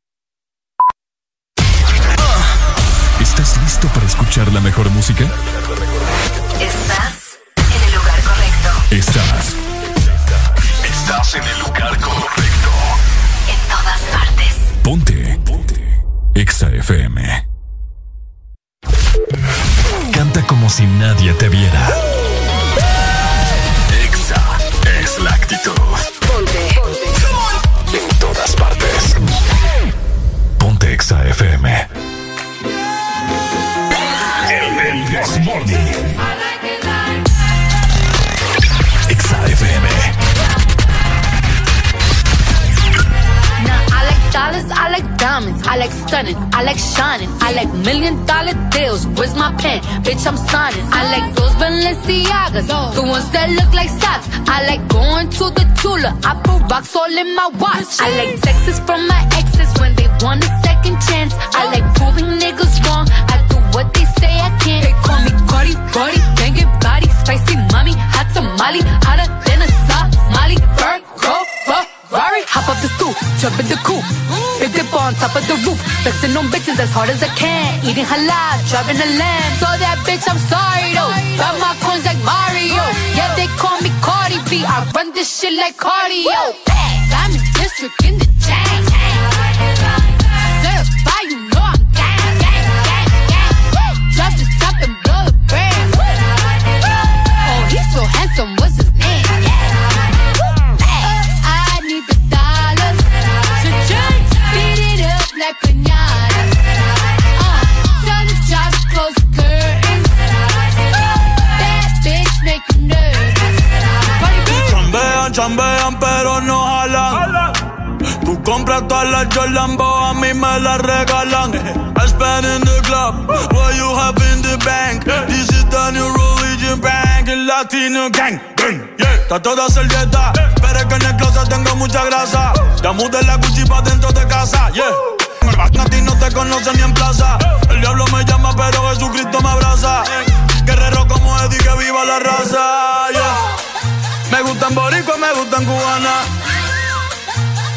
Listo para escuchar la mejor música? Estás en el lugar correcto. Estás. Estás en el lugar correcto. En todas partes. Ponte. Ponte. Exa FM. Canta como si nadie te viera. Exa es la actitud. Ponte. En todas partes. Ponte Exa FM. Exa Now I like dollars, I like diamonds, I like stunning, I like shining, I like million dollar deals. Where's my pen? Bitch, I'm signing. I like those Balenciagas, the ones that look like socks. I like going to the Tula, I put rocks all in my watch. I like texts from my exes when they want a second chance. I like proving niggas wrong. I what they say I can't. They call me Cardi, Cardi, banging body, spicy mommy, hot tamale, hotter than a Somali. Virgo, Ferrari, hop up the stoop, jump in the coupe, big dip on top of the roof, flexing on bitches as hard as I can, eating halal, driving a lamb. So that bitch, I'm sorry though. Got my coins like Mario, yeah they call me Cardi B. I run this shit like cardio. Diamond district in the chain. Todas las Jolambo, a mí me las regalan. I spend in the club, what you have in the bank. This is the new religion bank, el latino gang, Yeah, está toda servieta, pero es que en el closet tengo mucha grasa. Ya mudé la Gucci pa' dentro de casa, yeah. A ti no te conocen ni en plaza. El diablo me llama, pero Jesucristo me abraza. Guerrero como Eddie, que viva la raza, yeah. Me gustan boricua, me gustan cubana.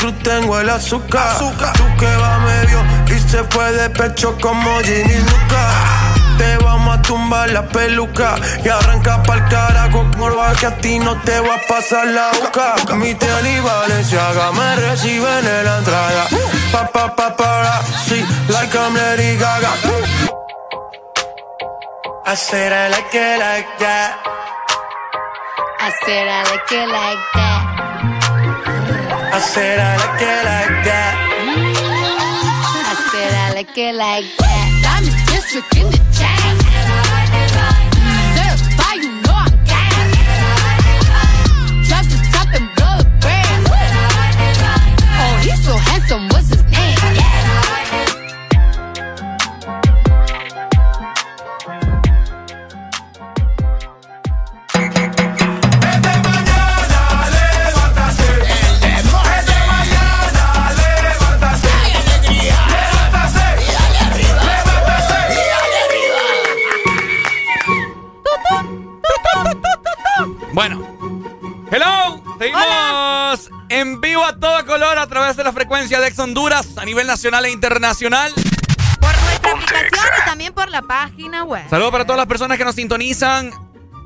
Cruz tengo el azúcar. Tú que va medio y se fue de pecho como Ginny Luca. Te vamos a tumbar la peluca y arranca pa'l carajo morba que a ti no te va a pasar la boca. Mi tele y Valenciaga me reciben en la entrada. Pa pa pa para, sí, like I'm Lady Gaga. I said I like it like that. I said I like it like that. I said I like it like that. I said I like it like that. Diamond District in the chain. I'm and. Oh, he's so handsome, what's Bueno. Hello. Seguimos en vivo a todo color a través de la frecuencia de Ex Honduras a nivel nacional e internacional. Nuestra aplicación y también por la página web. Saludos para todas las personas que nos sintonizan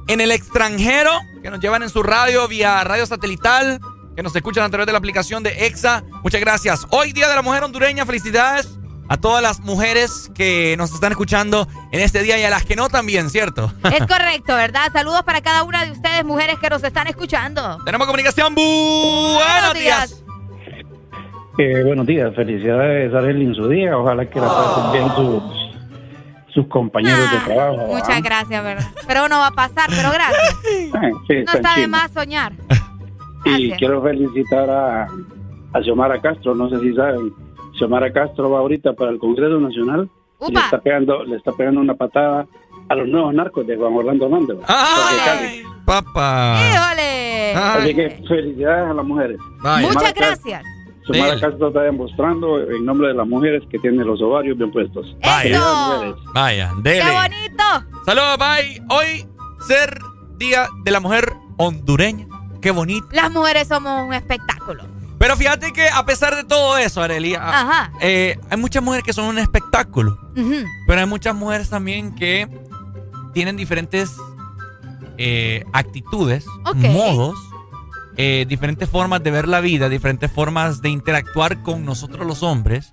en el extranjero, que nos llevan en su radio vía radio satelital, que nos escuchan a través de la aplicación de EXA. Muchas gracias. Hoy Día de la Mujer Hondureña, felicidades a todas las mujeres que nos están escuchando en este día y a las que no también, ¿cierto? Es correcto, ¿verdad? Saludos para cada una de ustedes, mujeres que nos están escuchando. Tenemos comunicación. Buenos días. Eh, buenos días, felicidades Arely en su día, ojalá que la pasen bien sus, sus compañeros de trabajo. ¿va? Ah, Muchas gracias, ¿verdad? Pero no va a pasar, pero gracias. Ah, sí, No está de más soñar. Y Gracias. quiero felicitar a, a Xiomara Castro, no sé si saben, Xiomara Castro va ahorita para el Congreso Nacional y le está pegando, le está pegando una patada a los nuevos narcos de Juan Orlando Hernández. Cali. Papá. ¡Híjole! Así que felicidades a las mujeres. Vaya. Xiomara Muchas Castro- gracias. Xiomara. Castro está demostrando en nombre de las mujeres que tiene los ovarios bien puestos. Mujeres. Vaya, dele. ¡Qué bonito! Saludos, bye. Hoy ser Día de la Mujer Hondureña. Qué bonito. Las mujeres somos un espectáculo. Pero fíjate que a pesar de todo eso, Arely, a- Ajá. eh, hay muchas mujeres que son un espectáculo. Pero hay muchas mujeres también que tienen diferentes eh, actitudes, modos, eh, diferentes formas de ver la vida, diferentes formas de interactuar con nosotros los hombres.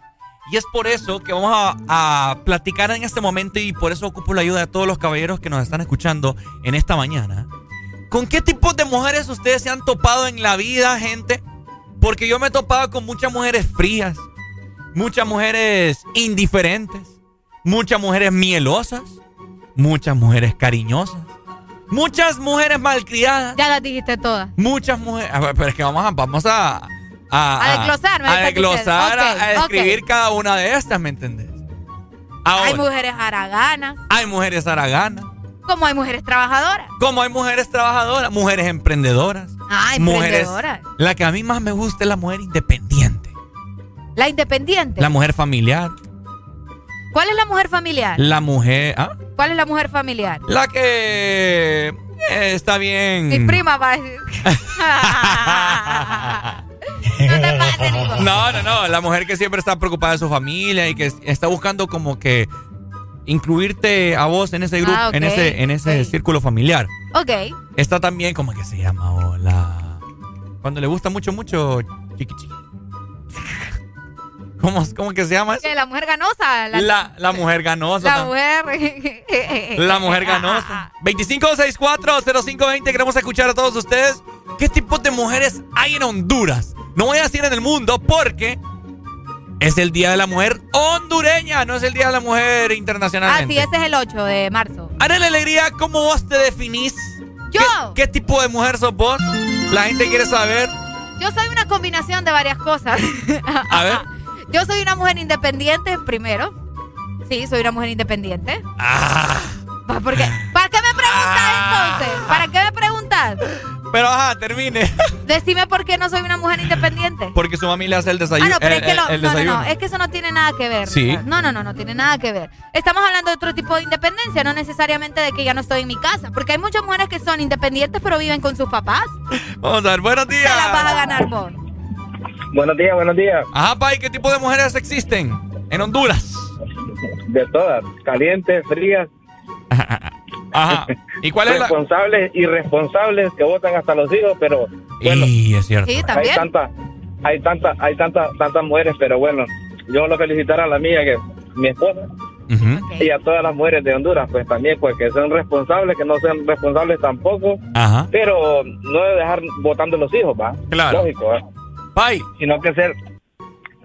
Y es por eso que vamos a, a platicar en este momento y por eso ocupo la ayuda de todos los caballeros que nos están escuchando en esta mañana. ¿Con qué tipos de mujeres ustedes se han topado en la vida, gente? Porque yo me he topado con muchas mujeres frías, muchas mujeres indiferentes, muchas mujeres mielosas, muchas mujeres cariñosas, muchas mujeres malcriadas, Ya las dijiste todas. muchas mujeres. a ver, Pero es que vamos a, vamos a, A desglosar, a desglosar, a- diciendo. a, describir cada una de estas, ¿me entendés? Ahora, Hay mujeres haraganas, hay mujeres haraganas, como hay mujeres trabajadoras. como hay mujeres trabajadoras, mujeres emprendedoras. Ah, mujeres. La que a mí más me gusta es la mujer independiente, La independiente. la mujer familiar, ¿Cuál es la mujer familiar? la mujer. ¿ah? ¿Cuál es la mujer familiar? La que eh, está bien. Mi prima va a decir. no te pases, Nico. No, no, no. La mujer que siempre está preocupada de su familia y que está buscando como que incluirte a vos en ese grupo, Ah, en ese, en ese círculo familiar. Ok. Está también, como que se llama? Oh, la... Cuando le gusta mucho, mucho chiqui chiqui. ¿Cómo, ¿Cómo que se llama La mujer ganosa. La, La, la mujer ganosa. la mujer. La mujer ganosa. 25640520, queremos escuchar a todos ustedes. ¿Qué tipos de mujeres hay en Honduras? No voy a decir en el mundo porque es el Día de la Mujer hondureña, no es el Día de la Mujer Ah, internacionalmente. sí, ese es el 8 de marzo. Arely Alegría, ¿cómo vos te definís Yo. ¿Qué, tipo de mujer sos vos? La gente quiere saber. Yo soy una combinación de varias cosas. A ver. Yo soy una mujer independiente, primero. Sí, soy una mujer independiente. Ah. ¿Por qué? ¿Para qué me preguntas entonces? ¿Para qué me preguntas? Pero ajá, termine. Decime por qué no soy una mujer independiente. Porque su mami le hace el desayuno. Ah, no, pero el, es que lo- el no, no, desayuno. no, es que eso no tiene nada que ver. Sí. No, no, no, no tiene nada que ver. Estamos hablando de otro tipo de independencia, no necesariamente de que ya no estoy en mi casa, porque hay muchas mujeres que son independientes pero viven con sus papás. Vamos a ver, buenos Te días. las vas a ganar vos. Buenos días, buenos días. Ajá, Pai, ¿qué tipo de mujeres existen en Honduras? De todas, calientes, frías. Ajá. ¿Y cuál es la...? Responsables, irresponsables, que votan hasta los hijos, pero bueno. Y es cierto. Sí, hay también. tantas, hay tantas, hay tantas, tantas mujeres, pero bueno, yo lo felicitar a la mía, que mi esposa, y a todas las mujeres de Honduras, pues también, pues que son responsables, que no sean responsables tampoco, Ajá. pero no de dejar votando los hijos, va. Claro. Lógico, va. Sino que ser,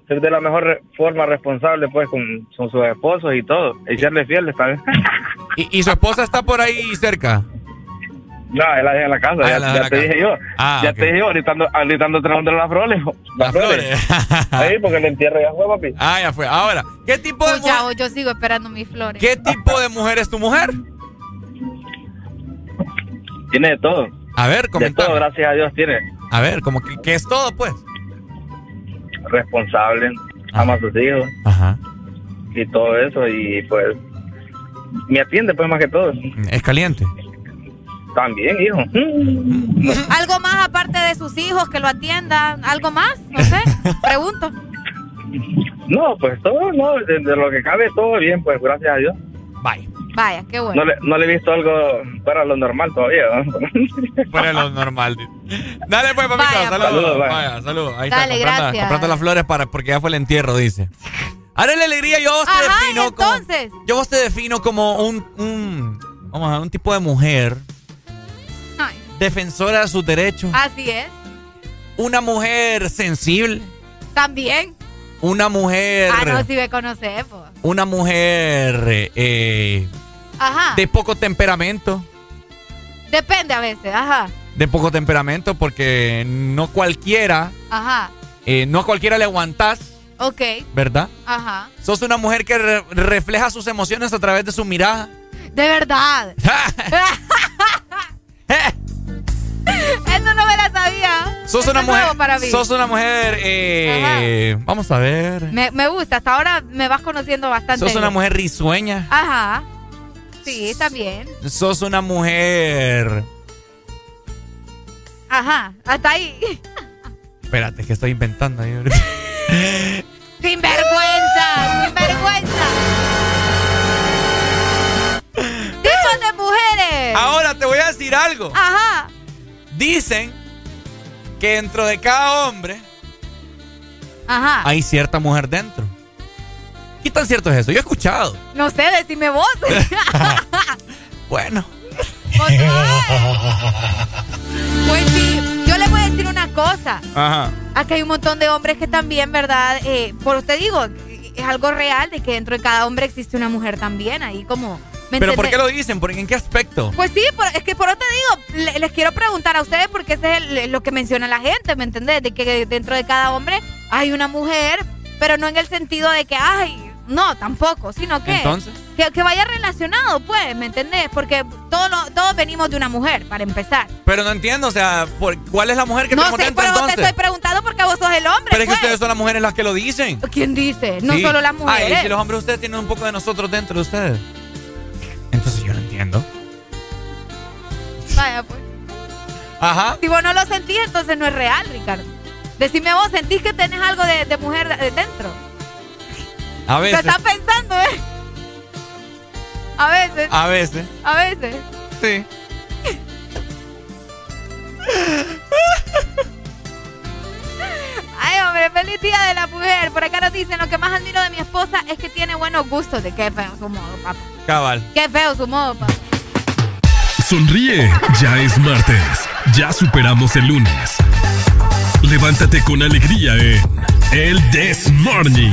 ser de la mejor forma responsable, pues, con, con sus esposos y todo, y serle fieles también. ¿Y, y su esposa está por ahí cerca? No, él la en la casa, Ah, ya, la ya la te casa. dije yo. Ah, ya ok. te dije yo, ahorita ando, ahorita las flores. Las flores. Ahí, porque el entierro ya fue, papi. Ah, ya fue. Ahora, ¿qué tipo de Pues mujer? yo sigo esperando mis flores. ¿Qué tipo de mujer es tu mujer? Tiene de todo. A ver, De comentame. todo, gracias a Dios, tiene. A ver, como que, que es todo, pues. Responsable, ama a sus hijos. Ajá. Y todo eso, y pues. Me atiende, pues, más que todo. Es caliente. También, hijo. ¿Algo más aparte de sus hijos que lo atiendan? ¿Algo más? No sé. Pregunto. No, pues todo, no, de, de lo que cabe, todo bien, pues, gracias a Dios. Bye. Vaya, qué bueno. No le, no le he visto algo fuera de lo normal todavía, ¿no? Fuera de lo normal. Dale, pues, papito. Saludos. Saludos, vaya. Vaya, saludos. Ahí Dale, está, comprando, gracias. comprando las flores para, porque ya fue el entierro, dice. Ahora la alegría, yo vos te Ajá, defino ¿y entonces? como. Yo vos te defino como un, un. Vamos a ver, un tipo de mujer Ay, defensora de sus derechos. así es. Una mujer sensible. También. Una mujer. Ah, no, si me conoces, pues. Una mujer eh, Ajá. de poco temperamento. Depende a veces, ajá. De poco temperamento, porque no cualquiera. Ajá. eh, no a cualquiera le aguantás, Ok. ¿verdad? Ajá. Sos una mujer que re- refleja sus emociones a través de su mirada. De verdad. Eso no me la sabía. Sos una es mujer. para mí. Sos una mujer. eh, vamos a ver. Me, me gusta. Hasta ahora me vas conociendo bastante. Sos una mujer risueña. Ajá. Sí, también. Sos una mujer. Ajá. Hasta ahí. Espérate, que estoy inventando. Sin vergüenza. Sin vergüenza. Tipos de mujeres. Ahora te voy a decir algo. Ajá. Dicen que dentro de cada hombre Ajá. hay cierta mujer dentro. ¿Qué tan cierto es eso? Yo he escuchado. No sé, decime vos. Bueno. Pues sí, cosa. Ajá. Aquí hay un montón de hombres que también, ¿verdad? Eh, por usted digo, es algo real de que dentro de cada hombre existe una mujer también. Ahí como... ¿me ¿Pero por entiende? qué lo dicen? ¿Por, ¿En qué aspecto? Pues sí, por- es que por eso te digo, le- les quiero preguntar a ustedes porque ese es el- lo que menciona la gente, ¿me entendés? De que dentro de cada hombre hay una mujer, pero no en el sentido de que, ay, no, tampoco, sino que, Entonces. Que, que vaya relacionado, pues, ¿me entendés? Porque todos, lo- todos venimos de una mujer, para empezar. Pero no entiendo, o sea, ¿por- ¿cuál es la mujer que No tenemos sé, dentro pero te estoy preguntando porque vos sos el hombre, Pero es que pues. ustedes son las mujeres las que lo dicen. ¿Quién dice? No Sí. solo las Ah, mujeres. y si los hombres ustedes tienen un poco de nosotros dentro de ustedes. Entonces yo no entiendo. Vaya, pues. Ajá. Si vos no lo sentís, entonces no es real, Ricardo. Decime vos, ¿sentís que tenés algo de, de mujer de- dentro? A Lo veces. estás pensando, ¿eh? A veces. A veces. A veces. Sí. Ay, hombre, feliz día de la mujer. Por acá nos dicen, lo que más admiro de mi esposa es que tiene buenos gustos. De qué feo su modo, papá. Cabal. Qué feo su modo, papá. Sonríe, ya es martes. Ya superamos el lunes. Levántate con alegría en El This Morning.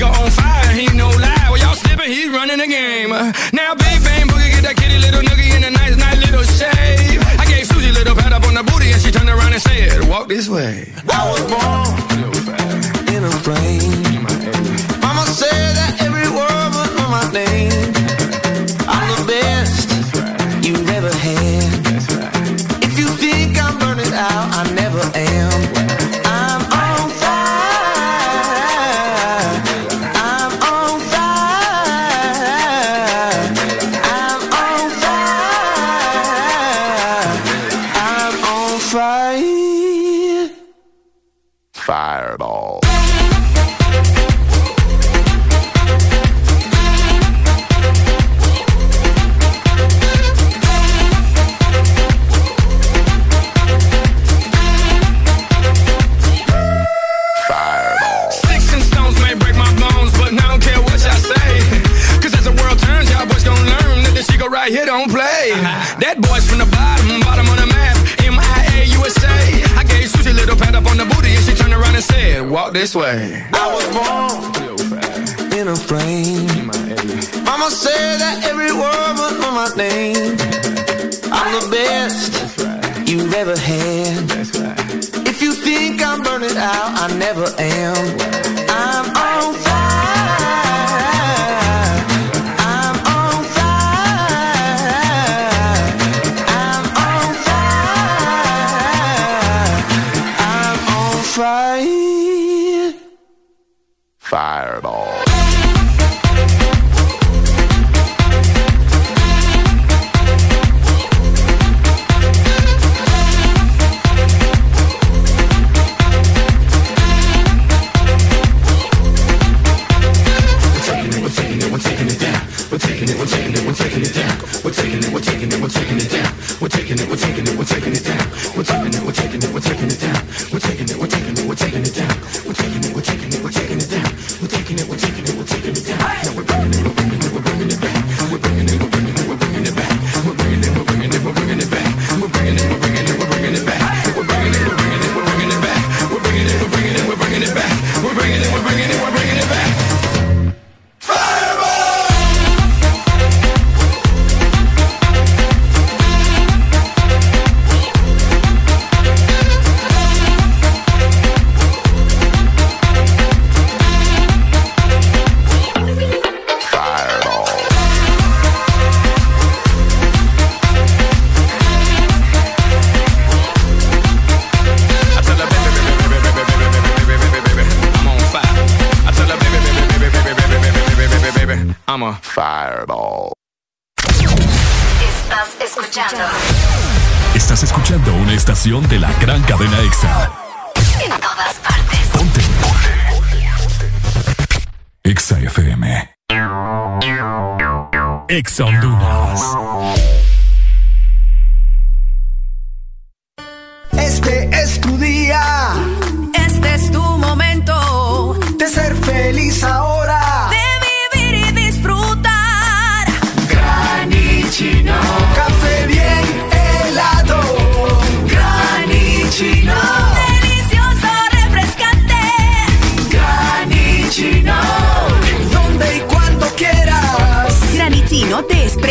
Little on fire, he no lie. Well, y'all slipping, he's running the game. Now, big bang boogie, get that kitty little noogie in a nice, nice little shave. I gave Susie little pat up on the booty, and she turned around and said, "Walk this way." I was born in a plane. Mama said that every word was on my name. And said, walk this way. I was born in a plane. Mama said that every word was on my name. I'm the best you've ever had. If you think I'm burning out, I never am. Estás escuchando Estás escuchando una estación de la gran cadena EXA. en todas partes. Ponte. EXA FM. EXA Honduras. Este es tu día. Este es tu momento de ser feliz ahora.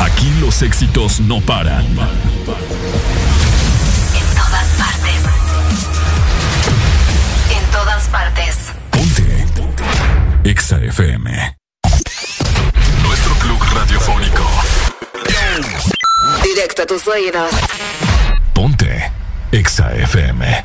Aquí los éxitos no paran. En todas partes. En todas partes. Ponte. Exa FM. Nuestro club radiofónico. Directo a tus oídos. Ponte. Exa FM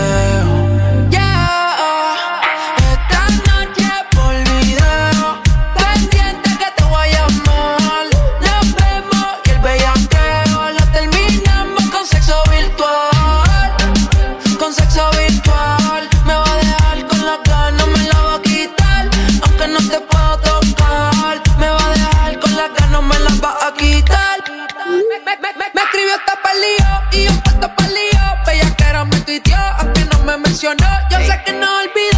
pa'l lío y un pato pa'l lío. Bella que era me tuiteó, aunque no me mencionó. Yo sé que no olvidó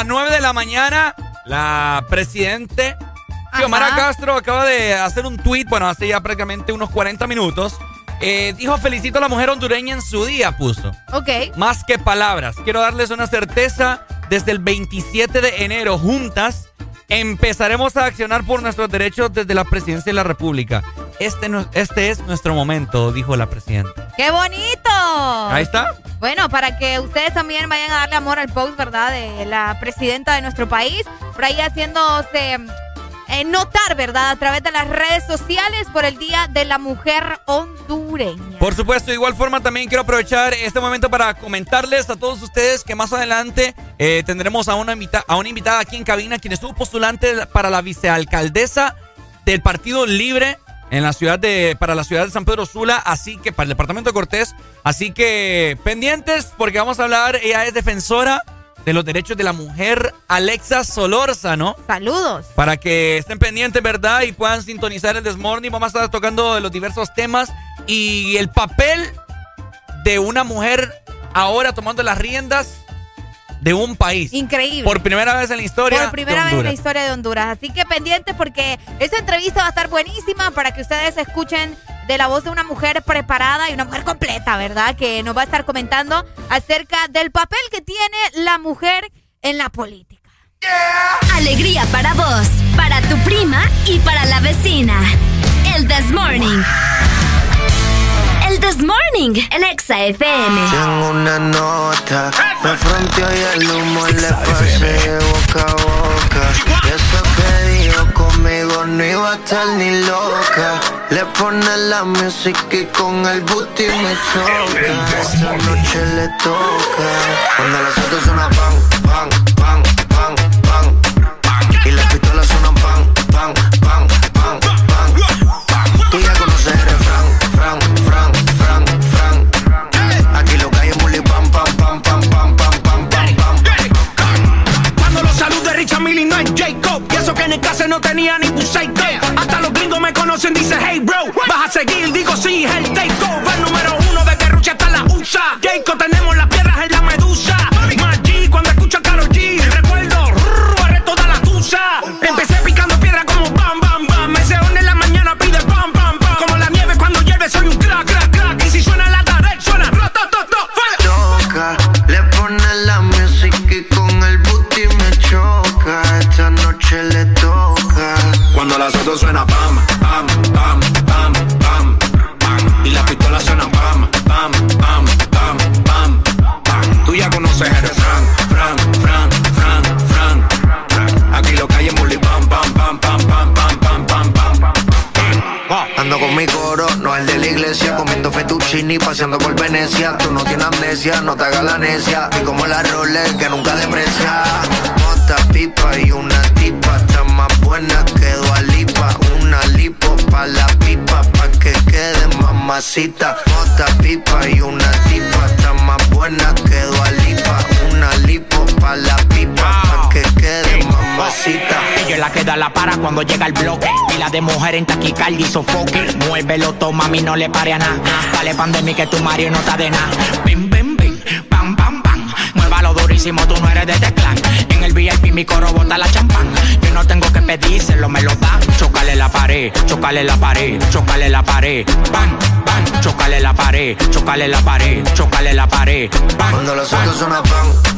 las 9 de la mañana, la presidente Xiomara Castro acaba de hacer un tuit, bueno, hace ya prácticamente unos 40 minutos. Eh, dijo, felicito a la mujer hondureña en su día, puso. Ok. Más que palabras. Quiero darles una certeza. Desde el 27 de enero, juntas, empezaremos a accionar por nuestros derechos desde la presidencia de la República. Este, este, es nuestro momento, dijo la presidenta. ¡Qué bonito! Ahí está. Bueno, para que ustedes también vayan a darle amor al post, ¿verdad? De la presidenta de nuestro país, por ahí haciéndose eh, notar, ¿verdad? A través de las redes sociales por el Día de la Mujer Hondureña. Por supuesto, de igual forma también quiero aprovechar este momento para comentarles a todos ustedes que más adelante eh, tendremos a una, invita a una invitada aquí en cabina quien estuvo postulante para la vicealcaldesa del Partido Libre en la ciudad de, para la ciudad de San Pedro Sula, así que para el departamento de Cortés, así que pendientes porque vamos a hablar, ella es defensora de los derechos de la mujer, Alexa ¿no? Saludos. Para que estén pendientes, ¿verdad? Y puedan sintonizar el Desmorning. Vamos a estar tocando los diversos temas y el papel de una mujer ahora tomando las riendas de un país. Increíble. Por primera vez en la historia. Por primera vez en la historia de Honduras. Así que pendientes porque esta entrevista va a estar buenísima para que ustedes escuchen de la voz de una mujer preparada y una mujer completa, ¿verdad? Que nos va a estar comentando acerca del papel que tiene la mujer en la política. Alegría para vos, para tu prima y para la vecina. El This Morning. El This Morning, el Exa FM. Tengo una nota, me fronteó y el humo le pasé de boca a boca. Y eso que dijo conmigo no iba a estar ni loca. Le pone la música y con el booty me choca. Esta noche le toca. Cuando las pan, pan, pan, pan, Casa no tenía ni un Hasta los gringos me conocen, dice hey bro Vas a seguir, digo sí, el takeover Número uno de Guerrucha hasta la USA Jacob, tenemos Autos suena pam, pam, pam, pam, pam, pam. Y las pistolas suenan pam, pam, pam, pam, pam, pam. Tú ya conoces el fran, fran, fran, fran, fran. Aquí lo que hay es muli pam, pam, pam, pam, pam, pam, pam, pam, pam. Ando con mi coro, no el de la iglesia, comiendo fettuccini, paseando por Venecia. Tú no tienes amnesia, no te hagas la necia. Y como la Rolex que nunca deprecia. Mota, pipa y una tipa, está más buena pa' la pipa, pa' que quede mamacita. Mota, pipa y una tipa, está más buena que Lipa. Una lipo pa' la pipa, pa' que quede mamacita. Ella la que da la para cuando llega el bloque. Y la de mujer en taquicardia y sofoque. Muévelo, toma, mami, no le pare a nada. Dale pandemia que tu Mario no está de nada. Bim, bim, bim, pam, pam, pam. Muévalo durísimo, tú no eres de teclán. En el VIP mi coro bota la champán. No tengo que pedírselo, me lo da. Chocale la pared, chocale la pared, chocale la pared. Bam, bam, chocale la pared, chocale la pared, chocale la pared. Bam, Cuando los pan, pan, pan,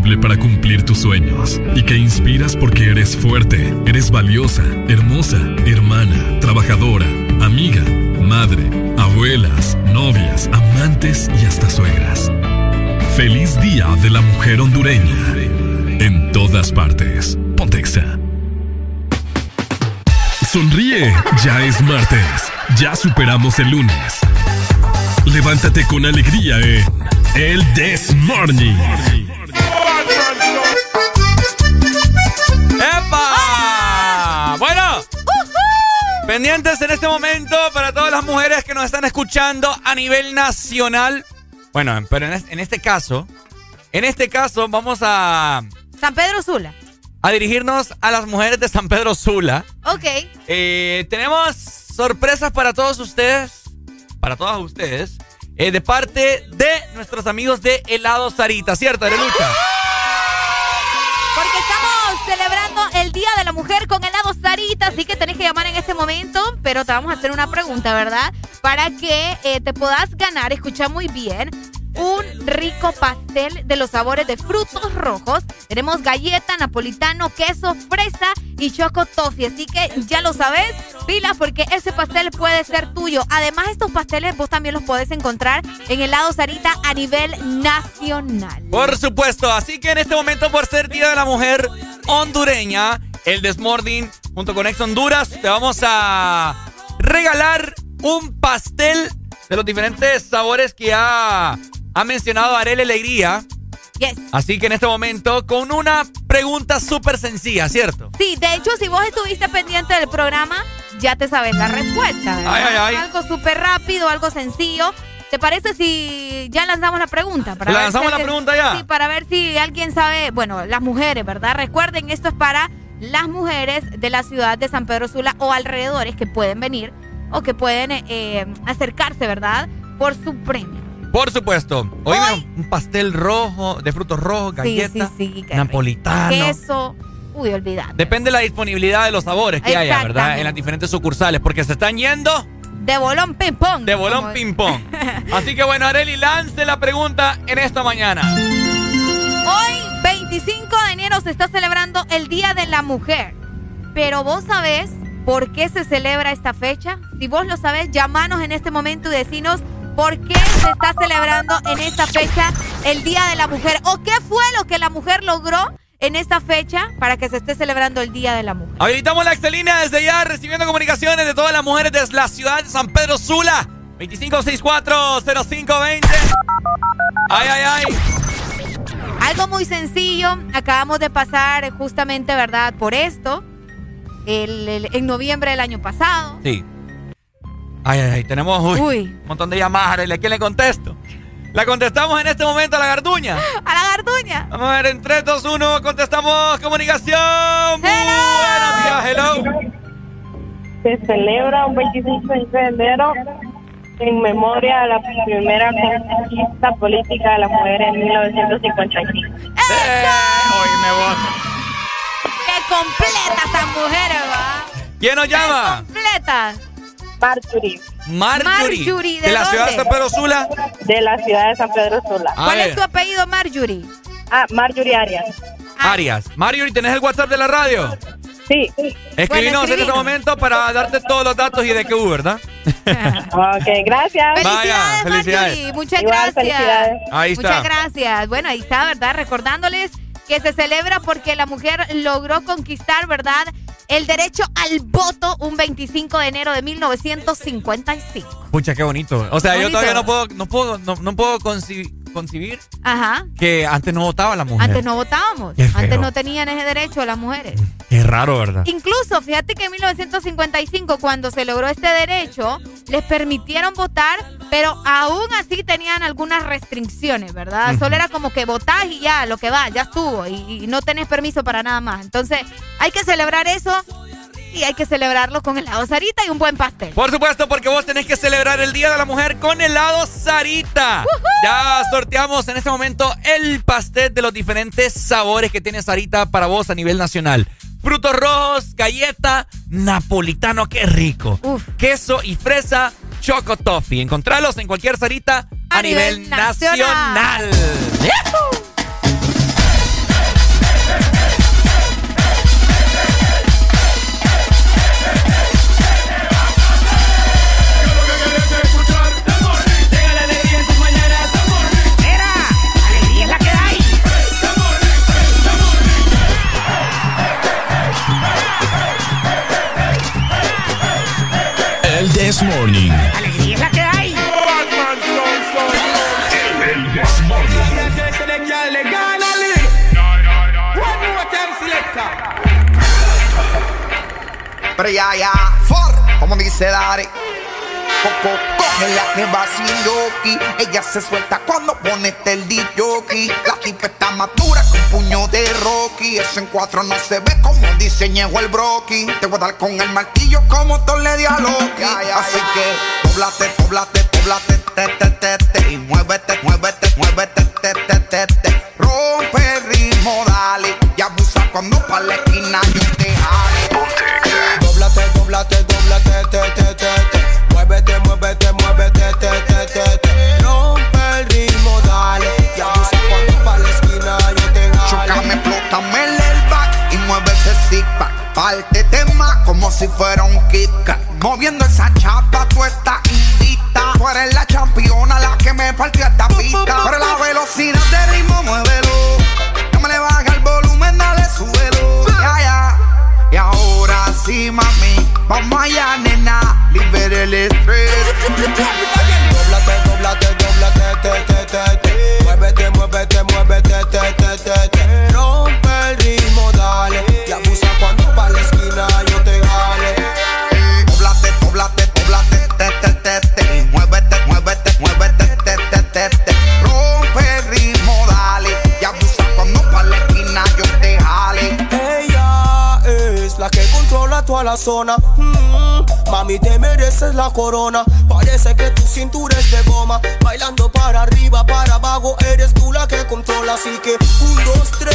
para cumplir tus sueños y que inspiras porque eres fuerte, eres valiosa, hermosa, hermana, trabajadora, amiga, madre, abuelas, novias, amantes y hasta suegras. Feliz Día de la Mujer Hondureña. En todas partes. Pontexa. Sonríe, ya es martes. Ya superamos el lunes. Levántate con alegría en El This Morning. Pendientes en este momento para todas las mujeres que nos están escuchando a nivel nacional. Bueno, pero en es- en este caso, en este caso vamos a, San Pedro Sula. a dirigirnos a las mujeres de San Pedro Sula. Ok. Eh, tenemos sorpresas para todos ustedes, para todas ustedes, eh, de parte de nuestros amigos de Helado Sarita, ¿cierto, Arelucha? Porque estamos celebrando el Día de la Mujer con helado Sarita, así que tenés que llamar en este momento, pero te vamos a hacer una pregunta, ¿verdad? Para que eh, te puedas ganar, escucha muy bien, un rico pastel de los sabores de frutos rojos. Tenemos galleta, napolitano, queso, fresa y choco toffee, así que ya lo sabes, pilas porque ese pastel puede ser tuyo. Además, estos pasteles vos también los podés encontrar en helado Sarita a nivel nacional. Por supuesto, así que en este momento por ser Día de la Mujer hondureña, el Desmording junto con Ex Honduras, te vamos a regalar un pastel de los diferentes sabores que ha, ha mencionado Arele Alegría. Yes. Así que en este momento con una pregunta súper sencilla, ¿cierto? Sí, de hecho, si vos estuviste pendiente del programa, ya te sabes la respuesta. ¿verdad? Ay, ay, ay. Algo súper rápido, algo sencillo. ¿Te parece si ya lanzamos la pregunta? ¿Lanzamos si la pregunta ya? Sí, para ver si alguien sabe, bueno, las mujeres, ¿verdad? Recuerden, esto es para las mujeres de la ciudad de San Pedro Sula o alrededores que pueden venir o que pueden eh, acercarse, ¿verdad? Por su premio. Por supuesto. Hoy un pastel rojo, de frutos rojos, galleta, sí, sí, qué napolitano. Queso. Uy, olvidad. Depende de la disponibilidad de los sabores que haya, ¿verdad? En las diferentes sucursales, porque se están yendo De bolón ping pong. de bolón Como- ping pong. Así que bueno, Areli, lance la pregunta en esta mañana. Hoy, 25 de enero, se está celebrando el Día de la Mujer. Pero vos sabés por qué se celebra esta fecha? Si vos lo sabés, llamanos en este momento y decinos por qué se está celebrando en esta fecha el Día de la Mujer. ¿O qué fue lo que la mujer logró en esta fecha para que se esté celebrando el Día de la Mujer? Habilitamos la excelínea desde ya, recibiendo comunicaciones de todas las mujeres de la ciudad de San Pedro Sula. 25640520. Ay, ay, ay. Algo muy sencillo. Acabamos de pasar justamente, ¿verdad? Por esto. El, el- en noviembre del año pasado. Sí. Ay, ay, ay. Tenemos uy, Uy. un montón de llamadas. ¿A quién le contesto? La contestamos en este momento a la garduña. A la garduña. Vamos a ver, en 3, 2, 1, contestamos comunicación. Buenos días, hello. Se celebra un 25 de enero en memoria de la primera conquista política de la mujer en 1955. Oíme vos. ¡Qué completa estas mujeres, va! ¿Quién nos llama? ¡Completa! Marjorie. Marjorie. Marjorie, ¿de ¿De la ciudad de? San Pedro Sula? De la ciudad de San Pedro Sula. A ¿Cuál ver. es tu apellido, Marjorie? Ah, Marjorie Arias. Arias. Marjorie, ¿tenés el WhatsApp de la radio? Sí. Escribinos Bueno, en este momento para darte todos los datos y de qué hubo, ¿verdad? ok, gracias. Vaya, Felicidades, felicidades. Marjorie. Muchas Igual, gracias. felicidades. Ahí está. Muchas gracias. Bueno, ahí está, ¿verdad? Recordándoles que se celebra porque la mujer logró conquistar, ¿verdad? El derecho al voto un 25 de enero de 1955. Pucha, qué bonito. O sea, yo todavía no puedo, no puedo, no, no puedo conci- concebir Ajá. que antes no votaba la mujer. Antes no votábamos. Antes no tenían ese derecho las mujeres. Qué raro, ¿verdad? Incluso, fíjate que en 1955, cuando se logró este derecho, les permitieron votar, pero aún así tenían algunas restricciones, ¿verdad? Solo era como que votás y ya, lo que va, ya estuvo, y, y no tenés permiso para nada más. Entonces, hay que celebrar eso y hay que celebrarlo con helado Sarita y un buen pastel. Por supuesto, porque vos tenés que celebrar el Día de la Mujer con helado Sarita. Ya sorteamos en este momento el pastel de los diferentes sabores que tiene Sarita para vos a nivel nacional. Frutos rojos, galleta, napolitano, qué rico. Queso y fresa, choco toffee. Encontralos en cualquier Sarita a, A nivel, nivel nacional. nacional. Ya, ya, for, como dice Dari. Coco, coge la que va sin yoki. Ella se suelta cuando pone este el jockey. La tipa está madura con puño de Rocky. Eso en cuatro no se ve como diseñó el broki. Te voy a dar con el martillo como Thor le di a Loki. Así que, poblate, poblate, poblate, te, te, te, te. Y muévete, muévete, Moviendo esa chapa, tú estás invicta. Tú eres la controla toda la zona. Mm, mami, te mereces la corona. Parece que tu cintura es de goma. Bailando para arriba, para abajo, eres tú la que controla. Así que, un, dos, tres,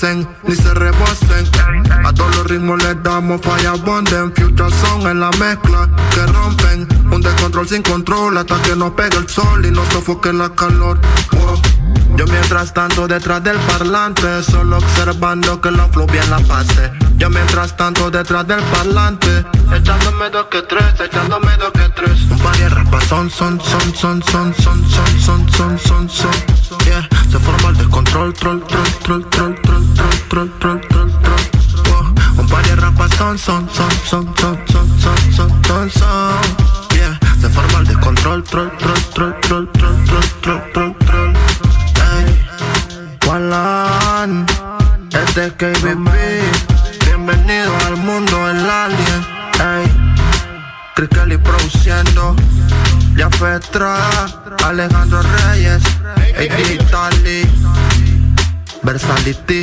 ni se rebosen. A todos los ritmos les damos falla bonden. Future son en la mezcla que rompen. Un descontrol sin control hasta que nos pegue el sol y nos sofoque la calor. Yo mientras tanto detrás del parlante, solo observando que la flow bien la pase. Yo mientras tanto detrás del parlante, echándome dos que tres, echándome dos que tres. Un par de rapas son, son, son, son, son, son, son, son, son, son, son. Yeah, se forma el descontrol, troll, troll, troll, troll, troll, troll, troll, troll. Wow. Un par de rapas son, son, son, son, son, son, son, son, son. Yeah, se forma el descontrol, troll, troll, troll, troll, troll, troll, troll, troll, troll. Ey, Walan, este es KBB. Bienvenido al mundo del alien. Ey, Chris Kelly produciendo. Ya Estrada, Alejandro Reyes, AD Italy, Versality,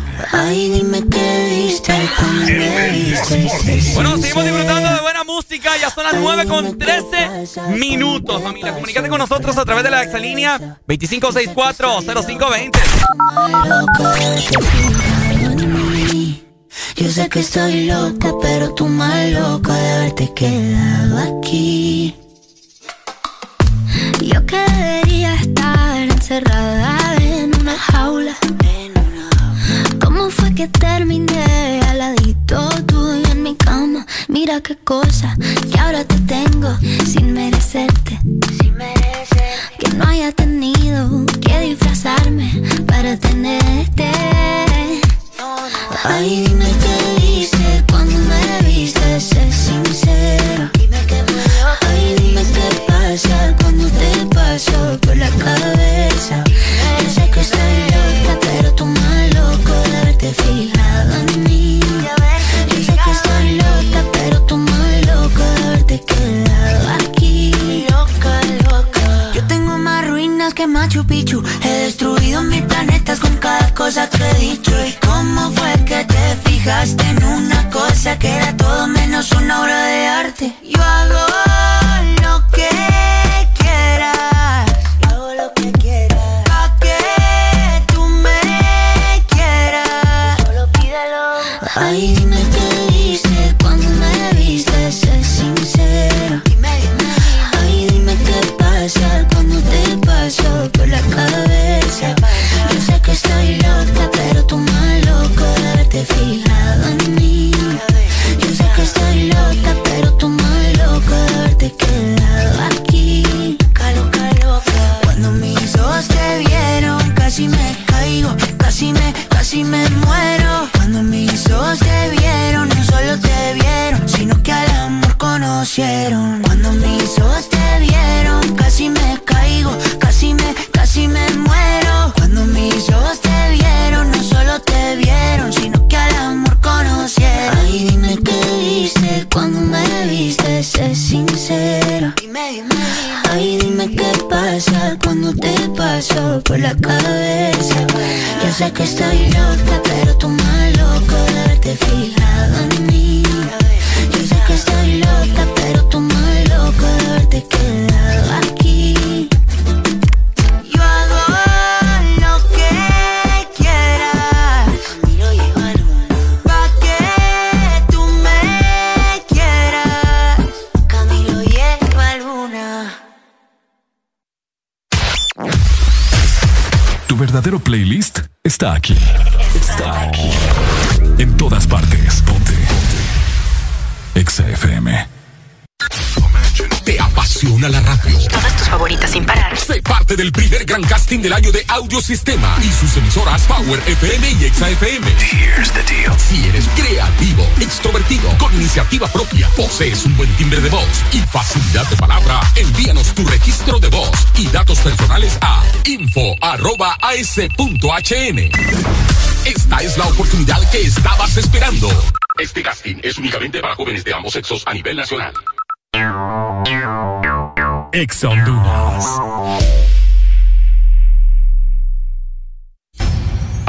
Ay, dime qué viste cuando me viste. Bueno, seguimos disfrutando de buena música. Ya son las 9 con 13 minutos, familia. Comunícate con nosotros a través de la exalínea 2564-0520. Yo sé que estoy loca, pero tú más loca de haberte quedado aquí. Here's the deal. Si eres creativo, extrovertido, con iniciativa propia, posees un buen timbre de voz y facilidad de palabra, envíanos tu registro de voz y datos personales a info.as.hn. Esta es la oportunidad que estabas esperando. Este casting es únicamente para jóvenes de ambos sexos a nivel nacional. Exa Honduras.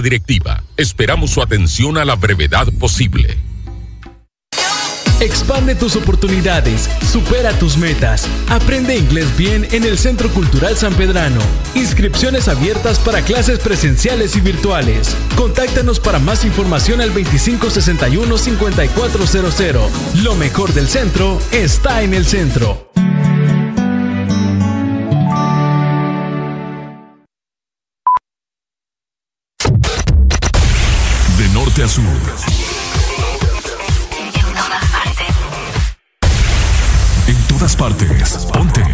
Directiva, esperamos su atención a la brevedad posible. Expande tus oportunidades, supera tus metas. Aprende inglés bien en el Centro Cultural San Pedrano. Inscripciones abiertas para clases presenciales y virtuales. Contáctanos para más información al 2561-5400. Lo mejor del centro está en el centro. Norte a sur. En todas partes. Ponte.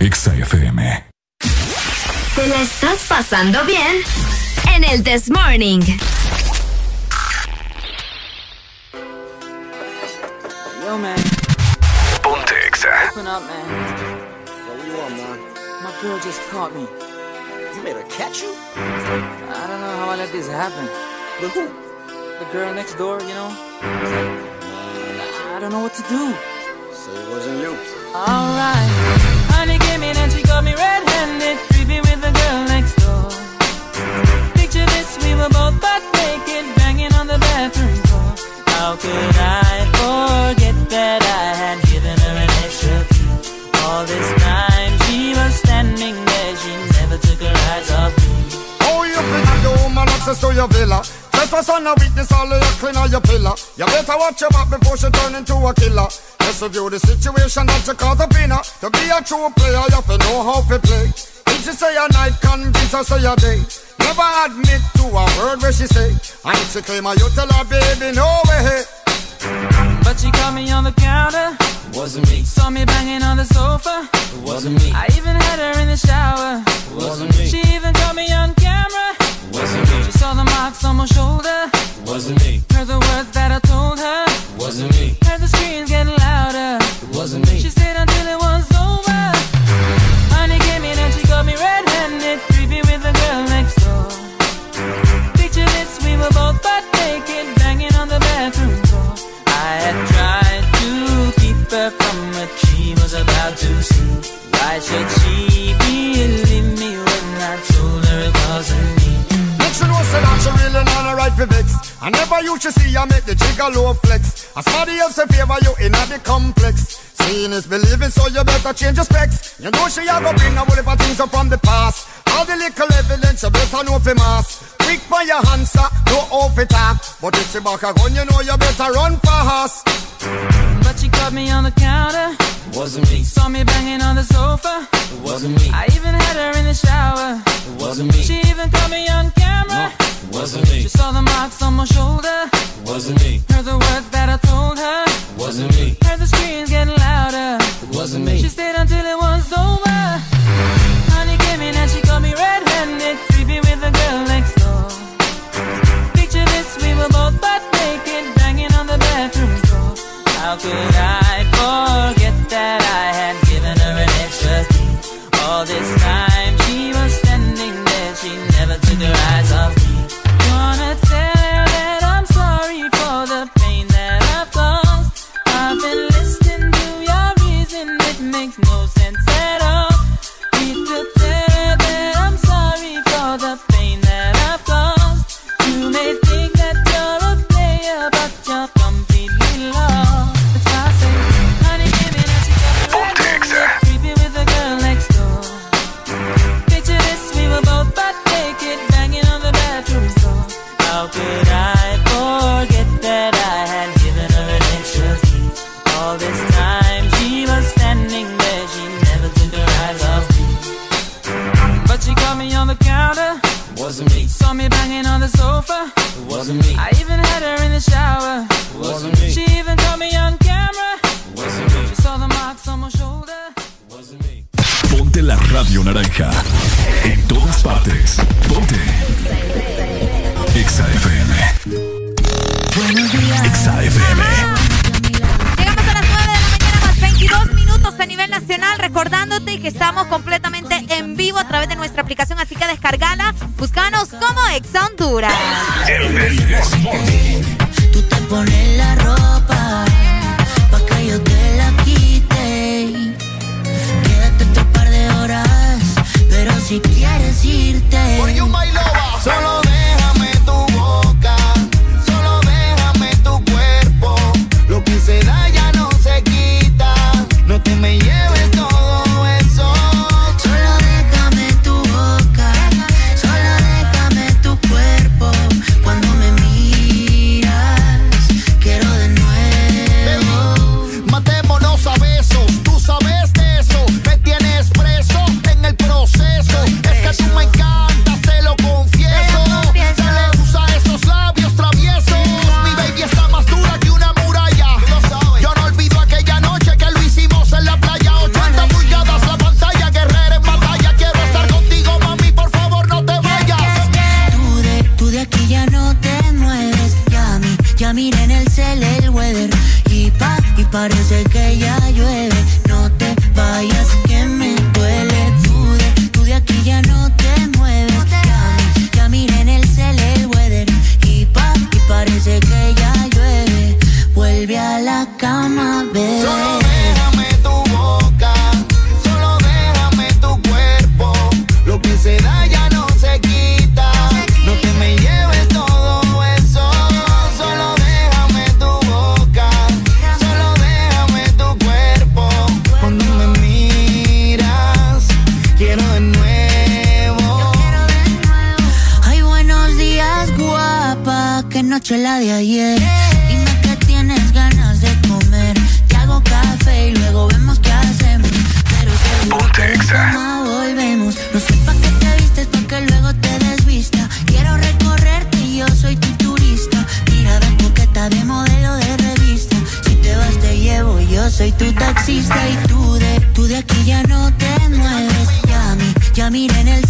Exa FM. ¿Te la estás pasando bien? En el This Morning. Yo, man. Ponte Exa. Open up, man. What do you want, man? My girl just caught me. You made her catch you? I don't know how I let this happen. But who? The girl next door, you know? I don't know what to do. So it wasn't you. Alright. Honey came in and she got me red-handed, creepy with the girl next door. Picture this, we were both butt naked, banging on the bathroom floor. How could I access to your villa? Trespass on a weakness, all of your clean on your pillar. You better watch your back before she turn into a killer. Just review the situation that you caught up in her. To be a true player, you have to know how to play. If she say a night, convince her say a day. Never admit to a word where she say. And if she claim her, you tell her, baby, no way. But she caught me on the counter, Wasn't me. Saw me banging on the sofa. Wasn't me. I even had her in the shower. Wasn't me. She even caught me on camera. Wasn't me. She on my shoulder. Wasn't me. Heard the words that I told her. Wasn't me. activists a right for vex. I never used to see you make the jigger low flex. As somebody else in favor you in the complex. Seeing is believing, so you better change your specs. You know she a go bring a whole heap of things up from the past. All the little evidence you better know for mass. Quick for your answer, no off it talk. But if she back a gun, you know you better run fast. But she caught me on the counter. Wasn't me. Saw me banging on the sofa. It wasn't me. I even had her in the shower. It wasn't me. She even caught me on camera. It wasn't me. She saw the marks on my shoulder. Wasn't me. Heard the words that I told her. Wasn't me. Heard the screams getting louder. It wasn't me. She stayed until it was over. Wasn't me. I even had her in the shower. Wasn't me. She even caught me on camera. Wasn't me. She saw the marks on my shoulder. Ponte la radio naranja. En todas partes. Ponte. Exa FM. Exa FM. 22 minutos a nivel nacional, recordándote que estamos completamente en vivo a través de nuestra aplicación, así que descargala, búscanos como Exa Honduras. Tú te pones la ropa pa' que yo te la quite. Quédate otro par de horas, pero si quieres irte. Solo déjame guapa. Qué noche la de ayer. Dime que tienes ganas de comer. Te hago café y luego vemos qué hacemos. Pero seguro que cama volvemos. No sé pa' qué te vistes, pa' que luego te desvista. Quiero recorrerte y yo soy tu turista. Mirada coqueta de modelo de revista. Si te vas, te llevo, yo soy tu taxista y tú de, tú de aquí ya no te mueves. Ya, mi, ya miré en el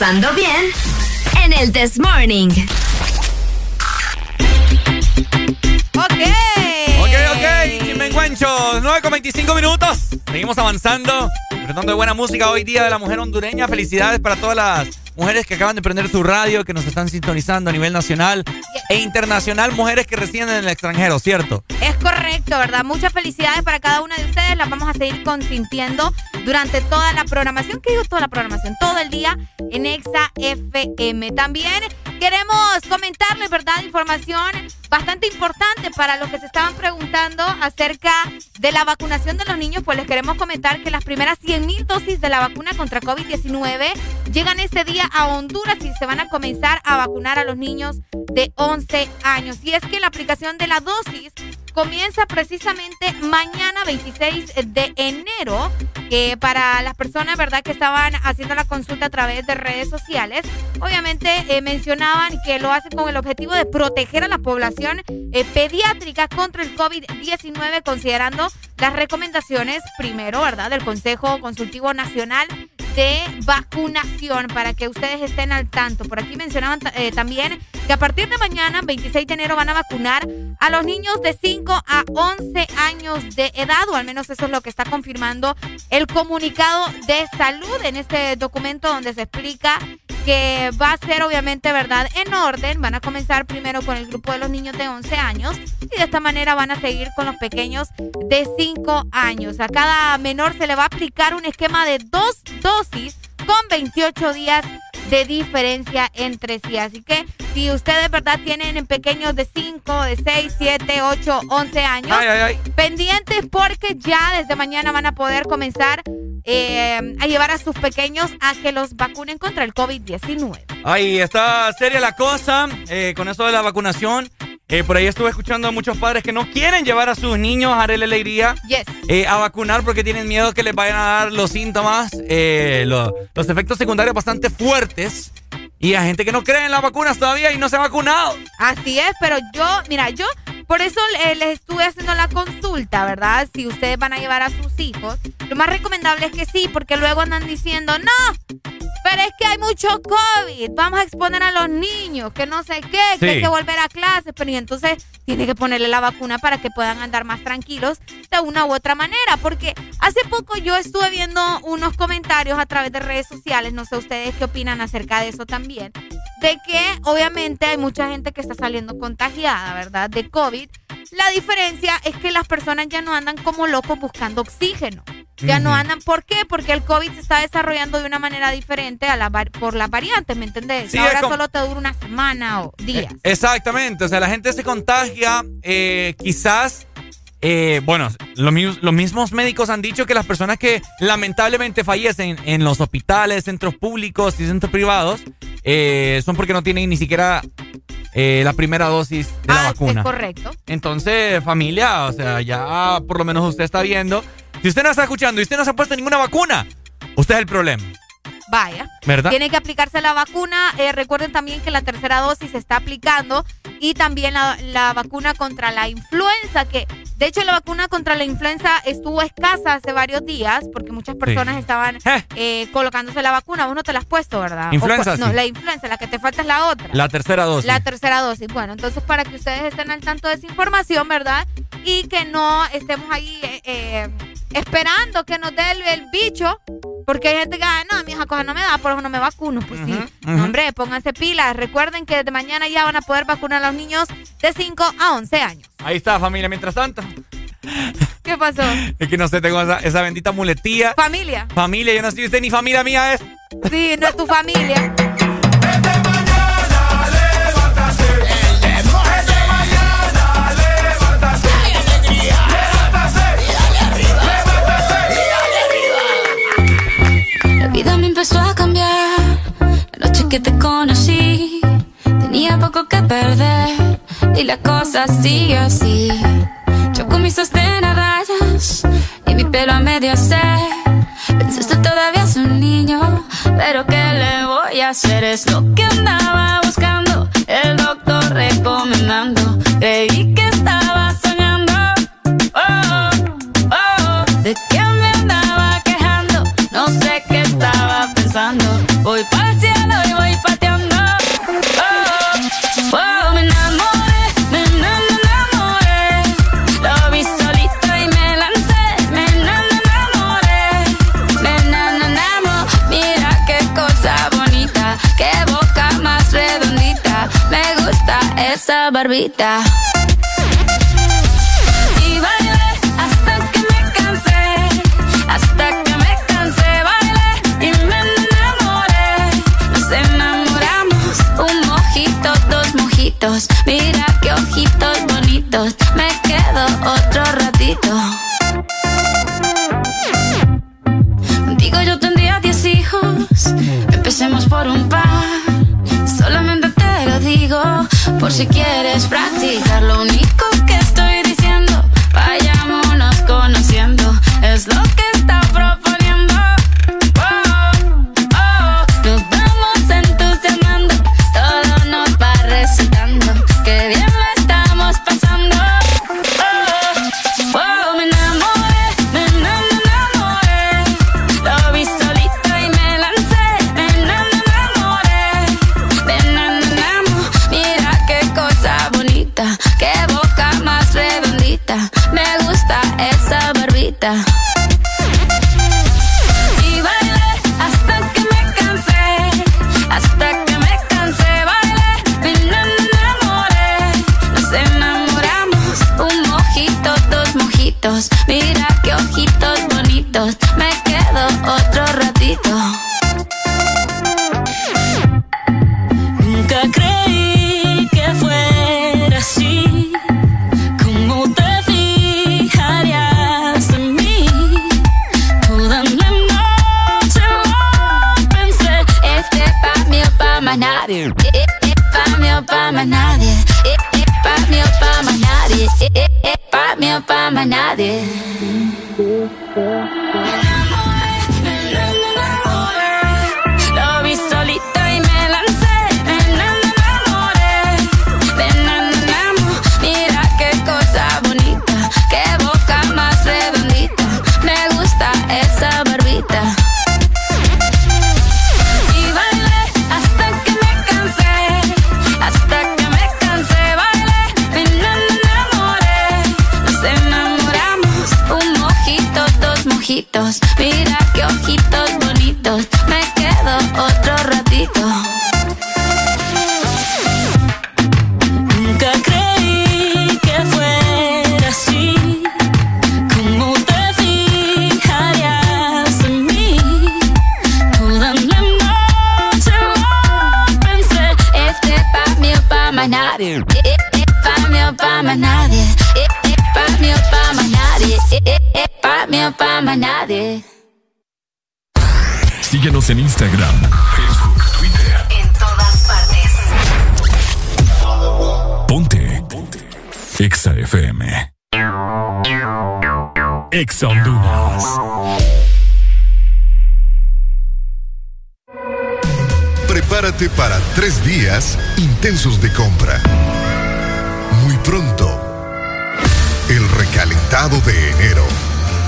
pasando bien? En el This Morning. Ok. Ok, ok, chimenguenchos. 9 con 25 minutos. Seguimos avanzando. Disfrutando de buena música hoy día de la mujer hondureña. Felicidades para todas las mujeres que acaban de prender su radio, que nos están sintonizando a nivel nacional e internacional. Mujeres que residen en el extranjero, ¿cierto? Es correcto, ¿verdad? Muchas felicidades para cada una de ustedes. Las vamos a seguir consintiendo durante toda la programación. ¿Qué digo toda la programación? Todo el día en Exa FM. También queremos comentarles, ¿verdad? Información bastante importante para los que se estaban preguntando acerca de la vacunación de los niños. Pues les queremos comentar que las primeras 100 mil dosis de la vacuna contra COVID-19 llegan este día a Honduras y se van a comenzar a vacunar a los niños de 11 años. Y es que la aplicación de la dosis comienza precisamente mañana 26 de enero que para las personas verdad que estaban haciendo la consulta a través de redes sociales obviamente eh, mencionaban que lo hacen con el objetivo de proteger a la población eh, pediátrica contra el COVID-19 considerando las recomendaciones primero verdad del Consejo Consultivo Nacional de vacunación para que ustedes estén al tanto. Por aquí mencionaban eh, también que a partir de mañana, 26 de enero, van a vacunar a los niños de 5 a 11 años de edad, o al menos eso es lo que está confirmando el comunicado de salud en este documento donde se explica que va a ser obviamente verdad en orden. Van a comenzar primero con el grupo de los niños de 11 años y de esta manera van a seguir con los pequeños de 5 años. A cada menor se le va a aplicar un esquema de dos dosis con 28 días de diferencia entre sí. Así que si ustedes, ¿verdad? Tienen pequeños de 5, de 6, 7, 8, 11 años, Ay, ay, ay. pendientes porque ya desde mañana van a poder comenzar eh, a llevar a sus pequeños a que los vacunen contra el COVID-19. Ahí está seria la cosa eh, con eso de la vacunación. Eh, por ahí estuve escuchando a muchos padres que no quieren llevar a sus niños a darle alegría Yes. eh, a vacunar porque tienen miedo que les vayan a dar los síntomas, eh, lo- los efectos secundarios bastante fuertes. Y a gente que no cree en las vacunas todavía y no se ha vacunado. Así es, pero yo, mira, yo por eso eh, les estuve haciendo la consulta, ¿verdad? Si ustedes van a llevar a sus hijos, lo más recomendable es que sí, porque luego andan diciendo, no, pero es que hay mucho COVID, vamos a exponer a los niños, que no sé qué, que Sí. hay que volver a clases, pero y entonces tiene que ponerle la vacuna para que puedan andar más tranquilos de una u otra manera, porque hace poco yo estuve viendo unos comentarios a través de redes sociales, no sé ustedes qué opinan acerca de eso también, de que obviamente hay mucha gente que está saliendo contagiada, ¿verdad? De COVID. La diferencia es que las personas ya no andan como locos buscando oxígeno. Ya no andan, ¿por qué? Porque el COVID se está desarrollando de una manera diferente a la por las variantes, ¿me entendés? Sí, Ahora como- solo te dura una semana o días. Exactamente, o sea, la gente se contagia, eh, quizás, eh, bueno, lo los mismos médicos han dicho que las personas que lamentablemente fallecen en los hospitales, centros públicos y centros privados, eh, son porque no tienen ni siquiera eh, la primera dosis de la Ah, vacuna. Es correcto. Entonces, familia, o sea, ya por lo menos usted está viendo. Si usted no está escuchando y usted no se ha puesto ninguna vacuna, usted es el problema. Vaya. ¿Verdad? Tiene que aplicarse la vacuna. Eh, recuerden también que la tercera dosis se está aplicando y también la, la vacuna contra la influenza, que de hecho la vacuna contra la influenza estuvo escasa hace varios días porque muchas personas Sí. estaban eh, colocándose la vacuna. Vos no te la has puesto, ¿verdad? O Influenza, cu- no, sí. la influenza, la que te falta es la otra. La tercera dosis. La tercera dosis. Bueno, entonces para que ustedes estén al tanto de esa información, ¿verdad? Y que no estemos ahí eh, eh, esperando que nos dé el, el bicho Porque hay gente que, ah, no, a mí esa cosa no me da, por eso no me vacuno. Pues sí. No, hombre, pónganse pilas. Recuerden que desde mañana ya van a poder vacunar a los niños de 5 a 11 años. Ahí está, familia. Mientras tanto, ¿Qué pasó? es que no sé, tengo esa, esa bendita muletilla. Familia. Familia, yo no sé usted ni familia mía es. Sí, no es tu familia. Empezó a cambiar la noche que te conocí. Tenía poco que perder y la cosa sigue así. Yo con mi sostén a rayas y mi pelo a medio hacer. Pensaste todavía es un niño, pero ¿qué le voy a hacer? Es lo que andaba buscando, el doctor recomendando. Creí que estaba soñando. Oh, oh, oh. ¿De qué Voy para el cielo y voy pateando. Oh, oh, me enamoré, me enam- enamoré. Lo vi solito y me lancé. Me enam- enamoré, me enam- enamo. Mira qué cosa bonita, qué boca más redondita. Me gusta esa barbita. Y bailé hasta que me cansé, hasta otro ratito. Contigo yo tendría diez hijos, empecemos por un par. Solamente te lo digo, por si quieres practicar. Lo único que estoy diciendo, vayámonos conociendo, es lo que Y bailé hasta que me cansé, hasta que me cansé, bailé, me enamoré, nos enamoramos, un mojito, dos mojitos, mira qué ojitos bonitos, me quedo otro ratito. Nadie. Pa' mí o pa' más nadie. Pa' mí o pa' más nadie. Pa' mí o pa' más nadie. Mira qué ojitos bonitos, me quedo otro ratito. Nunca creí que fuera así. ¿Cómo te fijarías en mí? Toda la noche lo pensé. Este pa' mí o pa' más nadie. Eh, pa' mí o pa' más nadie. Nadie. Síguenos en Instagram, Facebook, Twitter. En todas partes. Ponte. Ponte. Exa FM. Exa Honduras. Prepárate para tres días intensos de compra. Muy pronto, recalentado de enero.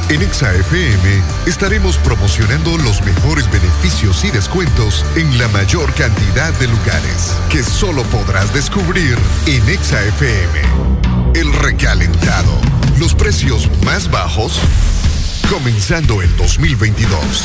En ExaFM estaremos promocionando los mejores beneficios y descuentos en la mayor cantidad de lugares que solo podrás descubrir en ExaFM. El recalentado. Los precios más bajos Comenzando el 2022.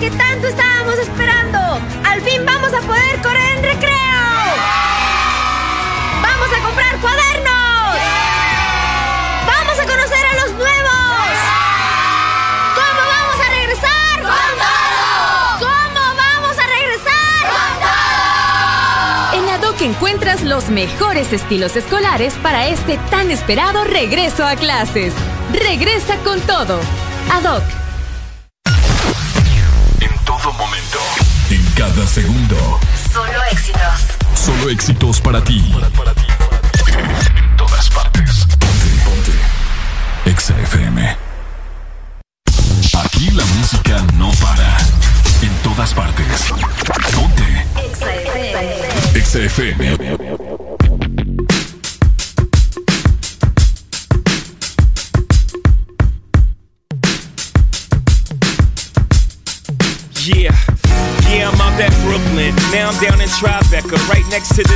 Que tanto estábamos esperando. Al fin vamos a poder correr en recreo. Vamos a comprar cuadernos. Vamos a conocer a los nuevos. ¿Cómo vamos a regresar? ¡Con todo! ¿Cómo vamos a regresar? En ADOC encuentras los mejores estilos escolares para este tan esperado regreso a clases. Regresa con todo. ADOC. Momento. En cada segundo. Solo éxitos. Solo éxitos para ti. En next to the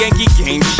Yankee game.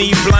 need blind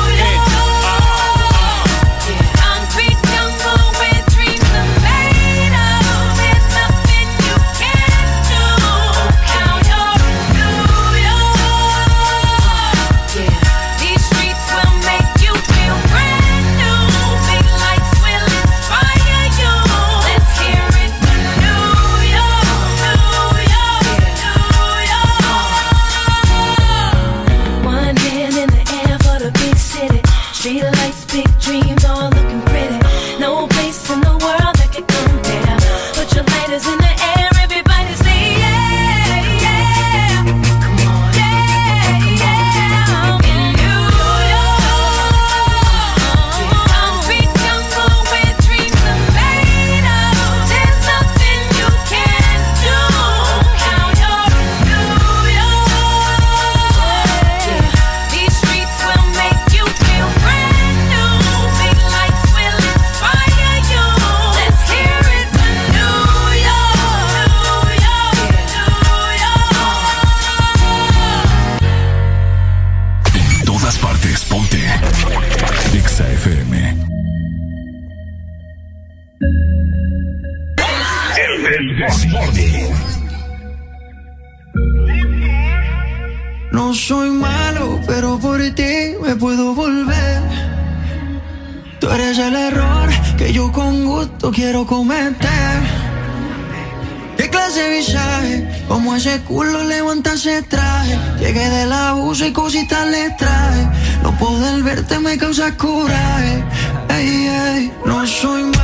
ese culo, levanta ese traje. Llegué del abuso y cositas le traje. No poder verte me causa coraje. Ey, ey, no soy más.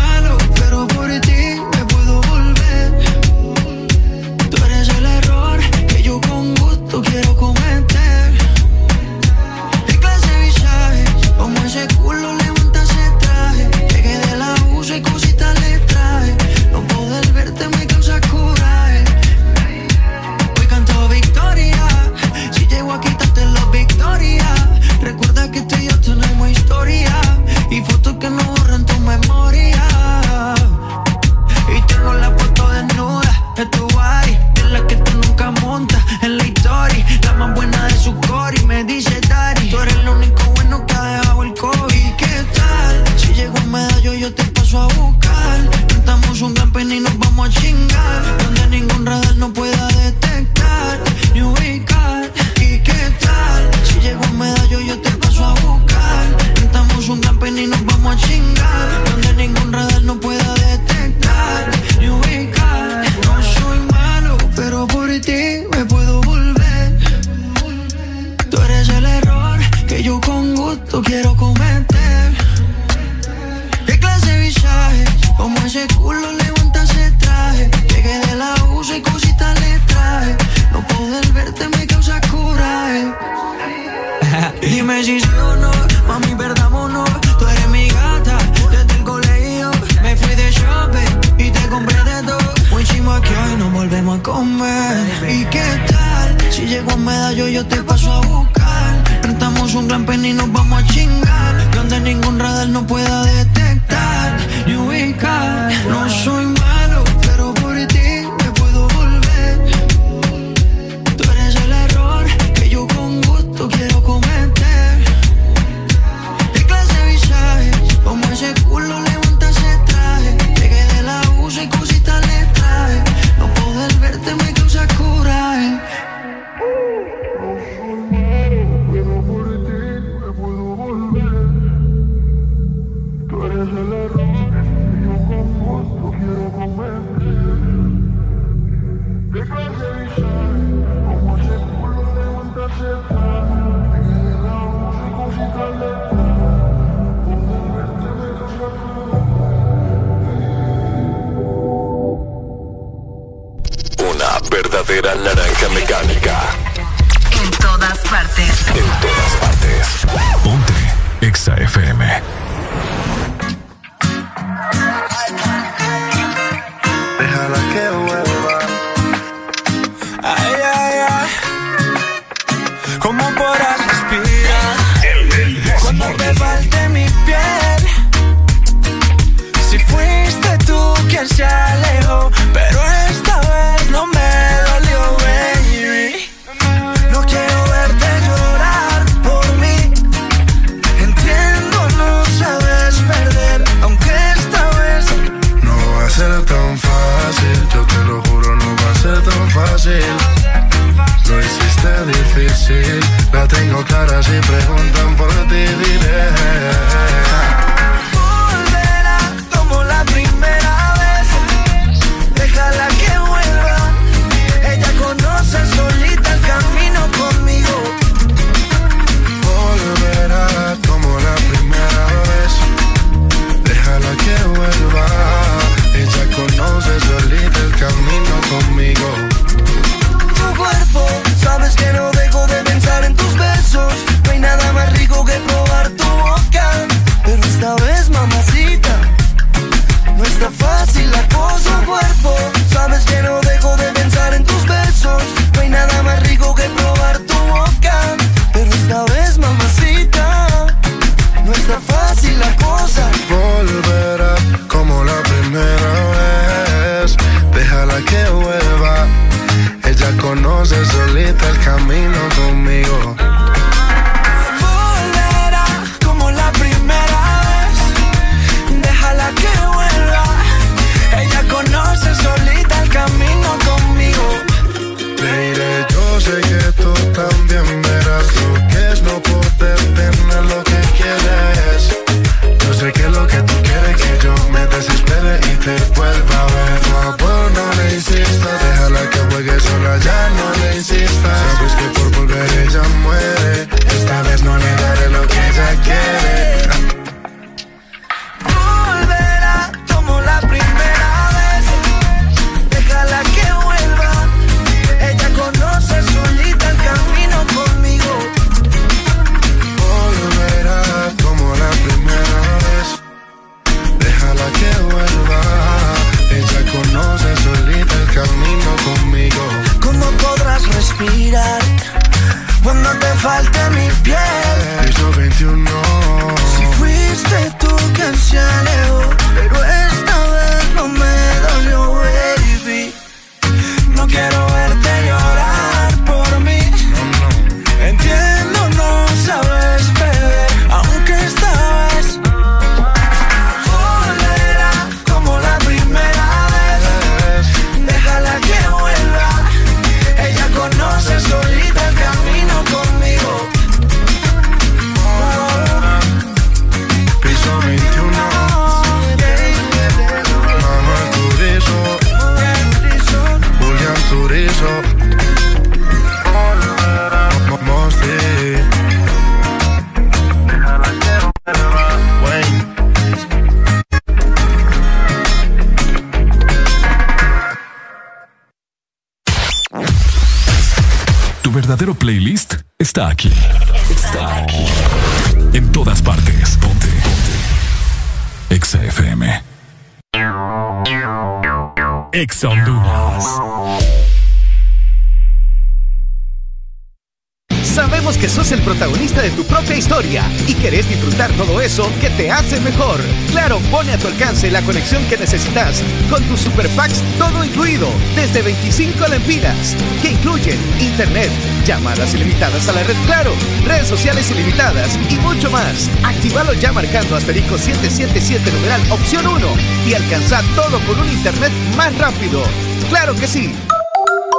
Super todo incluido desde 25 lempiras que incluyen internet, llamadas ilimitadas a la red Claro, redes sociales ilimitadas y mucho más. Actívalo ya marcando asterisco 777 numeral opción 1 y alcanza todo con un internet más rápido. Claro que sí.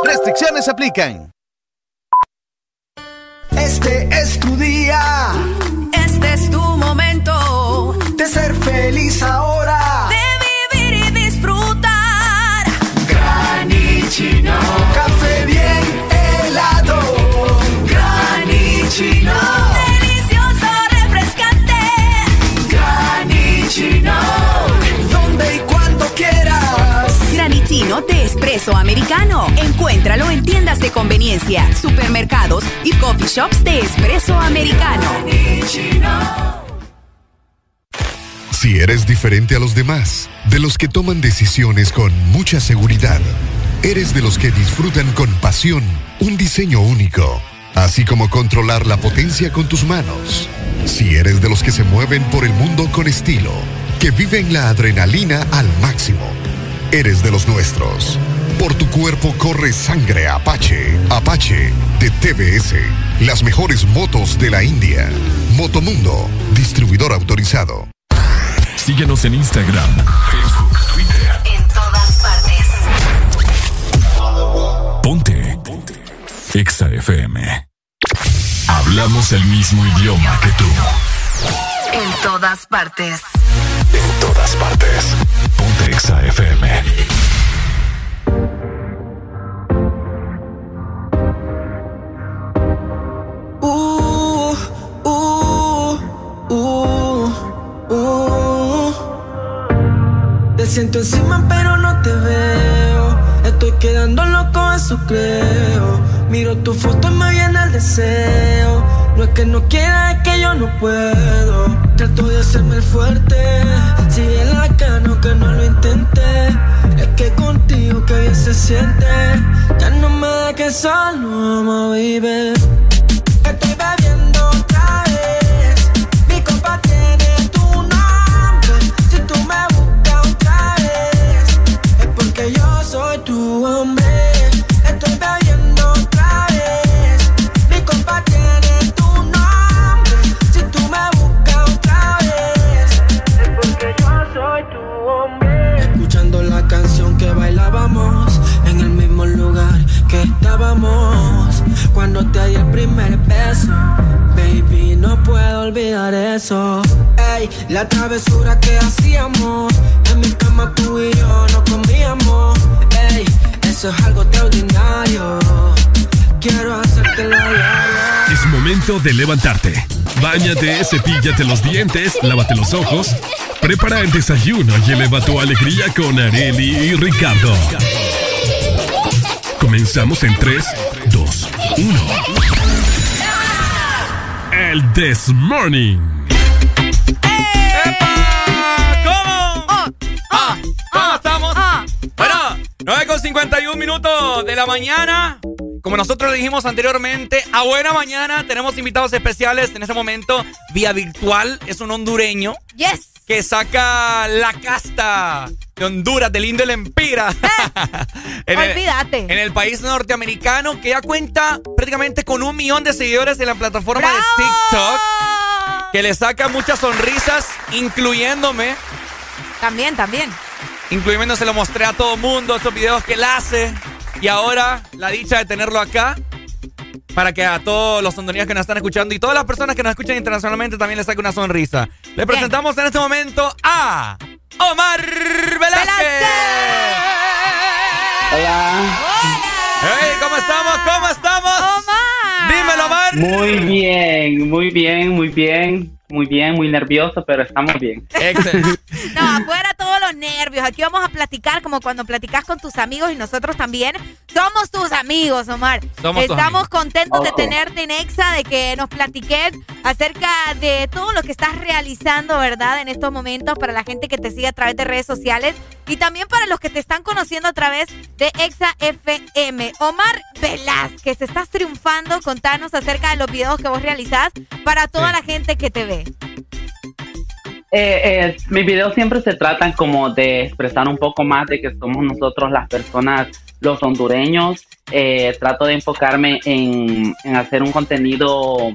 Restricciones aplican. Americano. Encuéntralo en tiendas de conveniencia, supermercados y coffee shops de espresso americano. Si eres diferente a los demás, de los que toman decisiones con mucha seguridad, eres de los que disfrutan con pasión un diseño único, así como controlar la potencia con tus manos. Si eres de los que se mueven por el mundo con estilo, que viven la adrenalina al máximo, eres de los nuestros. Por tu cuerpo corre sangre Apache. Apache de TBS. Las mejores motos de la India. Motomundo, distribuidor autorizado. Síguenos en Instagram, Facebook, Twitter. En todas partes. Ponte. Ponte. Exa FM. Hablamos el mismo idioma que tú. En todas partes. En todas partes. Ponte Exa FM. Puedo. Trato de hacerme el fuerte. Sigue la cano que no lo intenté. Es que contigo que bien se siente. Ya no me da que solo baby. Momento de levantarte. Báñate, cepíllate los dientes, lávate los ojos. Prepara el desayuno y eleva tu alegría con Areli y Ricardo. Comenzamos en 3, 2, 1. El This Morning. ¿Cómo? Ah, ¿Cómo estamos? Bueno, 9 con 51 minutos de la mañana. Como nosotros le dijimos anteriormente, a buena mañana tenemos invitados especiales en ese momento vía virtual. Es un hondureño. Yes. Que saca la casta de Honduras, del Indio del Empira. en, el, Olvídate. en el país norteamericano que ya cuenta prácticamente con un millón de seguidores en la plataforma de TikTok. Que le saca muchas sonrisas, incluyéndome. También, también. Incluyéndome, se lo mostré a todo mundo, esos videos que él hace. Y ahora, la dicha de tenerlo acá, para que a todos los hondureños que nos están escuchando y todas las personas que nos escuchan internacionalmente también les saque una sonrisa. Le presentamos en este momento a Omar Velázquez. Hola. Hey, ¿cómo estamos? ¿Cómo estamos? Omar. Dímelo, Omar. Muy bien, muy bien, muy bien. Muy bien, muy nervioso, pero estamos bien. Excelente. No, afuera todos los nervios. Aquí vamos a platicar como cuando platicas con tus amigos y nosotros también somos tus amigos, Omar. Somos tus Estamos amigos. contentos de tenerte en Exa, de que nos platiques acerca de todo lo que estás realizando, ¿verdad? En estos momentos para la gente que te sigue a través de redes sociales y también para los que te están conociendo a través de Exa FM. Omar Velázquez, estás triunfando. Contanos acerca de los videos que vos realizás para toda la gente que te ve. Eh, eh, mis videos siempre se tratan como de expresar un poco más de que somos nosotros las personas, los hondureños. Eh, trato de enfocarme en, en hacer un contenido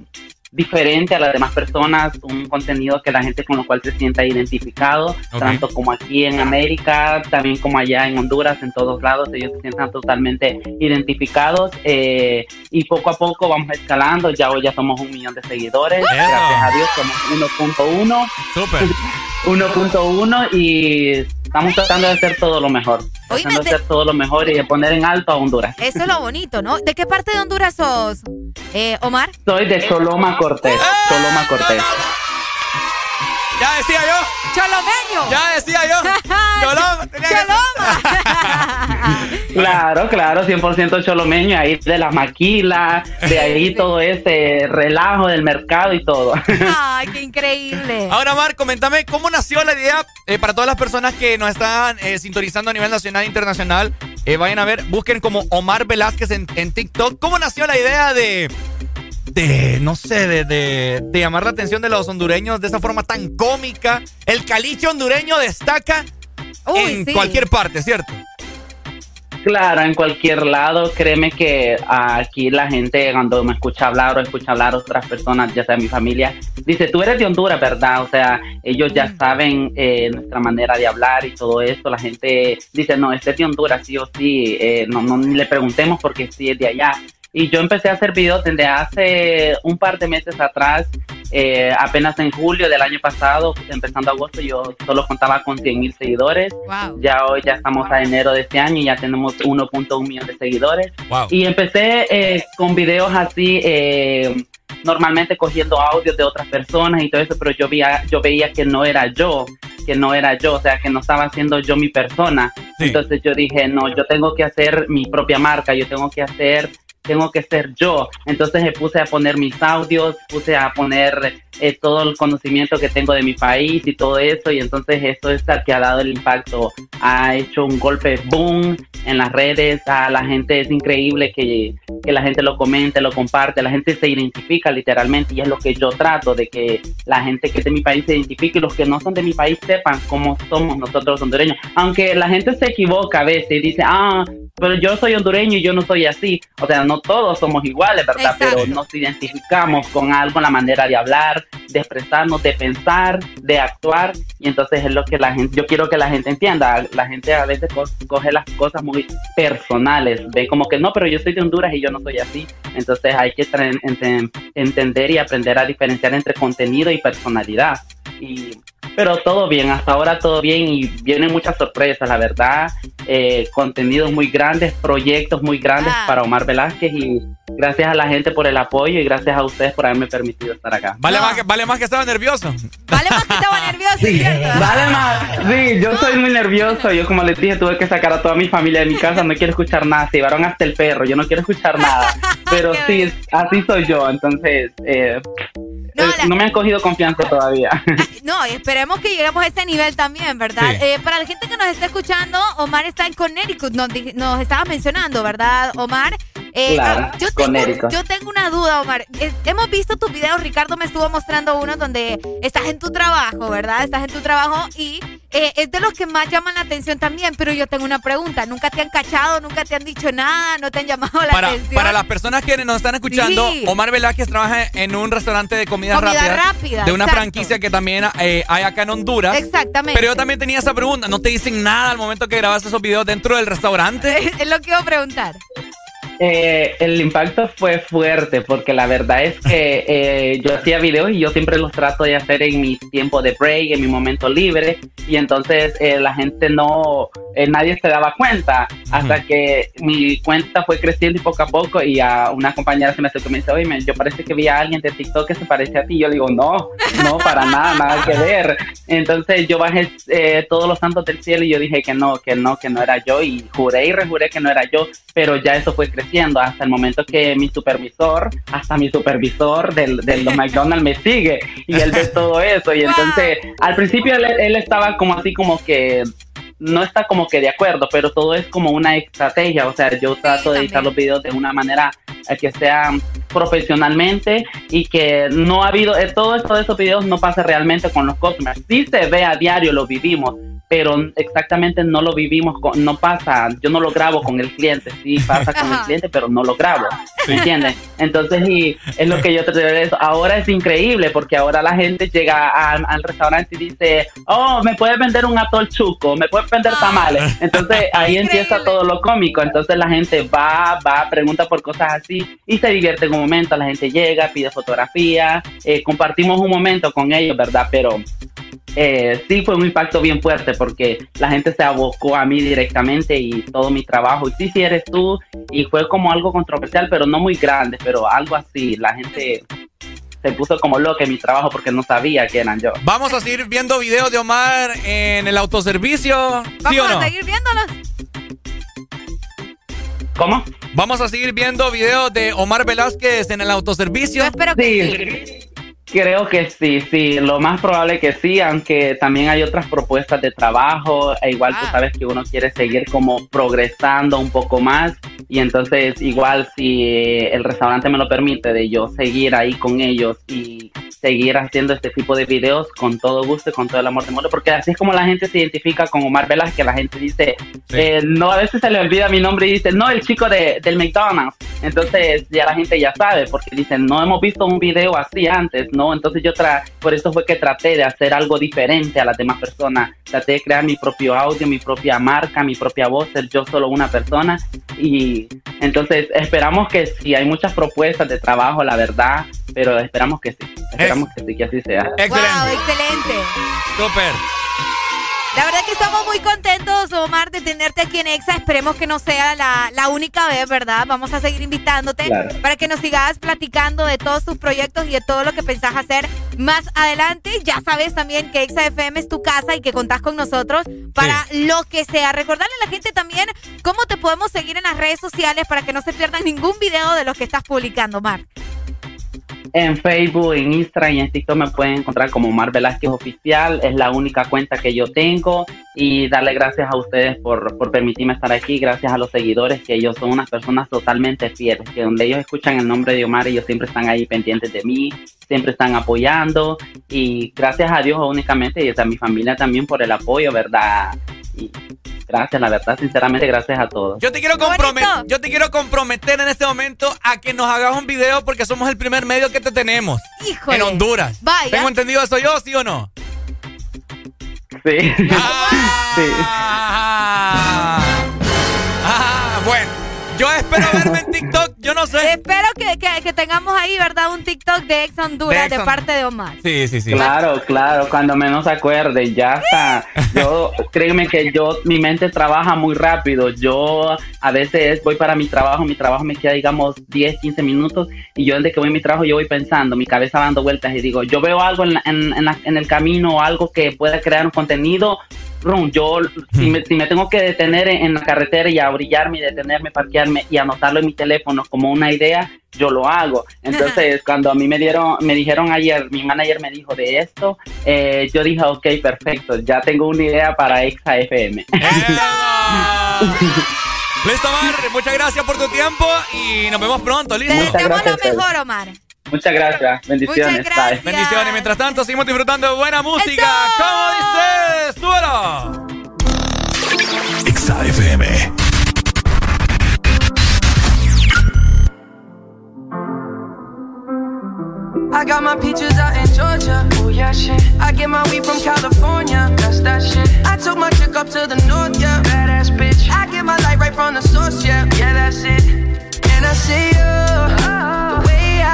diferente a las demás personas, un contenido que la gente con lo cual se sienta identificado, tanto como aquí en América, también como allá en Honduras, en todos lados, ellos se sientan totalmente identificados eh, y poco a poco vamos escalando, ya hoy ya somos un millón de seguidores, Eso. gracias a Dios somos 1.1. Súper. 1.1 y estamos tratando de hacer todo lo mejor. Tratando de hacer todo lo mejor y de poner en alto a Honduras. Eso es lo bonito, ¿no? ¿De qué parte de Honduras sos, eh, Omar? Soy de Choloma Cortés. Choloma Cortés. Ya decía yo. Cholomeño. Ya decía yo. Choloma. tenía que- Claro, claro, 100% cholomeño, ahí de la maquila, de ahí todo ese relajo del mercado y todo. Ay, qué increíble. Ahora, Mar, coméntame cómo nació la idea eh, para todas las personas que nos están eh, sintonizando a nivel nacional e internacional. eh, vayan a ver, busquen como Omar Velázquez en, en TikTok. ¿Cómo nació la idea de, de no sé, de, de- de llamar la atención de los hondureños de esa forma tan cómica? El caliche hondureño destaca en sí. cualquier parte, ¿cierto? Claro, en cualquier lado, créeme que aquí la gente cuando me escucha hablar o escucha hablar otras personas, ya sea mi familia, dice, tú eres de Honduras, ¿verdad? O sea, ellos ya saben eh, nuestra manera de hablar y todo eso. La gente dice, no, este es de Honduras, sí o sí, eh, no, no ni le preguntemos porque sí es de allá. Y yo empecé a hacer videos desde hace un par de meses atrás, eh, apenas en julio del año pasado, empezando agosto, yo solo contaba con 100 mil seguidores. Wow. Ya hoy ya estamos a enero de este año y ya tenemos 1.1 millón de seguidores. Wow. Y empecé eh, con videos así, eh, normalmente cogiendo audios de otras personas y todo eso, pero yo veía, yo veía que no era yo, que no era yo, o sea, que no estaba siendo yo mi persona. Entonces yo dije, no, yo tengo que hacer mi propia marca, yo tengo que hacer tengo que ser yo. Entonces me puse a poner mis audios, puse a poner eh, todo el conocimiento que tengo de mi país y todo eso. Y entonces esto es el que ha dado el impacto. Ha hecho un golpe boom en las redes. A la gente es increíble que, que la gente lo comente, lo comparte. La gente se identifica literalmente y es lo que yo trato de que la gente que es de mi país se identifique y los que no son de mi país sepan cómo somos nosotros hondureños. Aunque la gente se equivoca a veces y dice, ah, pero yo soy hondureño y yo no soy así. O sea, no todos somos iguales, ¿verdad? Pero nos identificamos con algo, la manera de hablar, de expresarnos, de pensar, de actuar. Y entonces es lo que la gente, yo quiero que la gente entienda. La gente a veces co- coge las cosas muy personales. Ve como que no, pero yo soy de Honduras y yo no soy así. Entonces hay que ente- entender y aprender a diferenciar entre contenido y personalidad. Y pero todo bien, hasta ahora todo bien y vienen muchas sorpresas, la verdad. Eh, contenidos muy grandes, proyectos muy grandes Ah. para Omar Velázquez y gracias a la gente por el apoyo y gracias a ustedes por haberme permitido estar acá. Vale, más, que, vale más que estaba nervioso. Vale más que estaba nervioso, ¿cierto? Vale más, sí, yo soy muy nervioso. Yo, como les dije, tuve que sacar a toda mi familia de mi casa. No quiero escuchar nada. Se llevaron hasta el perro. Yo no quiero escuchar nada. Pero sí, así soy yo. Entonces, eh, eh, no me han cogido confianza todavía. No, y esperemos que lleguemos a ese nivel también, ¿verdad? Sí. Eh, para la gente que nos está escuchando, Omar está en Connecticut, nos, di- nos estaba mencionando, ¿verdad, Omar? Eh, Claro, yo, con tengo, Erika. yo tengo una duda, Omar. Eh, hemos visto tus videos, Ricardo me estuvo mostrando uno donde estás en tu trabajo, ¿verdad? Estás en tu trabajo y eh, es de los que más llaman la atención también, pero yo tengo una pregunta. ¿Nunca te han cachado? ¿Nunca te han dicho nada? ¿No te han llamado la Para, atención? para las personas que nos están escuchando, Sí. Omar Velázquez trabaja en un restaurante de comida, Comida rápida, rápida, de una exacto. franquicia que también eh, hay acá en Honduras. Exactamente. Pero yo también tenía esa pregunta, ¿no te dicen nada al momento que grabas esos videos dentro del restaurante? es lo que iba a preguntar. Eh, el impacto fue fuerte porque la verdad es que eh, yo hacía videos y yo siempre los trato de hacer en mi tiempo de break, en mi momento libre y entonces eh, la gente no, eh, nadie se daba cuenta hasta que mi cuenta fue creciendo y poco a poco y a una compañera se me acercó y me dice, oye, yo parece que vi a alguien de TikTok que se parece a ti. Yo le digo, no, no, para nada, nada que ver. Entonces yo bajé eh, todos los santos del cielo y yo dije que no, que no, que no era yo y juré y rejuré que no era yo, pero ya eso fue creciendo hasta el momento que mi supervisor, hasta mi supervisor del, del McDonald's me sigue y él ve todo eso. Y entonces al principio él, él estaba como así como que no está como que de acuerdo, pero todo es como una estrategia, o sea, yo trato de editar los videos de una manera eh, que sea profesionalmente y que no ha habido, eh, todo esto de esos videos no pasa realmente con los customers, sí se ve a diario, lo vivimos, pero exactamente no lo vivimos, con- no pasa, yo no lo grabo con el cliente, sí pasa con el cliente, pero no lo grabo, ¿me entiendes? Entonces, y es lo que yo te digo de eso. Ahora es increíble porque ahora la gente llega al, al restaurante y dice, oh, me puedes vender un atol chuco, me puedes vender tamales. Entonces ahí empieza todo lo cómico. Entonces la gente va, va, pregunta por cosas así y se divierte en un momento. La gente llega, pide fotografía, eh, compartimos un momento con ellos, ¿verdad? Pero eh, sí fue un impacto bien fuerte porque la gente se abocó a mí directamente y todo mi trabajo. Y sí, sí eres tú. Y fue como algo controversial, pero no muy grande, pero algo así. La gente se puso como loca en mi trabajo porque no sabía que eran yo. Vamos a seguir viendo videos de Omar en el autoservicio, ¿sí Vamos o no? a seguir viéndolos. ¿Cómo? Vamos a seguir viendo videos de Omar Velázquez en el autoservicio. espero Sí, creo que sí, sí, lo más probable que sí, aunque también hay otras propuestas de trabajo, e igual tú sabes que uno quiere seguir como progresando un poco más y entonces igual si eh, el restaurante me lo permite de yo seguir ahí con ellos y seguir haciendo este tipo de videos con todo gusto y con todo el amor del mundo, porque así es como la gente se identifica con Omar Velázquez, la gente dice, eh, no, a veces se le olvida mi nombre y dice, no, el chico de, del McDonald's, entonces ya la gente ya sabe, porque dicen, no hemos visto un video así antes, ¿no? Entonces yo, tra por eso fue que traté de hacer algo diferente a las demás personas, traté de crear mi propio audio, mi propia marca, mi propia voz, ser yo solo una persona, y entonces esperamos que sí, hay muchas propuestas de trabajo, la verdad, pero esperamos que sí, esperamos que sí, que así sea. Wow, excelente. Súper. La verdad que estamos muy contentos, Omar, de tenerte aquí en EXA. Esperemos que no sea la, la única vez, ¿verdad? Vamos a seguir invitándote Claro. para que nos sigas platicando de todos tus proyectos y de todo lo que pensás hacer más adelante. Ya sabes también que EXA FM es tu casa y que contás con nosotros para lo que sea. Recordarle a la gente también cómo te podemos seguir en las redes sociales para que no se pierdan ningún video de los que estás publicando, Omar. En Facebook, en Instagram y en TikTok me pueden encontrar como Omar Velázquez Oficial. Es la única cuenta que yo tengo. Y darle gracias a ustedes por, por permitirme estar aquí. Gracias a los seguidores, que ellos son unas personas totalmente fieles. Que donde ellos escuchan el nombre de Omar, ellos siempre están ahí pendientes de mí. Siempre están apoyando. Y gracias a Dios únicamente y a mi familia también por el apoyo, ¿verdad? Y gracias, la verdad, sinceramente, gracias a todos. Yo te quiero comprometer, yo te quiero comprometer en este momento a que nos hagas un video porque somos el primer medio que te tenemos Híjole. en Honduras. Vaya. ¿Tengo entendido eso yo, sí o no? Sí. sí. Ah, bueno. Yo espero verme yo no sé. Espero que, que- que tengamos ahí, ¿verdad? Un TikTok de Ex Honduras De parte de Omar. Sí, sí, sí. Claro, claro, cuando menos acuerde, ya está. Yo, créeme que yo, mi mente trabaja muy rápido. Yo a veces voy para mi trabajo, mi trabajo me queda, digamos, 10, 15 minutos y yo desde que voy a mi trabajo yo voy pensando, mi cabeza dando vueltas y digo, yo veo algo en, la- en, en la- en el camino, algo que pueda crear un contenido. Yo, si me, si me tengo que detener en, en la carretera y abrillarme y detenerme, parquearme y anotarlo en mi teléfono como una idea, yo lo hago. Entonces, cuando a mí me dieron, me dijeron ayer, mi manager me dijo de esto, eh, yo dije, ok, perfecto, ya tengo una idea para Exa FM. Listo, Omar. Muchas gracias por tu tiempo y nos vemos pronto. Listo. Te deseamos lo mejor, Omar. Muchas gracias. Bendiciones. Muchas gracias. Bye. Bendiciones. Mientras tanto, seguimos disfrutando de buena música. ¿Cómo dices? ¡Súbelo! FM. I got my peaches out in Georgia. Oh yeah, shit. I get my weed from California. That's that shit. I took my chick up to the north, yeah. Badass bitch. I get my light right from the source, yeah. Yeah, that's it. And I see you. Way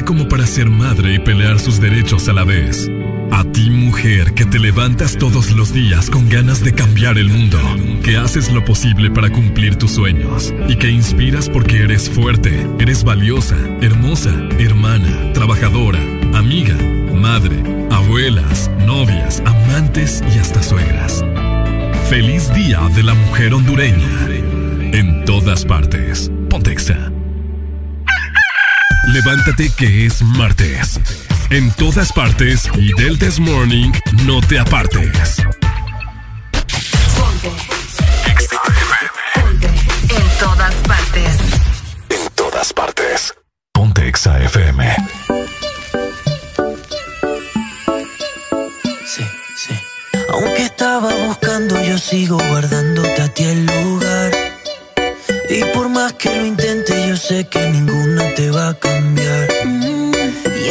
Como para ser madre y pelear sus derechos a la vez. A ti mujer que te levantas todos los días con ganas de cambiar el mundo. Que haces lo posible para cumplir tus sueños. Y que inspiras porque eres fuerte, eres valiosa, hermosa, hermana, trabajadora, amiga, madre, abuelas, novias, amantes y hasta suegras. Feliz Día de la Mujer Hondureña. En todas partes. Pontexa. Levántate que es martes. En todas partes y del This Morning no te apartes. En todas partes. En todas partes. Ponte Exa FM. Sí, sí. Aunque estaba buscando, yo sigo guardándote a ti el lugar. Y por más que lo intente, yo sé que ninguna te va a cambiar.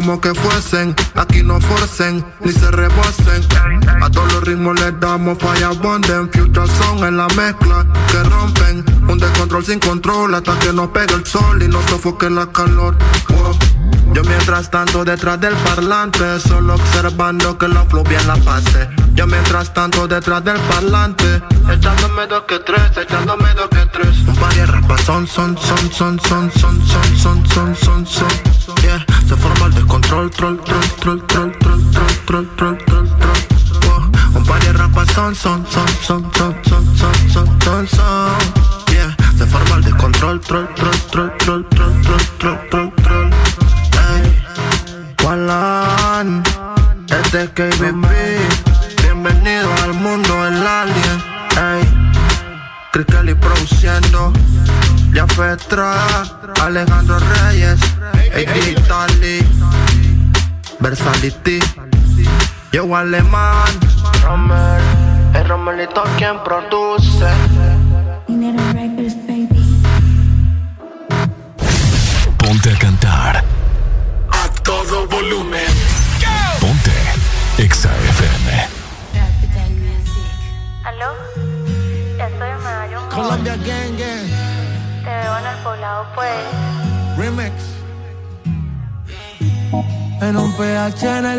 como que fuesen. Aquí no forcen ni se rebosen. A todos los ritmos les damos falla bonden. Future son en la mezcla que rompen. Un descontrol sin control hasta que nos pegue el sol y nos sofoque la calor. Yo mientras tanto detrás del parlante, solo observando que la flow bien la pase. Yo mientras tanto detrás del parlante, echándome dos que tres, echándome dos que tres. Un par de rapas son, son, son, son, son, son, son, son, son, son. son. Troll, troll, troll, troll, troll, troll, troll, troll, troll, troll, Un par de rapas son, son, son, son, son, son, son, son, son. Yeah, se forma el descontrol, troll, troll, troll, troll, troll, troll, troll, troll, troll. Ey, Walan, este es KBB. Bienvenido al mundo del alien. Ey, Chris Kelly produciendo. Ya fue Alejandro Reyes, Ey, Italy versality. Yo alemán, Rommel, el Romelito quien produce.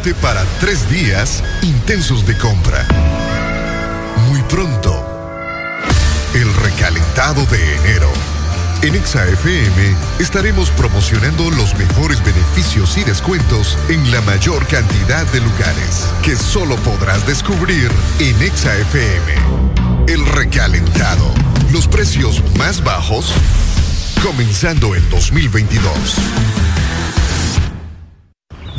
Para tres días intensos de compra. Muy pronto, el recalentado de enero. En Exa FM estaremos promocionando los mejores beneficios y descuentos en la mayor cantidad de lugares que solo podrás descubrir en Exa FM. El recalentado. Los precios más bajos comenzando el 2022.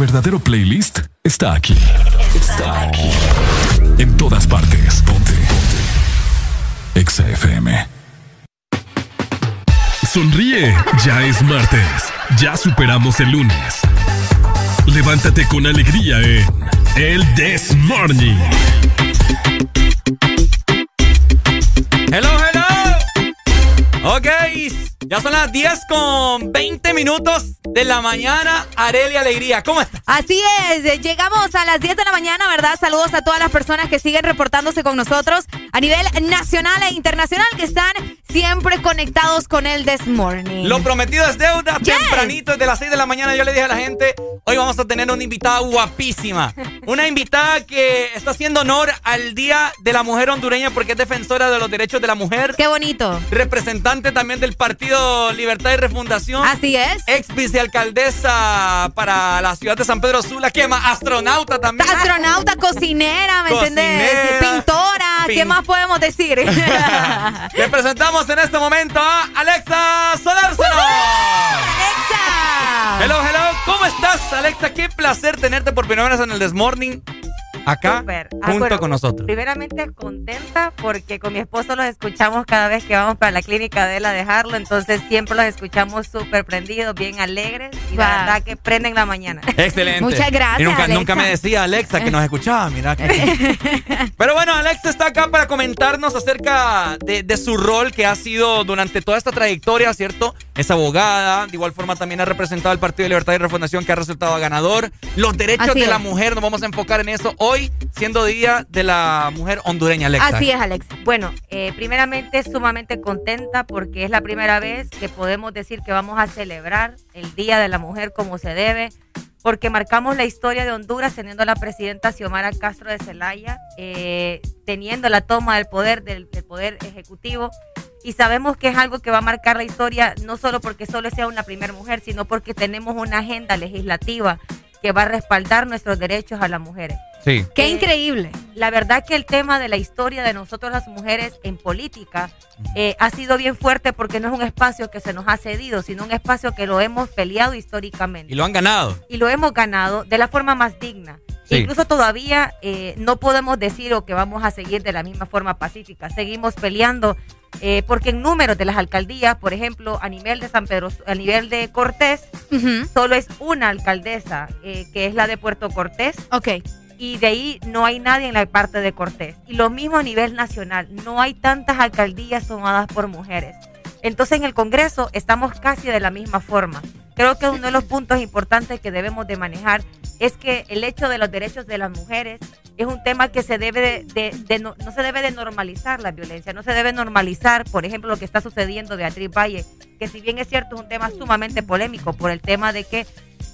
Verdadero playlist está aquí. Está aquí. En todas partes. Ponte. Ponte. Exa FM. Sonríe. Ya es martes. Ya superamos el lunes. Levántate con alegría en El This Morning. De la mañana. Areli Alegría, ¿cómo estás? Así es, llegamos a las 10 de la mañana, ¿verdad? Saludos a todas las personas que siguen reportándose con nosotros a nivel nacional e internacional que están siempre conectados con el This Morning. Lo prometido es deuda. Tempranito, desde las 6 de la mañana, yo le dije a la gente, hoy vamos a tener una invitada guapísima. Una invitada que está haciendo honor al Día de la Mujer Hondureña porque es defensora de los derechos de la mujer. Qué bonito. Representante también del Partido Libertad y Refundación. Así es. Ex vicealcaldesa para la ciudad de San Pedro Sula. ¿Qué más? Astronauta también. Astronauta, cocinera, ¿me entendés? Cocinera. Pintora, ¿qué más podemos decir? Le presentamos en este momento a Alexa Solárzano. ¡Alexa! Hello, hello. ¿Cómo estás, Alexa? Qué placer tenerte por primera vez en el Desmorning. morning. Acá. Ah, junto con nosotros. Primeramente contenta porque con mi esposo los escuchamos cada vez que vamos para la clínica de él a dejarlo, entonces siempre los escuchamos súper prendidos, bien alegres y la verdad que prenden la mañana. Excelente. Muchas gracias, Y nunca, Alexa. nunca me decía Alexa que nos escuchaba, mira. que- Pero bueno, Alexa está acá para comentarnos acerca de, de su rol que ha sido durante toda esta trayectoria, ¿cierto? Es abogada, de igual forma también ha representado al Partido de Libertad y Refundación que ha resultado ganador. Los derechos Así de es. la mujer, nos vamos a enfocar en eso hoy, siendo Día de la Mujer Hondureña, Alexa. Así es, Alex. Bueno, eh, primeramente sumamente contenta porque es la primera vez que podemos decir que vamos a celebrar el Día de la Mujer como se debe, porque marcamos la historia de Honduras teniendo a la presidenta Xiomara Castro de Celaya, eh, teniendo la toma del poder, del poder ejecutivo. Y sabemos que es algo que va a marcar la historia, no solo porque solo sea una primera mujer, sino porque tenemos una agenda legislativa que va a respaldar nuestros derechos a las mujeres. Sí. Qué Eh, increíble. La verdad que el tema de la historia de nosotros las mujeres en política eh, ha sido bien fuerte porque no es un espacio que se nos ha cedido, sino un espacio que lo hemos peleado históricamente. Y lo han ganado. Y lo hemos ganado de la forma más digna. Incluso todavía eh, no podemos decir o que vamos a seguir de la misma forma pacífica. Seguimos peleando eh, porque en números de las alcaldías, por ejemplo, a nivel de San Pedro, a nivel de Cortés, solo es una alcaldesa, eh, que es la de Puerto Cortés. Ok. Y de ahí no hay nadie en la parte de Cortés. Y lo mismo a nivel nacional, no hay tantas alcaldías tomadas por mujeres. Entonces en el Congreso estamos casi de la misma forma. Creo que uno de los puntos importantes que debemos de manejar es que el hecho de los derechos de las mujeres es un tema que se debe de, no, se debe de normalizar la violencia, no se debe normalizar, por ejemplo, lo que está sucediendo Beatriz Valle, que si bien es cierto es un tema sumamente polémico por el tema de que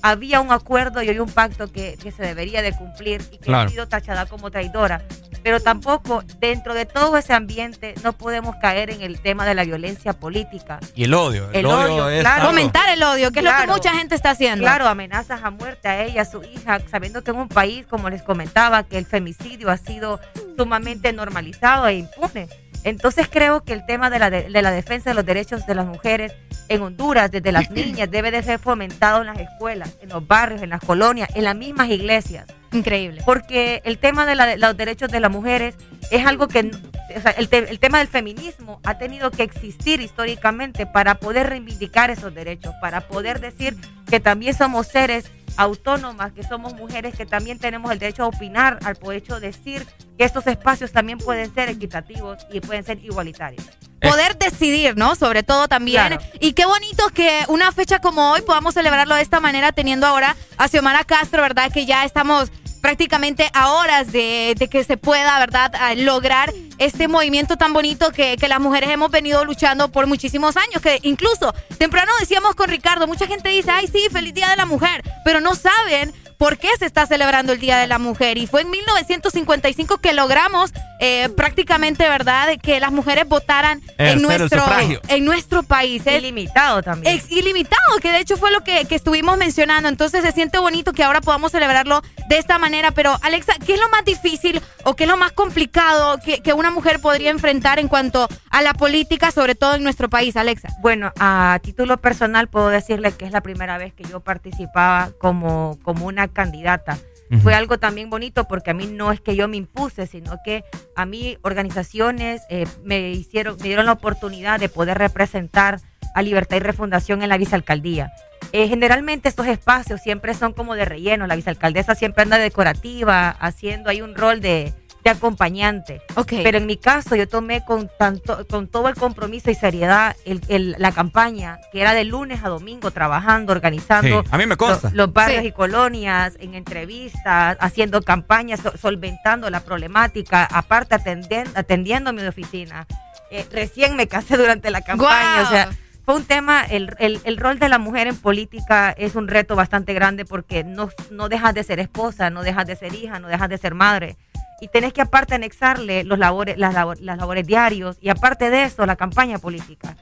había un acuerdo y hay un pacto que, se debería de cumplir y que ha sido tachada como traidora. Pero tampoco dentro de todo ese ambiente no podemos caer en el tema de la violencia política. Y el odio. El, odio, es claro. Fomentar el odio, que es lo que mucha gente está haciendo. Claro, amenazas a muerte a ella, a su hija, sabiendo que en un país, como les comentaba, que el femicidio ha sido sumamente normalizado e impune. Entonces creo que el tema de la, de, la defensa de los derechos de las mujeres en Honduras, desde las niñas, debe de ser fomentado en las escuelas, en los barrios, en las colonias, en las mismas iglesias. Increíble. Porque el tema de, los derechos de las mujeres es algo que, o sea, el, el, tema del feminismo ha tenido que existir históricamente para poder reivindicar esos derechos, para poder decir que también somos seres autónomas, que somos mujeres que también tenemos el derecho a opinar, al hecho decir que estos espacios también pueden ser equitativos y pueden ser igualitarios. Poder decidir, ¿no? Sobre todo también. Y qué bonito que una fecha como hoy podamos celebrarlo de esta manera, teniendo ahora a Xiomara Castro, ¿verdad? Que ya estamos prácticamente a horas de, que se pueda, ¿verdad?, lograr este movimiento tan bonito que, que, las mujeres hemos venido luchando por muchísimos años. Que incluso temprano decíamos con Ricardo, mucha gente dice, ay, sí, feliz Día de la Mujer, pero no saben por qué se está celebrando el Día de la Mujer. Y fue en 1955 que logramos eh, prácticamente, ¿verdad?, que las mujeres votaran en nuestro, en nuestro país. Es ilimitado también. Es ilimitado, que de hecho fue lo que, estuvimos mencionando. Entonces se siente bonito que ahora podamos celebrarlo de esta manera. Pero, Alexa, ¿qué es lo más difícil o qué es lo más complicado que, que una mujer podría enfrentar en cuanto a la política, sobre todo en nuestro país, Alexa? Bueno, a título personal puedo decirle que es la primera vez que yo participaba como, como una candidata. Fue algo también bonito porque a mí no es que yo me impuse, sino que a mí organizaciones eh, me hicieron, me dieron la oportunidad de poder representar a Libertad y Refundación en la vicealcaldía. Eh, generalmente estos espacios siempre son como de relleno, la vicealcaldesa siempre anda decorativa, haciendo ahí un rol de, acompañante. Pero en mi caso yo tomé con tanto, con todo el compromiso y seriedad la campaña, que era de lunes a domingo trabajando, organizando a mí me los barrios y colonias, en entrevistas, haciendo campañas, solventando la problemática, aparte atendiendo, atendiendo mi oficina. Eh, recién me casé durante la campaña, o sea, fue un tema, el, el, rol de la mujer en política es un reto bastante grande porque no, no dejas de ser esposa, no dejas de ser hija, no dejas de ser madre y tenés que aparte anexarle los labores, las, las labores diarios y aparte de eso la campaña política.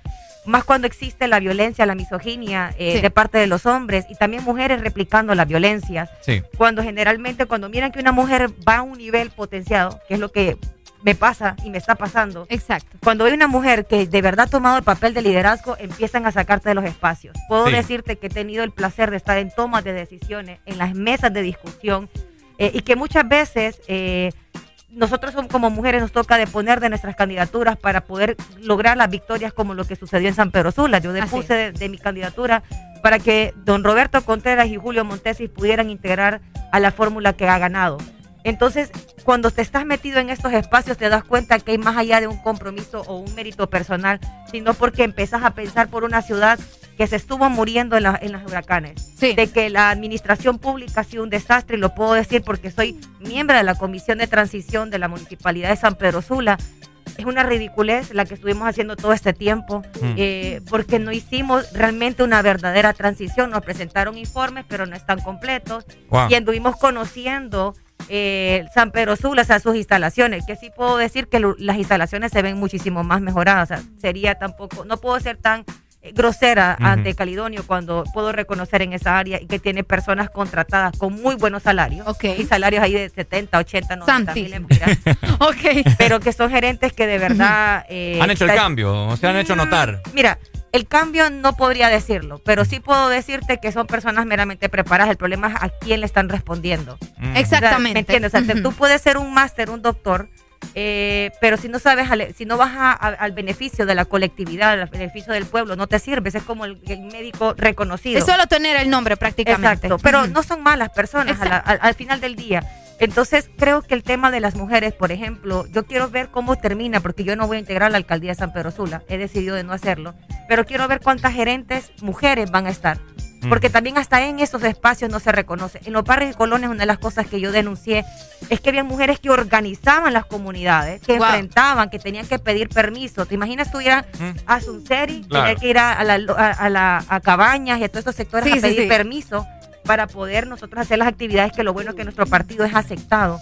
Más cuando existe la violencia, la misoginia eh, de parte de los hombres y también mujeres replicando las violencias. Cuando generalmente, cuando miran que una mujer va a un nivel potenciado, que es lo que me pasa y me está pasando. Exacto. Cuando hay una mujer que de verdad ha tomado el papel de liderazgo, empiezan a sacarte de los espacios. Puedo decirte que he tenido el placer de estar en tomas de decisiones, en las mesas de discusión, eh, y que muchas veces eh, nosotros como mujeres nos toca deponer de nuestras candidaturas para poder lograr las victorias como lo que sucedió en San Pedro Sula. Yo depuse de, mi candidatura para que don Roberto Contreras y Julio Montesis pudieran integrar a la fórmula que ha ganado. Entonces, cuando te estás metido en estos espacios, te das cuenta que hay más allá de un compromiso o un mérito personal, sino porque empezás a pensar por una ciudad que se estuvo muriendo en, la, en los huracanes. De que la administración pública ha sido un desastre, y lo puedo decir porque soy miembro de la Comisión de Transición de la Municipalidad de San Pedro Sula. Es una ridiculez la que estuvimos haciendo todo este tiempo, mm. eh, porque no hicimos realmente una verdadera transición. Nos presentaron informes, pero no están completos. Y anduvimos conociendo eh, San Pedro Sula, o sea, sus instalaciones, que sí puedo decir que las instalaciones se ven muchísimo más mejoradas. O sea, sería tampoco, no puedo ser tan grosera ante Calidonio cuando puedo reconocer en esa área y que tiene personas contratadas con muy buenos salarios y salarios ahí de 70, 80, 90 mil empleados. okay. Pero que son gerentes que de verdad... Eh, han hecho el cambio, o se han hecho notar. Mira, el cambio no podría decirlo, pero sí puedo decirte que son personas meramente preparadas. El problema es a quién le están respondiendo. Mm. Exactamente. ¿Me entiendes? O sea, te- tú puedes ser un máster, un doctor, eh, pero si no sabes, si no vas a- a- al beneficio de la colectividad, al beneficio del pueblo, no te sirves. Es como el, el médico reconocido. Es solo tener el nombre prácticamente. Exacto, pero no son malas personas a la- al, al final del día. Entonces, creo que el tema de las mujeres, por ejemplo, yo quiero ver cómo termina, porque yo no voy a integrar la alcaldía de San Pedro Sula, he decidido de no hacerlo, pero quiero ver cuántas gerentes mujeres van a estar. Porque también hasta en esos espacios no se reconoce. En los barrios y colonias, una de las cosas que yo denuncié es que había mujeres que organizaban las comunidades, que Wow. enfrentaban, que tenían que pedir permiso. ¿Te imaginas tú ir a, a Sunseri, Claro. tener que ir a, a la- a- a la- a cabañas y a todos estos sectores Sí, a sí, pedir sí. permiso para poder nosotros hacer las actividades que lo bueno es que nuestro partido es aceptado.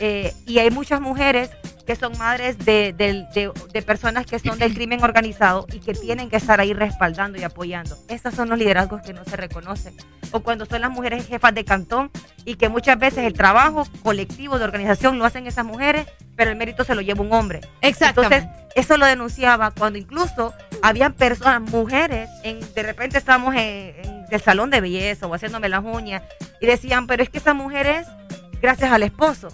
Eh, y hay muchas mujeres que son madres de, de- de- de personas que son del crimen organizado y que tienen que estar ahí respaldando y apoyando. Esos son los liderazgos que no se reconocen. O cuando son las mujeres jefas de cantón y que muchas veces el trabajo colectivo de organización lo hacen esas mujeres, pero el mérito se lo lleva un hombre. Exactamente. Entonces, eso lo denunciaba cuando incluso habían personas, mujeres, en, de repente estábamos en, en el salón de belleza o haciéndome las uñas y decían, pero es que esa mujer es gracias al esposo.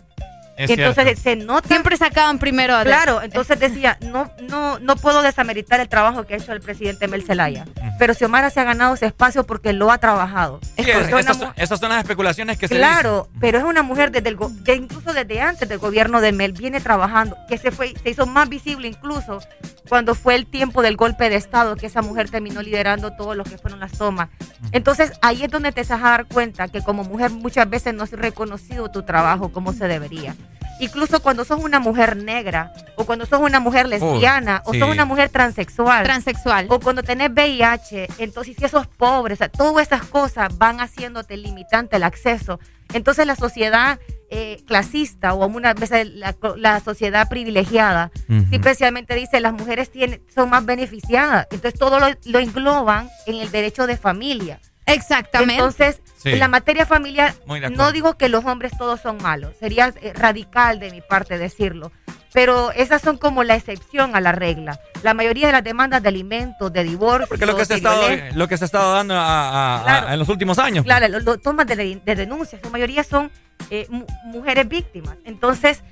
Es Y entonces cierto. se nota. Siempre sacaban primero a Claro, entonces decía, no, no, no puedo desameritar el trabajo que ha hecho el presidente Mel Zelaya, pero Xiomara se ha ganado ese espacio porque lo ha trabajado. Sí, Es esas, una mu- esas son las especulaciones que se Claro, pero es una mujer desde el de- incluso desde antes del gobierno de Mel viene trabajando, que se fue, se hizo más visible incluso cuando fue el tiempo del golpe de estado, que esa mujer terminó liderando todo lo que fueron las tomas. Entonces ahí es donde te vas a dar cuenta que como mujer muchas veces no has reconocido tu trabajo como se debería. Incluso cuando sos una mujer negra, o cuando sos una mujer lesbiana, o sí. sos una mujer transexual, Transexual. o cuando tenés VIH, entonces si sos pobre, o sea, todas esas cosas van haciéndote limitante el acceso. Entonces la sociedad eh, clasista o una veces la, la sociedad privilegiada simplemente dice las mujeres tienen, son más beneficiadas. Entonces todo lo, lo engloban en el derecho de familia. Exactamente. Entonces, Sí. en la materia familiar, no digo que los hombres todos son malos, sería eh, radical de mi parte decirlo, pero esas son como la excepción a la regla. La mayoría de las demandas de alimentos, de divorcio, Porque lo que se ha estado, lo que se ha estado dando a- a- a- Claro. en los últimos años. Claro, los, los tomas de, de denuncias, su mayoría son eh, mu- mujeres víctimas. Entonces,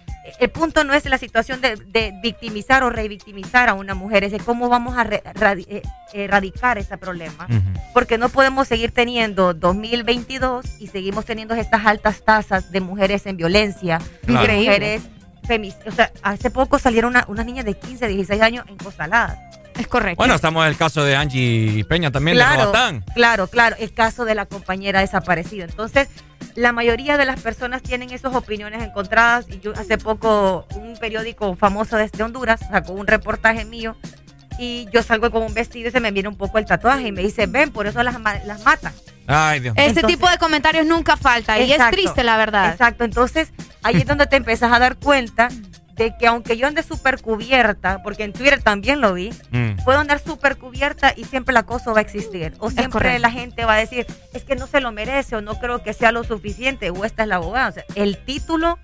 el punto no es la situación de, de victimizar o revictimizar a una mujer, es de cómo vamos a re- radi- eh, erradicar ese problema. Porque no podemos seguir teniendo 2022 y seguimos teniendo estas altas tasas de mujeres en violencia, de Increíble. mujeres O sea, hace poco salieron una- unas niñas de 15, 16 años encostaladas. Es correcto. Bueno, estamos en el caso de Angie Peña también, de Claro, Robatán. claro, claro, el caso de la compañera desaparecida. Entonces, la mayoría de las personas tienen esas opiniones encontradas y yo hace poco un periódico famoso desde Honduras sacó un reportaje mío y yo salgo con un vestido y se me viene un poco el tatuaje y me dice, ven, por eso las, las matan. Ay, Dios Este tipo de comentarios nunca falta y es triste, la verdad. Exacto, entonces ahí es donde te empiezas a dar cuenta de que aunque yo ande súper cubierta, porque en Twitter también lo vi, Mm. puedo andar súper cubierta y siempre el acoso va a existir. O siempre la gente va a decir, es que no se lo merece o no creo que sea lo suficiente o esta es la abogada. O sea, el título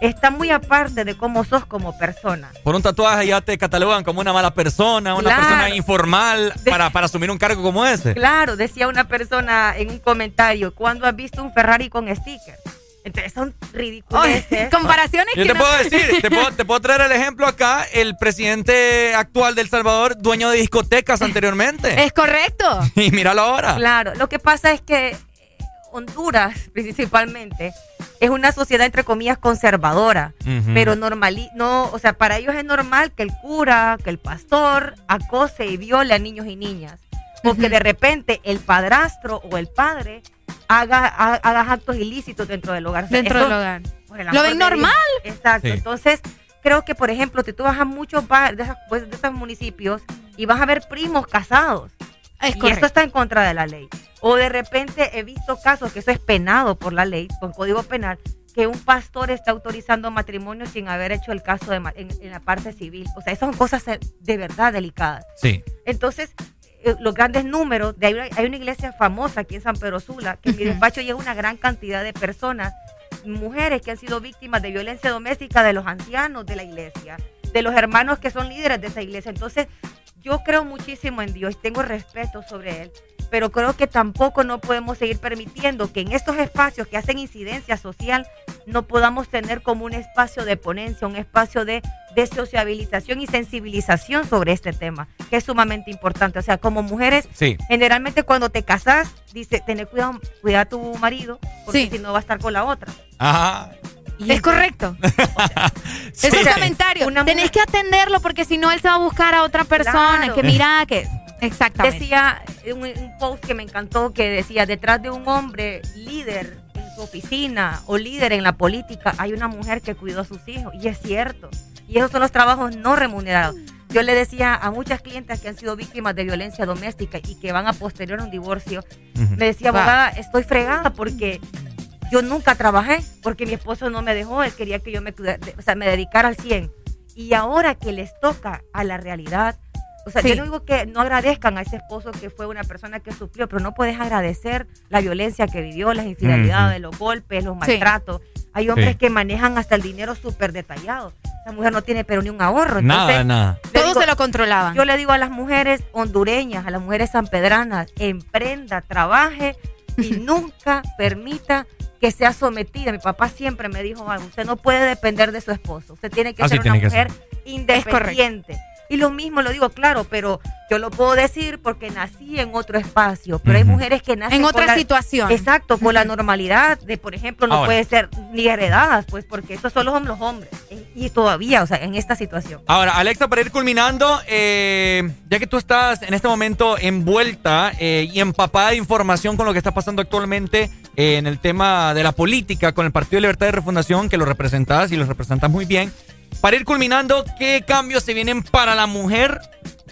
está muy aparte de cómo sos como persona. Por un tatuaje ya te catalogan como una mala persona, una Claro. persona informal para, para asumir un cargo como ese. Claro, decía una persona en un comentario, ¿cuándo has visto un Ferrari con sticker? Entonces son ridículos. comparaciones Yo te puedo decir, te puedo, te puedo traer el ejemplo acá, el presidente actual de El Salvador, dueño de discotecas anteriormente. Es correcto. Y míralo ahora. Claro, lo que pasa es que eh, Honduras principalmente es una sociedad entre comillas conservadora, pero normali no, o sea, para ellos es normal que el cura, que el pastor acose y viole a niños y niñas, o que de repente el padrastro o el padre haga, ha- haga actos ilícitos dentro del hogar. O sea, Dentro eso, del hogar. Lo ven Dios. normal. Exacto. Sí. Entonces, creo que, por ejemplo, si tú vas a muchos de, esas- pues, de esos municipios y vas a ver primos casados. y correcto. esto está en contra de la ley. O de repente he visto casos que eso es penado por la ley, por código penal, que un pastor está autorizando matrimonio sin haber hecho el caso de en, en la parte civil. O sea, esas son cosas eh, de verdad delicadas. Sí. Entonces, los grandes números, de hay, una, hay una iglesia famosa aquí en San Pedro Sula, que en mi despacho llega una gran cantidad de personas, mujeres que han sido víctimas de violencia doméstica de los ancianos de la iglesia, de los hermanos que son líderes de esa iglesia. Entonces, yo creo muchísimo en Dios, tengo respeto sobre Él, pero creo que tampoco no podemos seguir permitiendo que en estos espacios que hacen incidencia social no podamos tener como un espacio de ponencia, un espacio de, de sociabilización y sensibilización sobre este tema, que es sumamente importante. O sea, como mujeres, Sí. generalmente cuando te casas, dice, tener cuidado, cuida a tu marido, porque si no va a estar con la otra. Ajá. Es correcto. Sí. Es un comentario. Tenés que atenderlo porque si no él se va a buscar a otra persona. Claro. Que mira que. Exactamente. Decía un, un post que me encantó que decía, detrás de un hombre líder en su oficina o líder en la política, hay una mujer que cuidó a sus hijos. Y es cierto. Y esos son los trabajos no remunerados. Yo le decía a muchas clientes que han sido víctimas de violencia doméstica y que van a posterior a un divorcio, me decía, abogada, estoy fregada porque yo nunca trabajé, porque mi esposo no me dejó, él quería que yo me, o sea, me dedicara al 100. Y ahora que les toca a la realidad, o sea, Sí. yo no digo que no agradezcan a ese esposo que fue una persona que sufrió, pero no puedes agradecer la violencia que vivió, las infidelidades, los golpes, los Sí. maltratos. Hay hombres Sí. que manejan hasta el dinero súper detallado. Esa mujer no tiene pero ni un ahorro. Nada, Entonces, nada. le Todos se lo controlaban. Yo le digo a las mujeres hondureñas, a las mujeres sanpedranas, emprenda, trabaje y nunca permita que sea sometida. Mi papá siempre me dijo usted no puede depender de su esposo, usted tiene que Así ser una mujer ser. independiente. Y lo mismo lo digo, claro, pero yo lo puedo decir porque nací en otro espacio, pero hay mujeres que nacen En otra la- situación. Exacto, con la normalidad de, por ejemplo, no Ahora. puede ser ni heredadas, pues porque estos solo son los hombres. Y todavía, o sea, en esta situación. Ahora, Alexa, para ir culminando, eh, ya que tú estás en este momento envuelta eh, y empapada de información con lo que está pasando actualmente eh, en el tema de la política con el Partido de Libertad y Refundación, que lo representas y lo representas muy bien, para ir culminando, ¿qué cambios se vienen para la mujer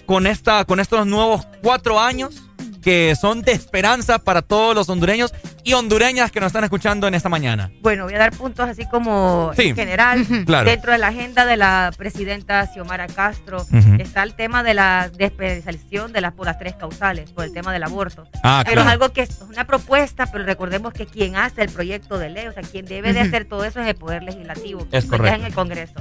con, esta, con estos nuevos cuatro años que son de esperanza para todos los hondureños y hondureñas que nos están escuchando en esta mañana? Bueno, voy a dar puntos así como Sí. en general. Claro. Dentro de la agenda de la presidenta Xiomara Castro está el tema de la despenalización de las por las tres causales, por el tema del aborto. Ah, pero claro. es algo que es una propuesta, pero recordemos que quien hace el proyecto de ley, o sea, quien debe de hacer todo eso es el Poder Legislativo, Es correcto. en el Congreso.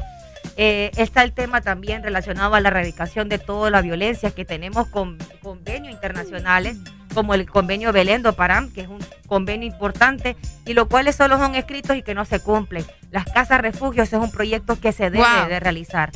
Eh, está el tema también relacionado a la erradicación de toda la violencia que tenemos con convenios internacionales, como el convenio Belendo Param, que es un convenio importante, y los cuales solo son escritos y que no se cumplen. Las casas refugios es un proyecto que se debe Wow. de realizar.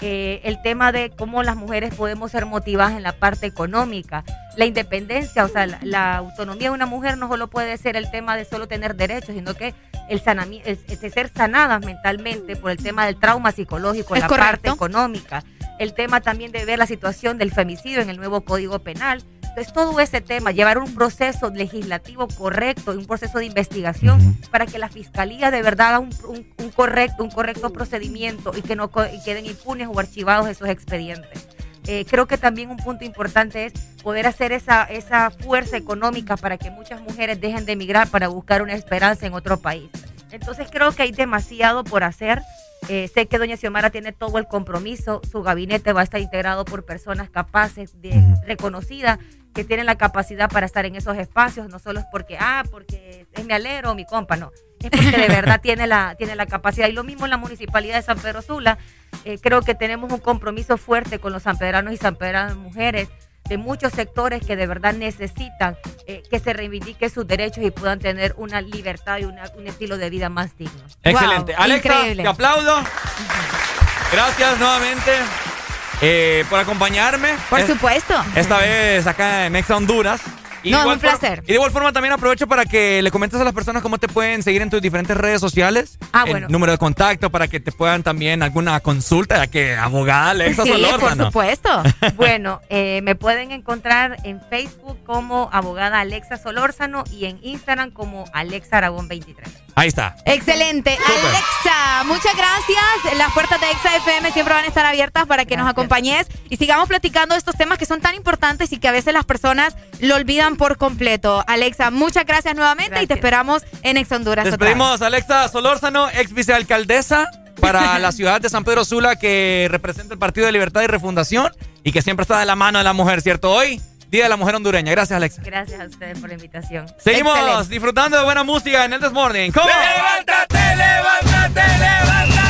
Eh, el tema de cómo las mujeres podemos ser motivadas en la parte económica, la independencia, o sea, la, la autonomía de una mujer no solo puede ser el tema de solo tener derechos, sino que el, sanami- el- el de ser sanadas mentalmente por el tema del trauma psicológico, Es la correcto. parte económica, el tema también de ver la situación del femicidio en el nuevo Código Penal. Entonces, todo ese tema, llevar un proceso legislativo correcto y un proceso de investigación para que la fiscalía de verdad haga un, un- un correcto, un correcto procedimiento y que no y queden impunes o archivados esos expedientes. Eh, creo que también un punto importante es poder hacer esa, esa fuerza económica para que muchas mujeres dejen de emigrar para buscar una esperanza en otro país. Entonces creo que hay demasiado por hacer. Eh, sé que doña Xiomara tiene todo el compromiso, su gabinete va a estar integrado por personas capaces, de, reconocidas, que tienen la capacidad para estar en esos espacios, no solo es porque, ah, porque es mi alero o mi compa, no, es porque de verdad tiene la, tiene la capacidad. Y lo mismo en la municipalidad de San Pedro Sula, eh, creo que tenemos un compromiso fuerte con los sanpedranos y sanpedranas mujeres de muchos sectores que de verdad necesitan eh, que se reivindiquen sus derechos y puedan tener una libertad y una- un estilo de vida más digno. Excelente. Wow, Alexa, increíble. te aplaudo. Gracias nuevamente eh, por acompañarme. Por Es- supuesto. Esta vez acá en Mexa Honduras. Y No, es un forma- placer. y de igual forma también aprovecho para que le comentes a las personas cómo te pueden seguir en tus diferentes redes sociales. Ah, el bueno. número de contacto para que te puedan también alguna consulta, ya que abogada Alexa Sí, por supuesto. bueno, eh, me pueden encontrar en Facebook como abogada Alexa Solórzano y en Instagram como Alexa Aragón 23. Ahí está. Excelente. Alexa, muchas gracias. Las puertas de Exa FM siempre van a estar abiertas para que nos acompañes y sigamos platicando de estos temas que son tan importantes y que a veces las personas lo olvidan por completo. Alexa, muchas gracias nuevamente y te esperamos en Ex Honduras. otra vez. Despedimos a Alexa Solórzano, ex vicealcaldesa para la ciudad de San Pedro Sula, que representa el Partido de Libertad y Refundación y que siempre está de la mano de la mujer, ¿cierto? Hoy, Día de la Mujer Hondureña. Gracias, Alexa. Gracias a ustedes por la invitación. Seguimos Excelente. disfrutando de buena música en el This Morning. ¿Cómo? ¡Levántate, levántate, levántate!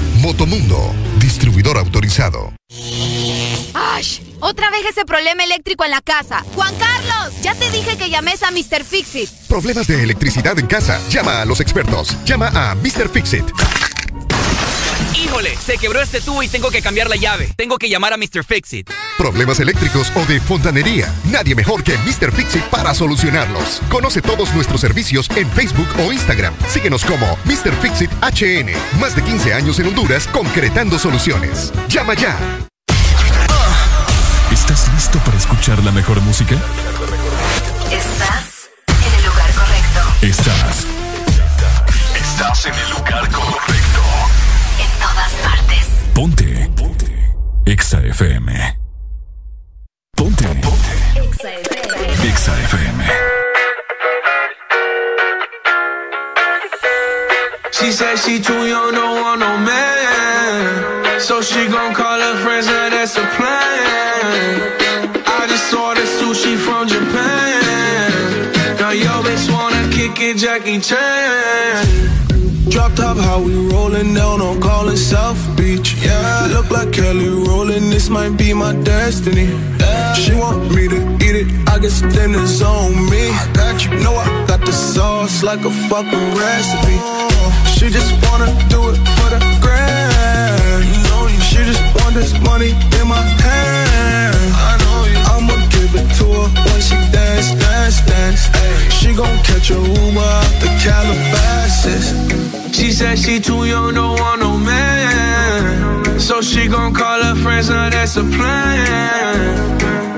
Motomundo, distribuidor autorizado. Ash, otra vez ese problema eléctrico en la casa. Juan Carlos, ya te dije que llames a Mr. Fixit. Problemas de electricidad en casa. Llama a los expertos. Llama a Mr. Fixit. Híjole, se quebró este tubo y tengo que cambiar la llave. Tengo que llamar a Mr. Fixit. Problemas eléctricos o de fontanería. Nadie mejor que Mr. Fixit para solucionarlos. Conoce todos nuestros servicios en Facebook o Instagram. Síguenos como Mr. Fixit HN. Más de 15 años en Honduras concretando soluciones. Llama ya. ¿Estás listo para escuchar la mejor música? Estás en el lugar correcto. Estás. Estás en el lugar correcto. En todas partes. Ponte. Ponte. Exa FM. Ponte. Ponte. Exa FM. She said she too young, don't want no man. So she gon' call her friends, now that's a plan. I just ordered sushi from Japan. Now yo bitch wanna kick it, Jackie Chan. Drop top, how we rollin' down on callin' South Beach. Yeah, look like Kelly rollin', this might be my destiny. She want me to eat it, I guess then it's on me. I got you, know I got the sauce like a fucking recipe. She just wanna do it for the grand. She just want this money in my hand. I know you. I'ma give it to her when she dance, dance, dance. Ay, she gon' catch a Uber out the Calabasas. She said she too young, don't want no man. So she gon' call her friends, now that's a plan.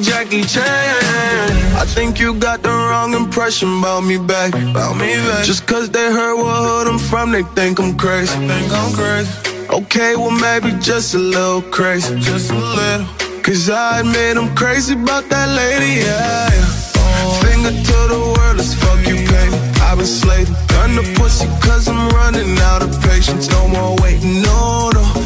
Jackie Chan. I think you got the wrong impression about me back. About me back. Just cause they heard what hood I'm from, they think I'm crazy. think I'm crazy. Okay, well maybe just a little crazy. Just a little. Cause I admit I'm crazy about that lady, yeah. signal to the world, let's fuck you, baby. I've been slaving, done the pussy, cause I'm running out of patience. No more waiting, no, no.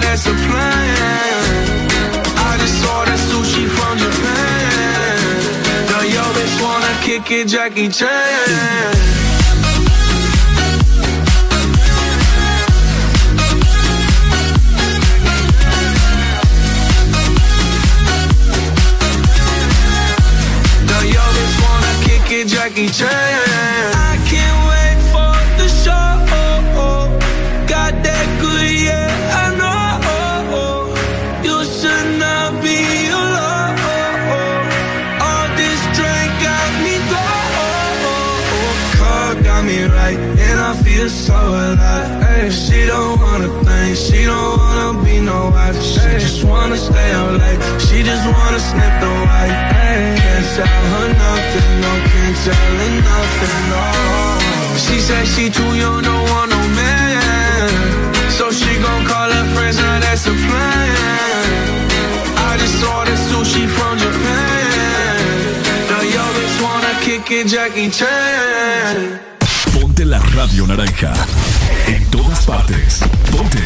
kick it, Jackie Chan. Jackie Chan. Wanna stay up late, she just wanna snip the white. Can't tell her nothing, no, can't tell her nothing, no. She said she too young, don't want no man. So she gon' call her friends, now that's a plan. I just ordered sushi from Japan. The yo bitch wanna kick it, Jackie Chan. Ponte la radio naranja. En todas partes. Ponte.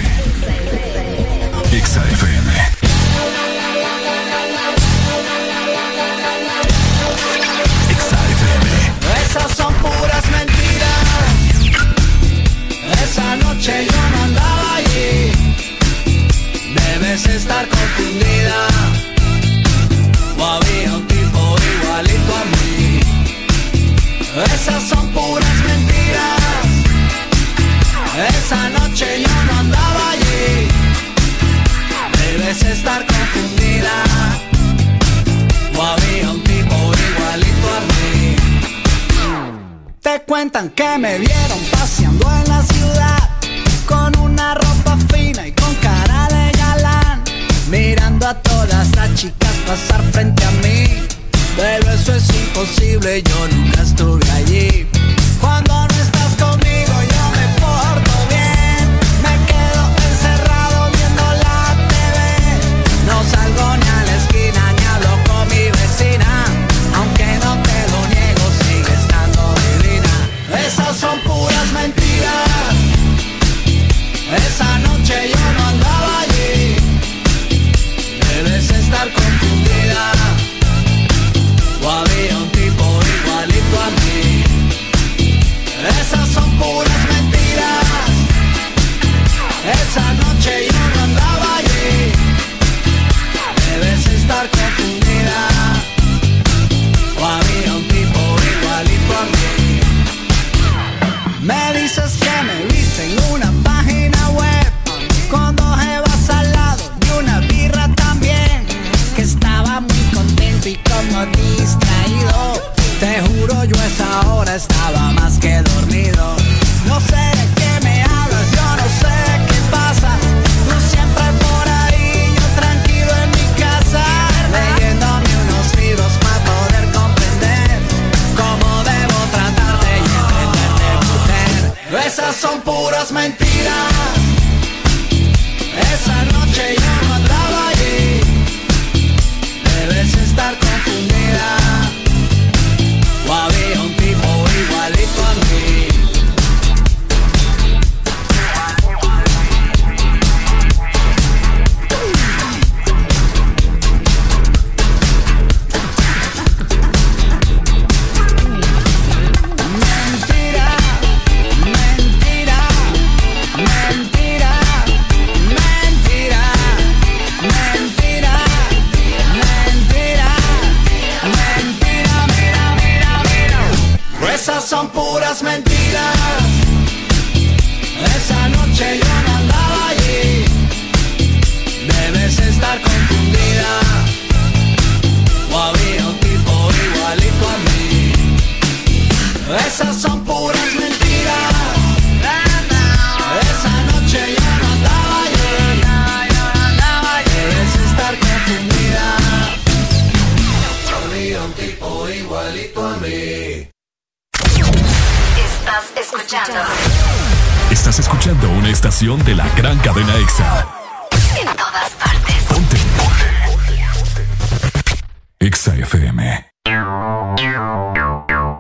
Exa noche yo no andaba allí. Debes estar confundida. O había un tipo igualito a mí. Esas son puras mentiras. Esa noche yo no andaba allí. Debes estar confundida. O había un tipo igualito a mí. Te cuentan que me vieron paseando en la ciudad a todas las chicas pasar frente a mí. Pero eso es imposible, yo nunca estuve allí. Cuando Esa noche yo no andaba allí. Debes estar confundida. O había un tipo igualito a mí. Me dices que me viste en una página web con dos evas al lado y una birra también. Que estaba muy contento y como distraído. Te juro, yo esa hora estaba más que dormido. Son puras mentiras. esas son puras mentiras. Esa noche yo no andaba llorando, debes estar confundida. Había un tipo igualito a mí. Estás escuchando. Estás escuchando una estación de la gran cadena EXA. En todas partes. Ponte. Ponte. EXA FM.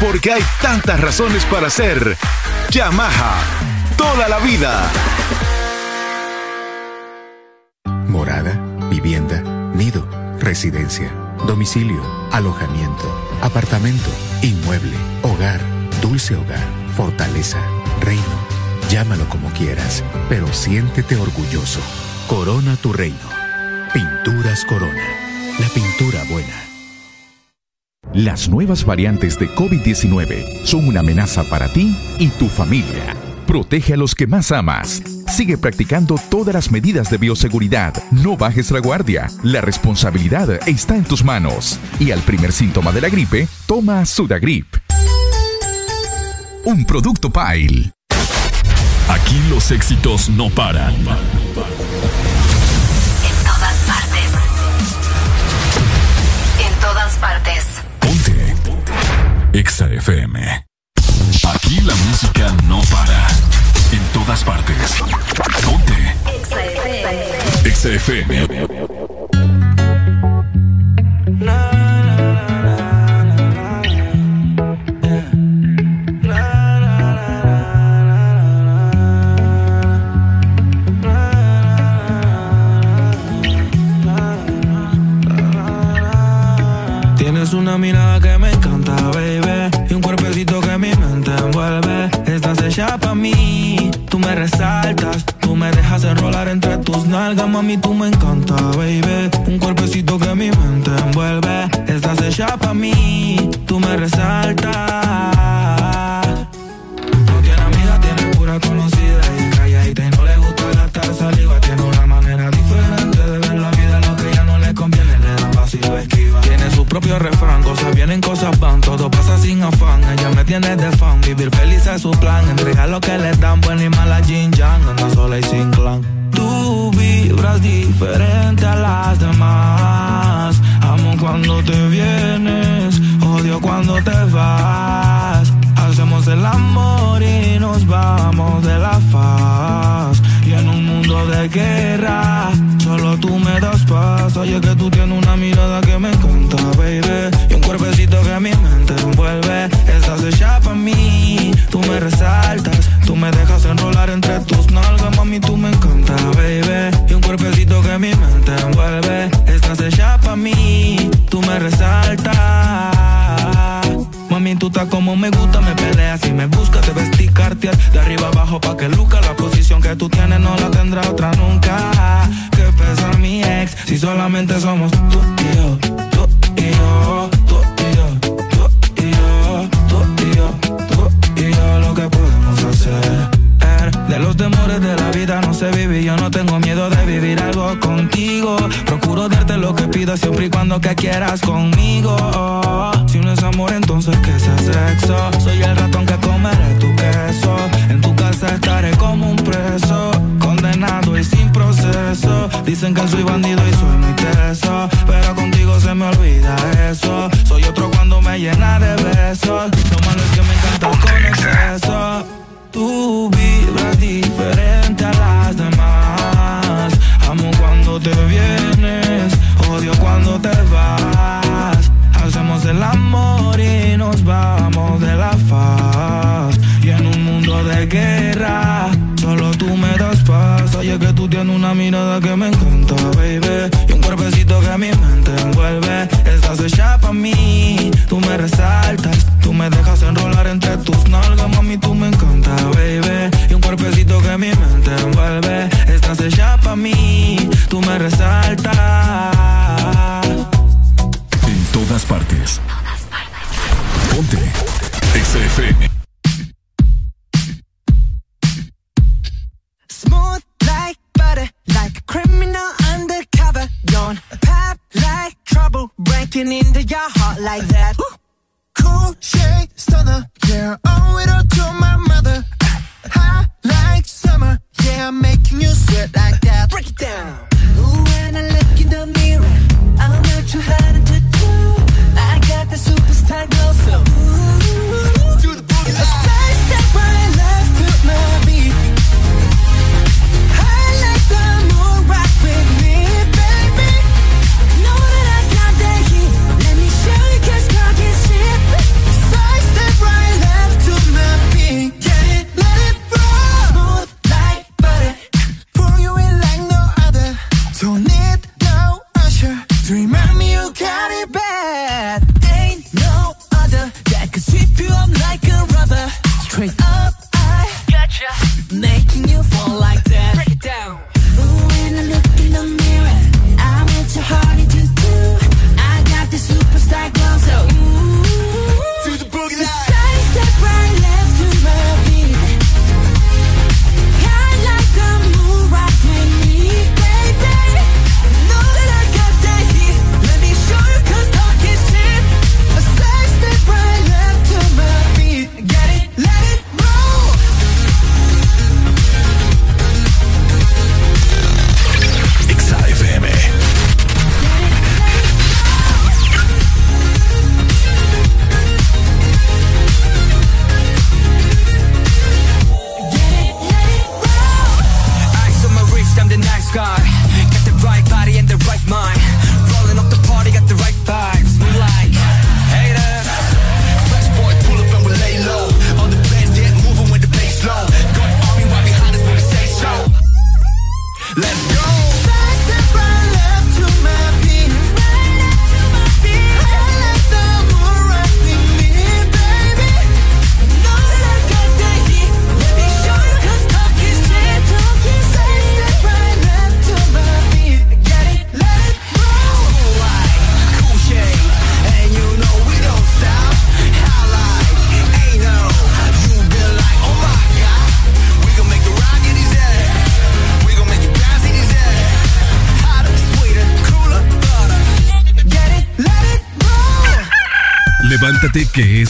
porque hay tantas razones para ser Yamaha toda la vida. Morada, vivienda, nido, residencia, domicilio, alojamiento, apartamento, inmueble, hogar, dulce hogar, fortaleza, reino. Llámalo como quieras, pero siéntete orgulloso. Corona tu reino. Pinturas Corona. La pintura buena. Las nuevas variantes de COVID-19 son una amenaza para ti y tu familia. Protege a los que más amas. Sigue practicando todas las medidas de bioseguridad. No bajes la guardia. La responsabilidad está en tus manos. Y al primer síntoma de la gripe, toma Sudagrip. Un producto Pile. Aquí los éxitos no paran. Exa FM. Aquí la música no para. En todas partes. Ponte. Exa FM. Exa FM.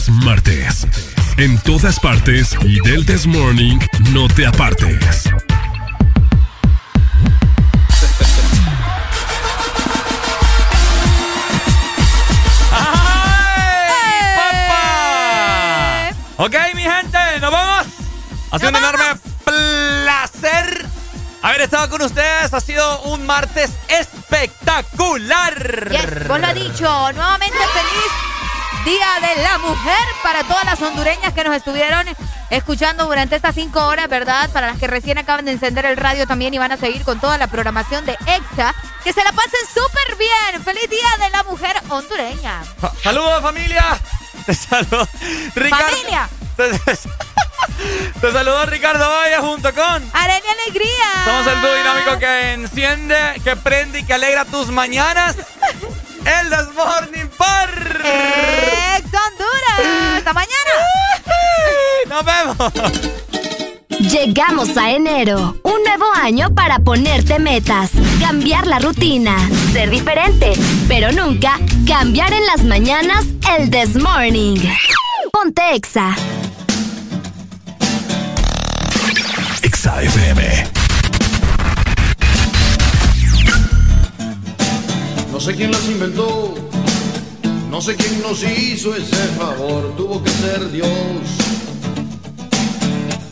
Martes. En todas partes y del This Morning no te apartes. ¡Ay, papá! Ok, mi gente, nos vamos. Ha sido un enorme placer haber estado con ustedes. Ha sido un martes espectacular. Yes, vos lo has dicho. Feliz Día de la Mujer para todas las hondureñas que nos estuvieron escuchando durante estas cinco horas, ¿verdad? Para las que recién acaban de encender el radio también y van a seguir con toda la programación de EXA. Que se la pasen súper bien. feliz Día de la Mujer hondureña. Sa- Saludos, familia. Te saludo. Ricardo. Familia. Te, saludo Ricardo Valle junto con. Arena Alegría. Somos el dúo dinámico que enciende, que prende y que alegra tus mañanas. El This Llegamos a enero, un nuevo año para ponerte metas, cambiar la rutina, ser diferente, pero nunca cambiar en las mañanas el This Morning. Ponte Exa. XAFM. No sé quién las inventó, no sé quién nos hizo ese favor, tuvo que ser Dios.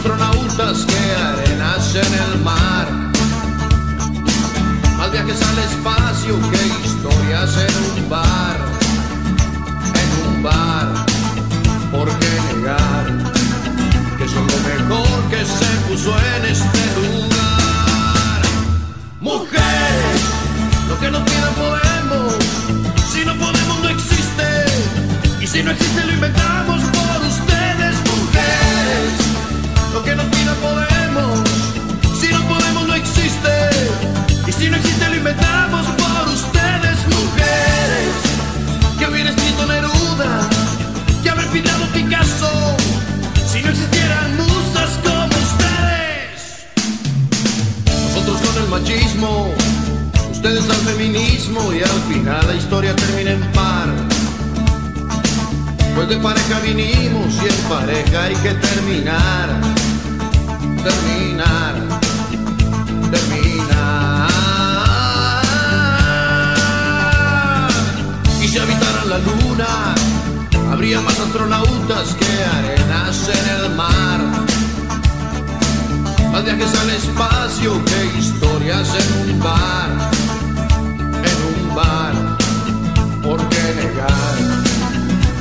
astronautas que arenas en el mar. Más viajes al espacio que historias en un bar. En un bar, ¿por qué negar? Que son lo mejor que se puso en este lugar. Mujeres, lo que nos pidan podemos. Si no podemos, no existe. Y si no existe, lo inventamos por lo que nos pida podemos. Si no podemos, no existe. Y si no existe, lo inventamos por ustedes, mujeres. Que hubiera escrito Neruda, que haber pintado Picasso. Si no existieran musas como ustedes. Nosotros con el machismo, ustedes al feminismo. Y al final la historia termina en par. Pues de pareja vinimos y en pareja hay que terminar terminar, terminar. Y si habitaran la luna, habría más astronautas que arenas en el mar. Más viajes al espacio que historias en un bar, en un bar. ¿Por qué negar?